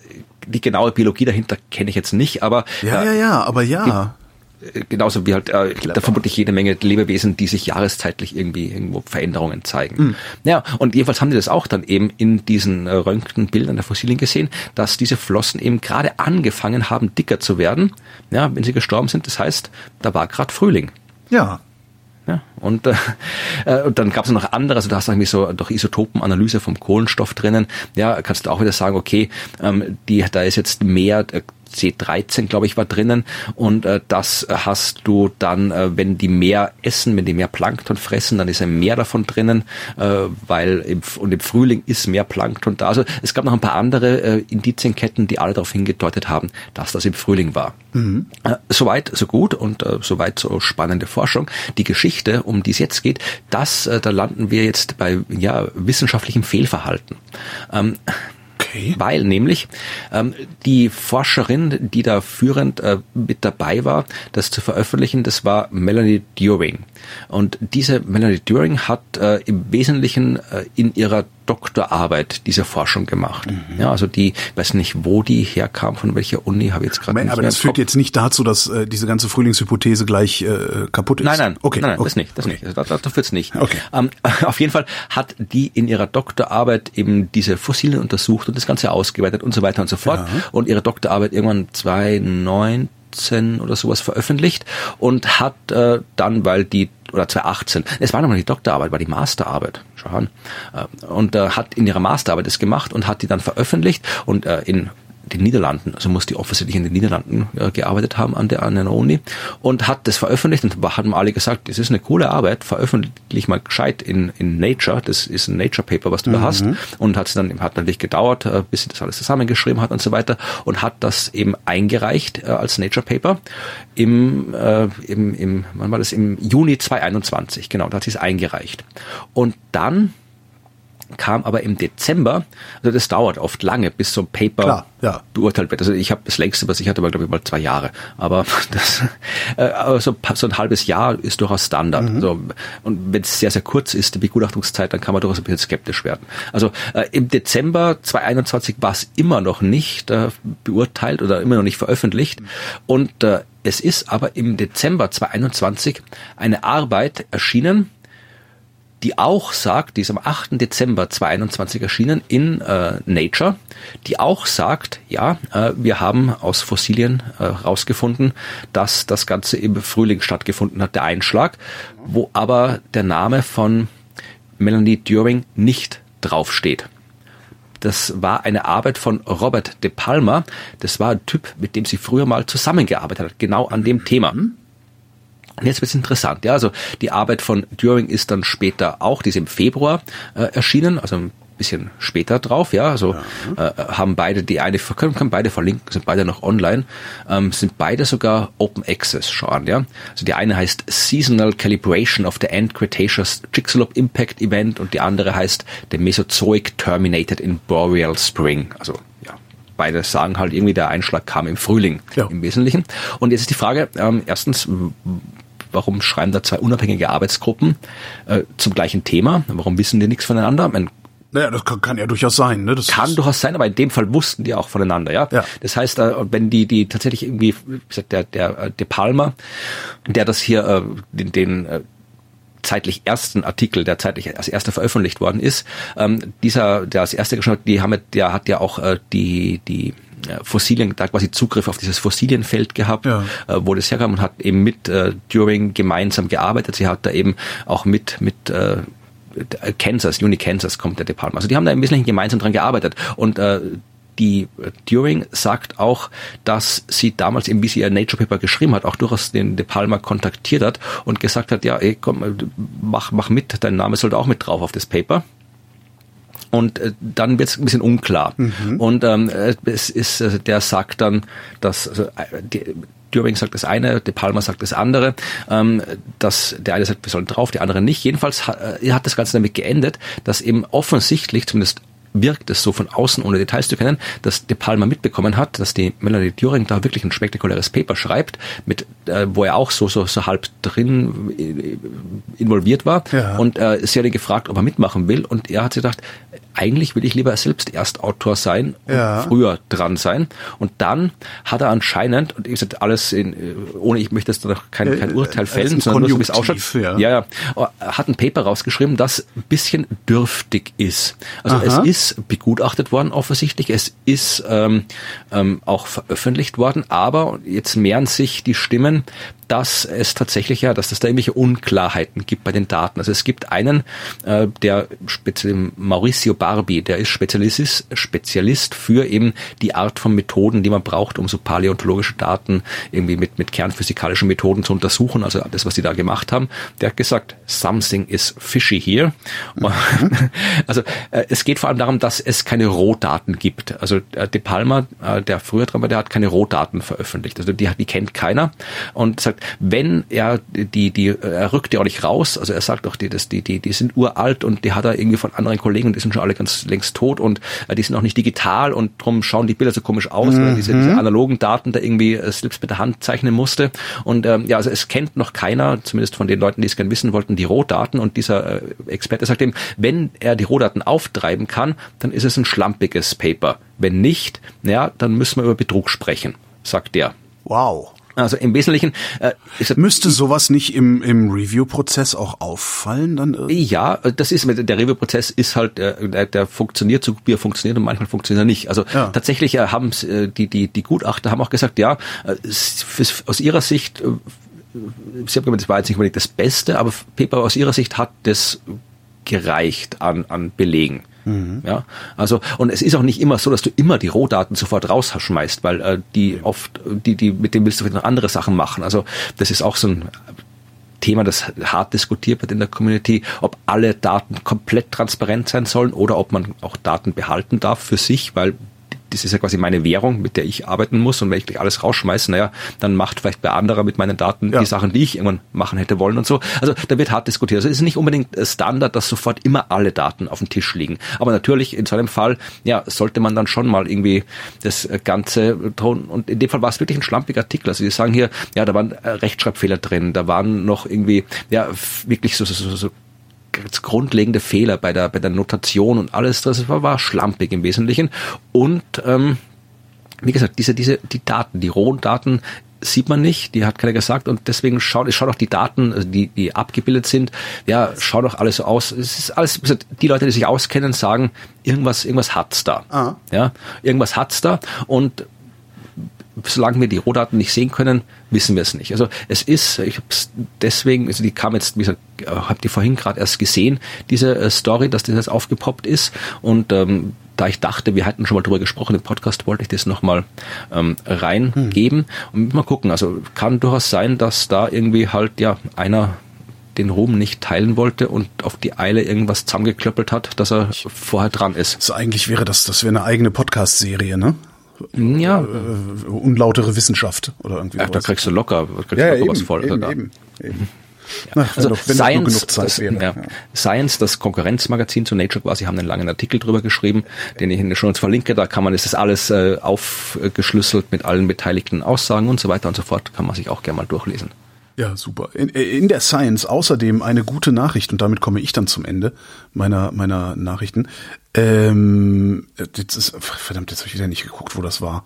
die genaue Biologie dahinter kenne ich jetzt nicht, aber ja, ja, ja, aber ja genauso wie halt äh, da vermutlich jede Menge Lebewesen, die sich jahreszeitlich irgendwie irgendwo Veränderungen zeigen. Mhm. Ja, und jedenfalls haben die das auch dann eben in diesen äh, Röntgenbildern der Fossilien gesehen, dass diese Flossen eben gerade angefangen haben, dicker zu werden, ja, wenn sie gestorben sind. Das heißt, da war gerade Frühling. Ja. Ja, und, äh, (laughs) äh und dann gab es noch andere, also da hast du irgendwie so doch Isotopenanalyse vom Kohlenstoff drinnen. Ja, kannst du auch wieder sagen, okay, ähm, die, da ist jetzt mehr äh, C13, glaube ich, war drinnen. Und äh, das hast du dann, äh, wenn die mehr essen, wenn die mehr Plankton fressen, dann ist ein mehr davon drinnen, äh, weil im, und im Frühling ist mehr Plankton da. Also es gab noch ein paar andere äh, Indizienketten, die alle darauf hingedeutet haben, dass das im Frühling war. Mhm. Äh, soweit, so gut und äh, soweit so spannende Forschung. Die Geschichte, um die es jetzt geht, das, äh, da landen wir jetzt bei ja, wissenschaftlichem Fehlverhalten. Ähm, Okay. Weil nämlich ähm, die Forscherin, die da führend äh, mit dabei war, das zu veröffentlichen, das war Melanie During. Und diese Melanie During hat äh, im Wesentlichen äh, in ihrer Doktorarbeit diese Forschung gemacht. Mhm. Ja, also die, weiß nicht, wo die herkam, von welcher Uni, habe ich jetzt gerade nicht. Aber das führt jetzt nicht dazu, dass äh, diese ganze Frühlingshypothese gleich äh, kaputt ist. Nein, nein, okay, nein, nein okay. das nicht, das okay. nicht. Also, da, da führt's nicht. Okay. Ähm, (laughs) auf jeden Fall hat die in ihrer Doktorarbeit eben diese Fossilien untersucht und das Ganze ausgeweitet und so weiter und so fort. Ja. Und ihre Doktorarbeit irgendwann 2009 oder sowas veröffentlicht und hat äh, dann, weil die oder 2018. Es war noch nicht die Doktorarbeit, war die Masterarbeit. Schau an. Äh, und äh, hat in ihrer Masterarbeit das gemacht und hat die dann veröffentlicht und äh, in den Niederlanden, also muss die offensichtlich in den Niederlanden äh, gearbeitet haben an der, an der Uni und hat das veröffentlicht und haben alle gesagt, das ist eine coole Arbeit, veröffentlich mal gescheit in, in Nature, das ist ein Nature Paper, was du mhm. da hast und hat es dann, hat natürlich gedauert, äh, bis sie das alles zusammengeschrieben hat und so weiter und hat das eben eingereicht äh, als Nature Paper im, äh, im, im, wann war das, im Juni 2021, genau, da hat sie es eingereicht und dann kam aber im Dezember, also das dauert oft lange, bis so ein Paper Klar, ja. beurteilt wird. Also ich habe das längste, was ich hatte, war glaube ich mal zwei Jahre. Aber (laughs) das, äh, also so ein halbes Jahr ist durchaus Standard. Mhm. Also, und wenn es sehr, sehr kurz ist, die Begutachtungszeit, dann kann man durchaus ein bisschen skeptisch werden. Also äh, im Dezember 2021 war es immer noch nicht äh, beurteilt oder immer noch nicht veröffentlicht. Und äh, es ist aber im Dezember 2021 eine Arbeit erschienen, die auch sagt, die ist am 8. Dezember 2021 erschienen in äh, Nature, die auch sagt, ja, äh, wir haben aus Fossilien äh, rausgefunden, dass das Ganze im Frühling stattgefunden hat, der Einschlag, wo aber der Name von Melanie During nicht draufsteht. Das war eine Arbeit von Robert de Palma. Das war ein Typ, mit dem sie früher mal zusammengearbeitet hat, genau an dem Thema. Mhm. Und jetzt wird's interessant. Ja, also die Arbeit von Düring ist dann später auch, die ist im Februar äh, erschienen, also ein bisschen später drauf, ja, also ja. Äh, haben beide die eine, können, können beide verlinken, sind beide noch online, ähm, sind beide sogar Open Access schon, ja. Also die eine heißt Seasonal Calibration of the End Cretaceous Chicxulub Impact Event und die andere heißt The Mesozoic Terminated in Boreal Spring, also ja, beide sagen halt irgendwie, der Einschlag kam im Frühling ja. im Wesentlichen. Und jetzt ist die Frage, ähm, erstens, warum schreiben da zwei unabhängige Arbeitsgruppen äh, zum gleichen Thema? Warum wissen die nichts voneinander? Meine, Naja, das kann, kann ja durchaus sein. Ne? Das kann durchaus sein, aber in dem Fall wussten die auch voneinander, ja. Ja. Das heißt, äh, wenn die die tatsächlich irgendwie, wie gesagt, der der äh, De Palma, der das hier äh, den, den zeitlich ersten Artikel, der zeitlich als erster veröffentlicht worden ist, ähm, dieser, der als erster geschrieben hat, die haben, der hat ja auch die die Fossilien, da quasi Zugriff auf dieses Fossilienfeld gehabt, Ja. äh, wo das herkam und hat eben mit äh, Turing gemeinsam gearbeitet. Sie hat da eben auch mit mit äh, Kansas, Uni Kansas kommt der Department. Also die haben da im Wesentlichen gemeinsam dran gearbeitet und äh, die äh, Turing sagt auch, dass sie damals, eben wie sie ihr Nature Paper geschrieben hat, auch durchaus den De Palma kontaktiert hat und gesagt hat, ja, ey, komm, äh, mach, mach mit, dein Name sollte auch mit drauf auf das Paper. Und äh, dann wird es ein bisschen unklar. Und ähm, äh, es ist, äh, der sagt dann, dass also, äh, die, Turing sagt das eine, De Palma sagt das andere, ähm, dass der eine sagt, wir sollen drauf, die andere nicht. Jedenfalls hat, äh, hat das Ganze damit geendet, dass eben offensichtlich, zumindest wirkt es so von außen, ohne Details zu kennen, dass De Palma mitbekommen hat, dass die Melanie Turing da wirklich ein spektakuläres Paper schreibt, mit, äh, wo er auch so, so, so halb drin äh, involviert war. Ja. Und äh, sie hat ihn gefragt, ob er mitmachen will. Und er hat sich gedacht, eigentlich will ich lieber selbst Erstautor sein und Ja. früher dran sein. Und dann hat er anscheinend, und ich gesagt, alles in, äh, ohne ich möchte jetzt noch kein, kein Äh, Urteil als fällen, sondern nur so wie es ausschaut. Ja. ja, ja, hat ein Paper rausgeschrieben, das ein bisschen dürftig ist. Also Aha. es ist begutachtet worden offensichtlich, es ist ähm, ähm, auch veröffentlicht worden, aber jetzt mehren sich die Stimmen, dass es tatsächlich ja, dass es da irgendwelche Unklarheiten gibt bei den Daten. Also es gibt einen, äh, der speziell Mauricio Barbi, der ist Spezialist, Spezialist für eben die Art von Methoden, die man braucht, um so paläontologische Daten irgendwie mit, mit kernphysikalischen Methoden zu untersuchen. Also das, was die da gemacht haben. Der hat gesagt, something is fishy here. (laughs) Also äh, es geht vor allem darum, dass es keine Rohdaten gibt. Also äh, De Palma, äh, der früher dran war, der hat keine Rohdaten veröffentlicht. Also die, die kennt keiner und sagt, wenn er die, die, er rückt die auch nicht raus. Also er sagt doch, die, das, die, die, die sind uralt und die hat er irgendwie von anderen Kollegen und die sind schon alle ganz längst tot und äh, die sind auch nicht digital und drum schauen die Bilder so komisch aus, weil er diese, diese analogen Daten da irgendwie äh, Slips mit der Hand zeichnen musste. Und ähm, ja, also es kennt noch keiner, zumindest von den Leuten, die es gerne wissen wollten, die Rohdaten. Und dieser äh, Experte sagt eben, wenn er die Rohdaten auftreiben kann, dann ist es ein schlampiges Paper. Wenn nicht, ja, dann müssen wir über Betrug sprechen, sagt der. Wow. Also im Wesentlichen äh, Müsste sowas nicht im, im Review-Prozess auch auffallen dann irgendwie? Ja, das ist der Review-Prozess ist halt äh, der, der funktioniert so wie er funktioniert und manchmal funktioniert er nicht. Also Ja. tatsächlich äh, haben äh, die die die Gutachter haben auch gesagt, ja, äh, aus ihrer Sicht, äh, sie haben gemeint, das war jetzt nicht unbedingt das Beste, aber Paper aus ihrer Sicht hat das gereicht an an Belegen. Ja, also und es ist auch nicht immer so, dass du immer die Rohdaten sofort rausschmeißt, weil äh, die oft die die mit dem willst du vielleicht noch andere Sachen machen. Also das ist auch so ein Thema, das hart diskutiert wird in der Community, ob alle Daten komplett transparent sein sollen oder ob man auch Daten behalten darf für sich, weil das ist ja quasi meine Währung, mit der ich arbeiten muss und wenn ich gleich alles rausschmeiße, naja, dann macht vielleicht bei anderer mit meinen Daten Ja. die Sachen, die ich irgendwann machen hätte wollen und so. Also da wird hart diskutiert. Also es ist nicht unbedingt Standard, dass sofort immer alle Daten auf dem Tisch liegen. Aber natürlich in so einem Fall, ja, sollte man dann schon mal irgendwie das Ganze tun. Und in dem Fall war es wirklich ein schlampiger Artikel. Also die sagen hier, ja, da waren Rechtschreibfehler drin, da waren noch irgendwie, ja, wirklich so, so, so, so ganz grundlegende Fehler bei der, bei der Notation und alles, das war, war schlampig im Wesentlichen. Und ähm, wie gesagt, diese, diese, die Daten, die rohen Daten sieht man nicht, die hat keiner gesagt und deswegen schaut, schaut auch die Daten, also die, die abgebildet sind, ja, schaut auch alles so aus. Es ist alles, die Leute, die sich auskennen, sagen, irgendwas, irgendwas hat's da. Ah. Ja, irgendwas hat's da und solange wir die Rohdaten nicht sehen können, wissen wir es nicht. Also es ist, ich habe es deswegen, also die kam jetzt, wie gesagt, habe die vorhin gerade erst gesehen, diese äh, Story, dass das jetzt aufgepoppt ist und ähm, da ich dachte, wir hatten schon mal drüber gesprochen im Podcast, wollte ich das nochmal ähm, reingeben und mal gucken. Also kann durchaus sein, dass da irgendwie halt ja einer den Ruhm nicht teilen wollte und auf die Eile irgendwas zusammengeklöppelt hat, dass er vorher dran ist. Also eigentlich wäre das, das wäre eine eigene Podcast-Serie, ne? Ja, Äh, unlautere Wissenschaft oder irgendwie Ach, da kriegst du locker, kriegst ja, du ja, locker eben, was voll. eben, eben, eben. Na, Also doch, Science, das, wäre. ja. Science, das Konkurrenzmagazin zu Nature quasi, haben einen langen Artikel drüber geschrieben, den ich in den Show verlinke. Da kann man, ist das alles äh, aufgeschlüsselt mit allen beteiligten Aussagen und so weiter und so fort. Kann man sich auch gerne mal durchlesen. Ja, super. In, in der Science außerdem eine gute Nachricht und damit komme ich dann zum Ende meiner meiner Nachrichten. Ähm, jetzt ist, verdammt, jetzt habe ich wieder nicht geguckt, wo das war.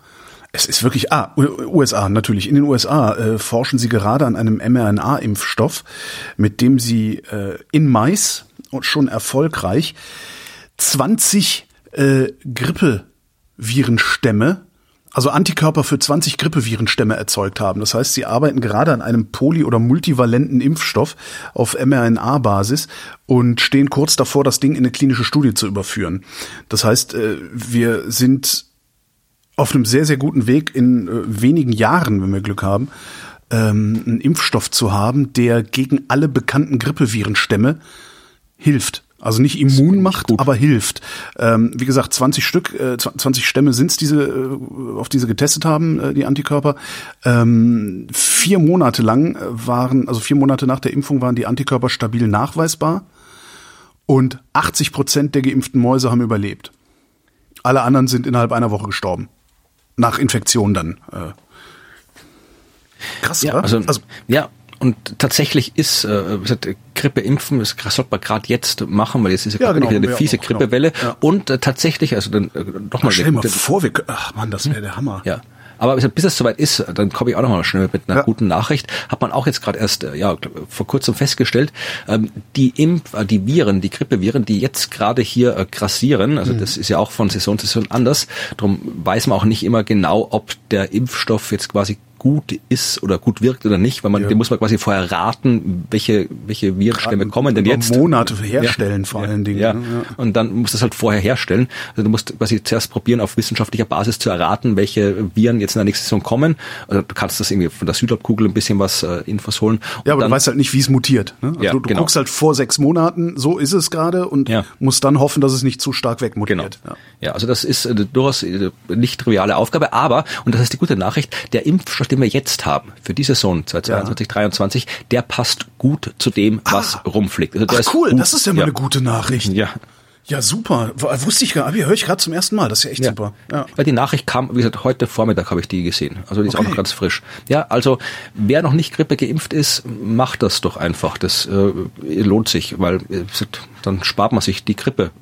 Es ist wirklich, ah, USA, natürlich. In den USA äh, forschen sie gerade an einem mRNA-Impfstoff, mit dem sie äh, in Mais schon erfolgreich 20 äh, Grippevirenstämme also Antikörper für 20 Grippevirenstämme erzeugt haben. Das heißt, sie arbeiten gerade an einem poly- oder multivalenten Impfstoff auf mRNA-Basis und stehen kurz davor, das Ding in eine klinische Studie zu überführen. Das heißt, äh, wir sind auf einem sehr, sehr guten Weg in äh, wenigen Jahren, wenn wir Glück haben, ähm, einen Impfstoff zu haben, der gegen alle bekannten Grippevirenstämme hilft. Also nicht immun macht, gut. aber hilft. Ähm, wie gesagt, 20 Stück, äh, 20 Stämme sind's, diese, äh, auf diese getestet haben, äh, die Antikörper. Ähm, vier Monate lang waren, also vier Monate nach der Impfung waren die Antikörper stabil nachweisbar und 80 Prozent der geimpften Mäuse haben überlebt. Alle anderen sind innerhalb einer Woche gestorben. Nach Infektion dann. Äh. Krass, ja, oder? Also, also, ja, und tatsächlich ist äh, Grippe impfen, das sollte man gerade jetzt machen, weil jetzt ist ja, ja genau, eine fiese genau. Grippewelle. Genau. Ja. Und äh, tatsächlich, also dann äh, doch mal. Stell mal vor, wir, ach man, das wäre der Hammer. Ja. Aber bis es soweit ist, dann komme ich auch noch mal schnell mit einer ja. guten Nachricht. Hat man auch jetzt gerade erst äh, ja vor kurzem festgestellt, ähm, die Impf, äh, die Viren, die Grippeviren, die jetzt gerade hier äh, grassieren, also mhm. das ist ja auch von Saison zu Saison anders. Darum weiß man auch nicht immer genau, ob der Impfstoff jetzt quasi gut ist oder gut wirkt oder nicht, weil man, ja. den muss man quasi vorher raten, welche, welche Virenstämme kommen denn jetzt. Monate herstellen ja. vor allen Dingen. Ja. Ne? ja. Und dann musst du es halt vorher herstellen. Also du musst quasi zuerst probieren, auf wissenschaftlicher Basis zu erraten, welche Viren jetzt in der nächsten Saison kommen. Also du kannst das irgendwie von der Südhalbkugel ein bisschen was äh, Infos holen. Ja, aber dann, du weißt halt nicht, wie es mutiert. Ne? Also ja, du, du genau. guckst halt vor sechs Monaten, so ist es gerade und musst dann hoffen, dass es nicht zu stark wegmutiert. Genau. Ja. ja, also das ist äh, durchaus äh, nicht triviale Aufgabe, aber, und das ist die gute Nachricht, der Impfstoff, den wir jetzt haben, für die Saison 2022, ja. 2023, der passt gut zu dem, was ah. rumfliegt. Also Ach, cool, das ist ja mal eine gute Nachricht. Ja. Ja, super. Wusste ich gar nicht. Höre ich gerade zum ersten Mal. Das ist ja echt ja. super. Ja. Weil die Nachricht kam, wie gesagt, heute Vormittag habe ich die gesehen. Also die ist okay. auch noch ganz frisch. Ja, also wer noch nicht Grippe geimpft ist, macht das doch einfach. Das äh, lohnt sich, weil äh, dann spart man sich die Grippe. (laughs)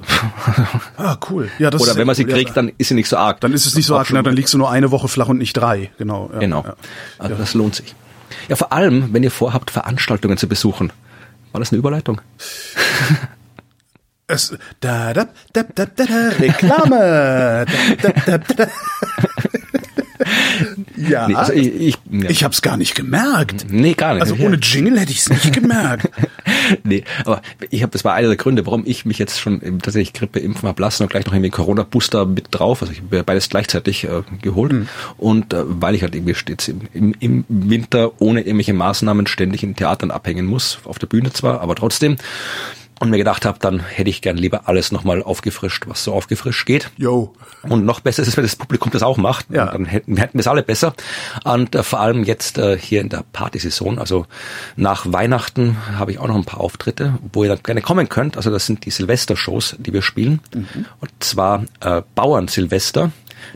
Ah, cool. Ja, das Oder wenn man sie kriegt, ja. dann ist sie nicht so arg. Dann ist es nicht so arg, na, dann liegst du nur eine Woche flach und nicht drei. Genau. Ja, genau. Also das lohnt sich. Ja, vor allem, wenn ihr vorhabt, Veranstaltungen zu besuchen. War das eine Überleitung? (laughs) Es, da, da, da, da, da, da, Reklame. da, da, da, da. (laughs) ja, nee, also ich, ich, ja. ich habe es gar nicht gemerkt. Nee, gar nicht. Also ohne Jingle hätte ich es nicht gemerkt. (laughs) nee, aber ich habe, das war einer der Gründe, warum ich mich jetzt schon tatsächlich Grippe impfen habe lassen und gleich noch irgendwie Corona-Booster mit drauf. Also ich habe beides gleichzeitig äh, geholt. Mhm. Und äh, weil ich halt irgendwie stets im, im, im Winter ohne irgendwelche Maßnahmen ständig in Theatern abhängen muss, auf der Bühne zwar, aber trotzdem und mir gedacht habe, dann hätte ich gern lieber alles nochmal aufgefrischt, was so aufgefrischt geht. Jo. Und noch besser ist es, wenn das Publikum das auch macht. Ja. Dann hätten, hätten wir es alle besser. Und äh, vor allem jetzt äh, hier in der Partysaison, also nach Weihnachten habe ich auch noch ein paar Auftritte, wo ihr dann gerne kommen könnt. Also das sind die Silvester-Shows, die wir spielen. Mhm. Und zwar äh, Bauern-Silvester.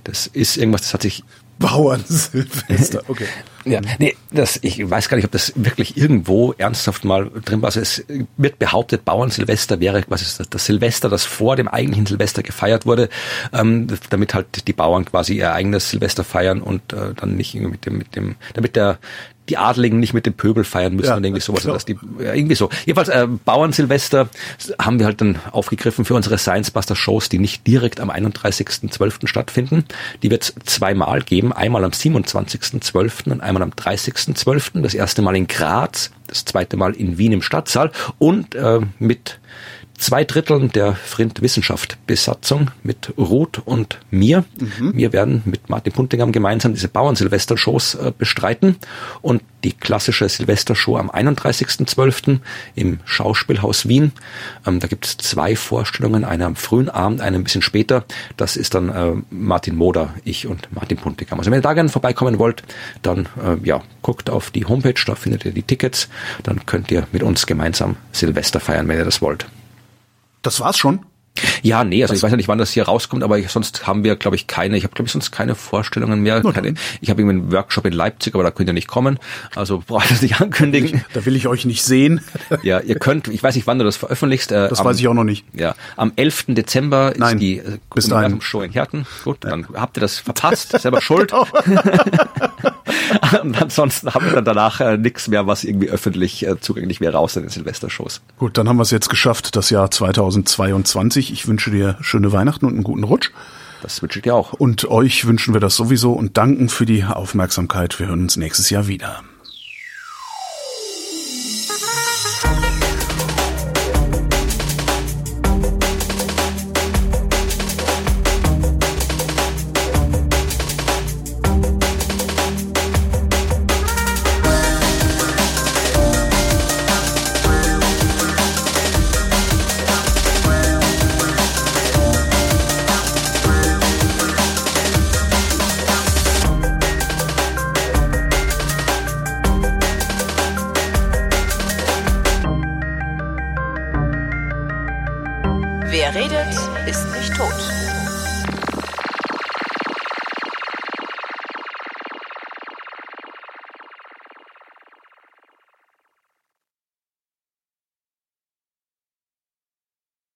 Das ist irgendwas, das hat sich Bauern Silvester, okay. (laughs) Ja, nee, das, ich weiß gar nicht, ob das wirklich irgendwo ernsthaft mal drin war. Also es wird behauptet, Bauern Silvester wäre quasi das Silvester, das vor dem eigentlichen Silvester gefeiert wurde, ähm, damit halt die Bauern quasi ihr eigenes Silvester feiern und äh, dann nicht mit dem, mit dem, damit der die Adligen nicht mit dem Pöbel feiern müssen ja, und irgendwie sowas. Genau. Dass die, ja, irgendwie so. Jedenfalls äh, Bauern-Silvester haben wir halt dann aufgegriffen für unsere Science-Buster-Shows, die nicht direkt am 31.12. stattfinden. Die wird es zweimal geben. Einmal am 27.12. und einmal am 30.12. Das erste Mal in Graz, das zweite Mal in Wien im Stadtsaal und äh, mit zwei Dritteln der Frint Wissenschaft Besatzung mit Ruth und mir. Mhm. Wir werden mit Martin Puntingham gemeinsam diese Bauern-Silvester-Shows äh, bestreiten und die klassische Silvestershow am 31.12. im Schauspielhaus Wien. Ähm, da gibt es zwei Vorstellungen, eine am frühen Abend, eine ein bisschen später. Das ist dann äh, Martin Moder, ich und Martin Puntigam. Also wenn ihr da gerne vorbeikommen wollt, dann äh, ja, guckt auf die Homepage, da findet ihr die Tickets. Dann könnt ihr mit uns gemeinsam Silvester feiern, wenn ihr das wollt. Das war's schon. Ja, nee, also ich weiß ja nicht, wann das hier rauskommt, aber ich, sonst haben wir, glaube ich, keine, ich habe, glaube ich, sonst keine Vorstellungen mehr. Keine, ich habe irgendwie einen Workshop in Leipzig, aber da könnt ihr nicht kommen. Also (laughs) brauche ich das nicht ankündigen. Da will ich euch nicht sehen. (laughs) Ja, ihr könnt, ich weiß nicht, wann du das veröffentlichst. Äh, Das am, weiß ich auch noch nicht. Ja, am 11. Dezember Nein, ist die äh, bis. Universum-Show in Herten. Gut, dann habt ihr das verpasst, selber (laughs) schuld. (laughs) Und ansonsten haben wir dann danach äh, nichts mehr, was irgendwie öffentlich äh, zugänglich wäre, außer den Silvestershows. Gut, dann haben wir es jetzt geschafft, das Jahr 2022. Ich wünsche dir schöne Weihnachten und einen guten Rutsch. Das wünsche ich dir auch. Und euch wünschen wir das sowieso und danken für die Aufmerksamkeit. Wir hören uns nächstes Jahr wieder.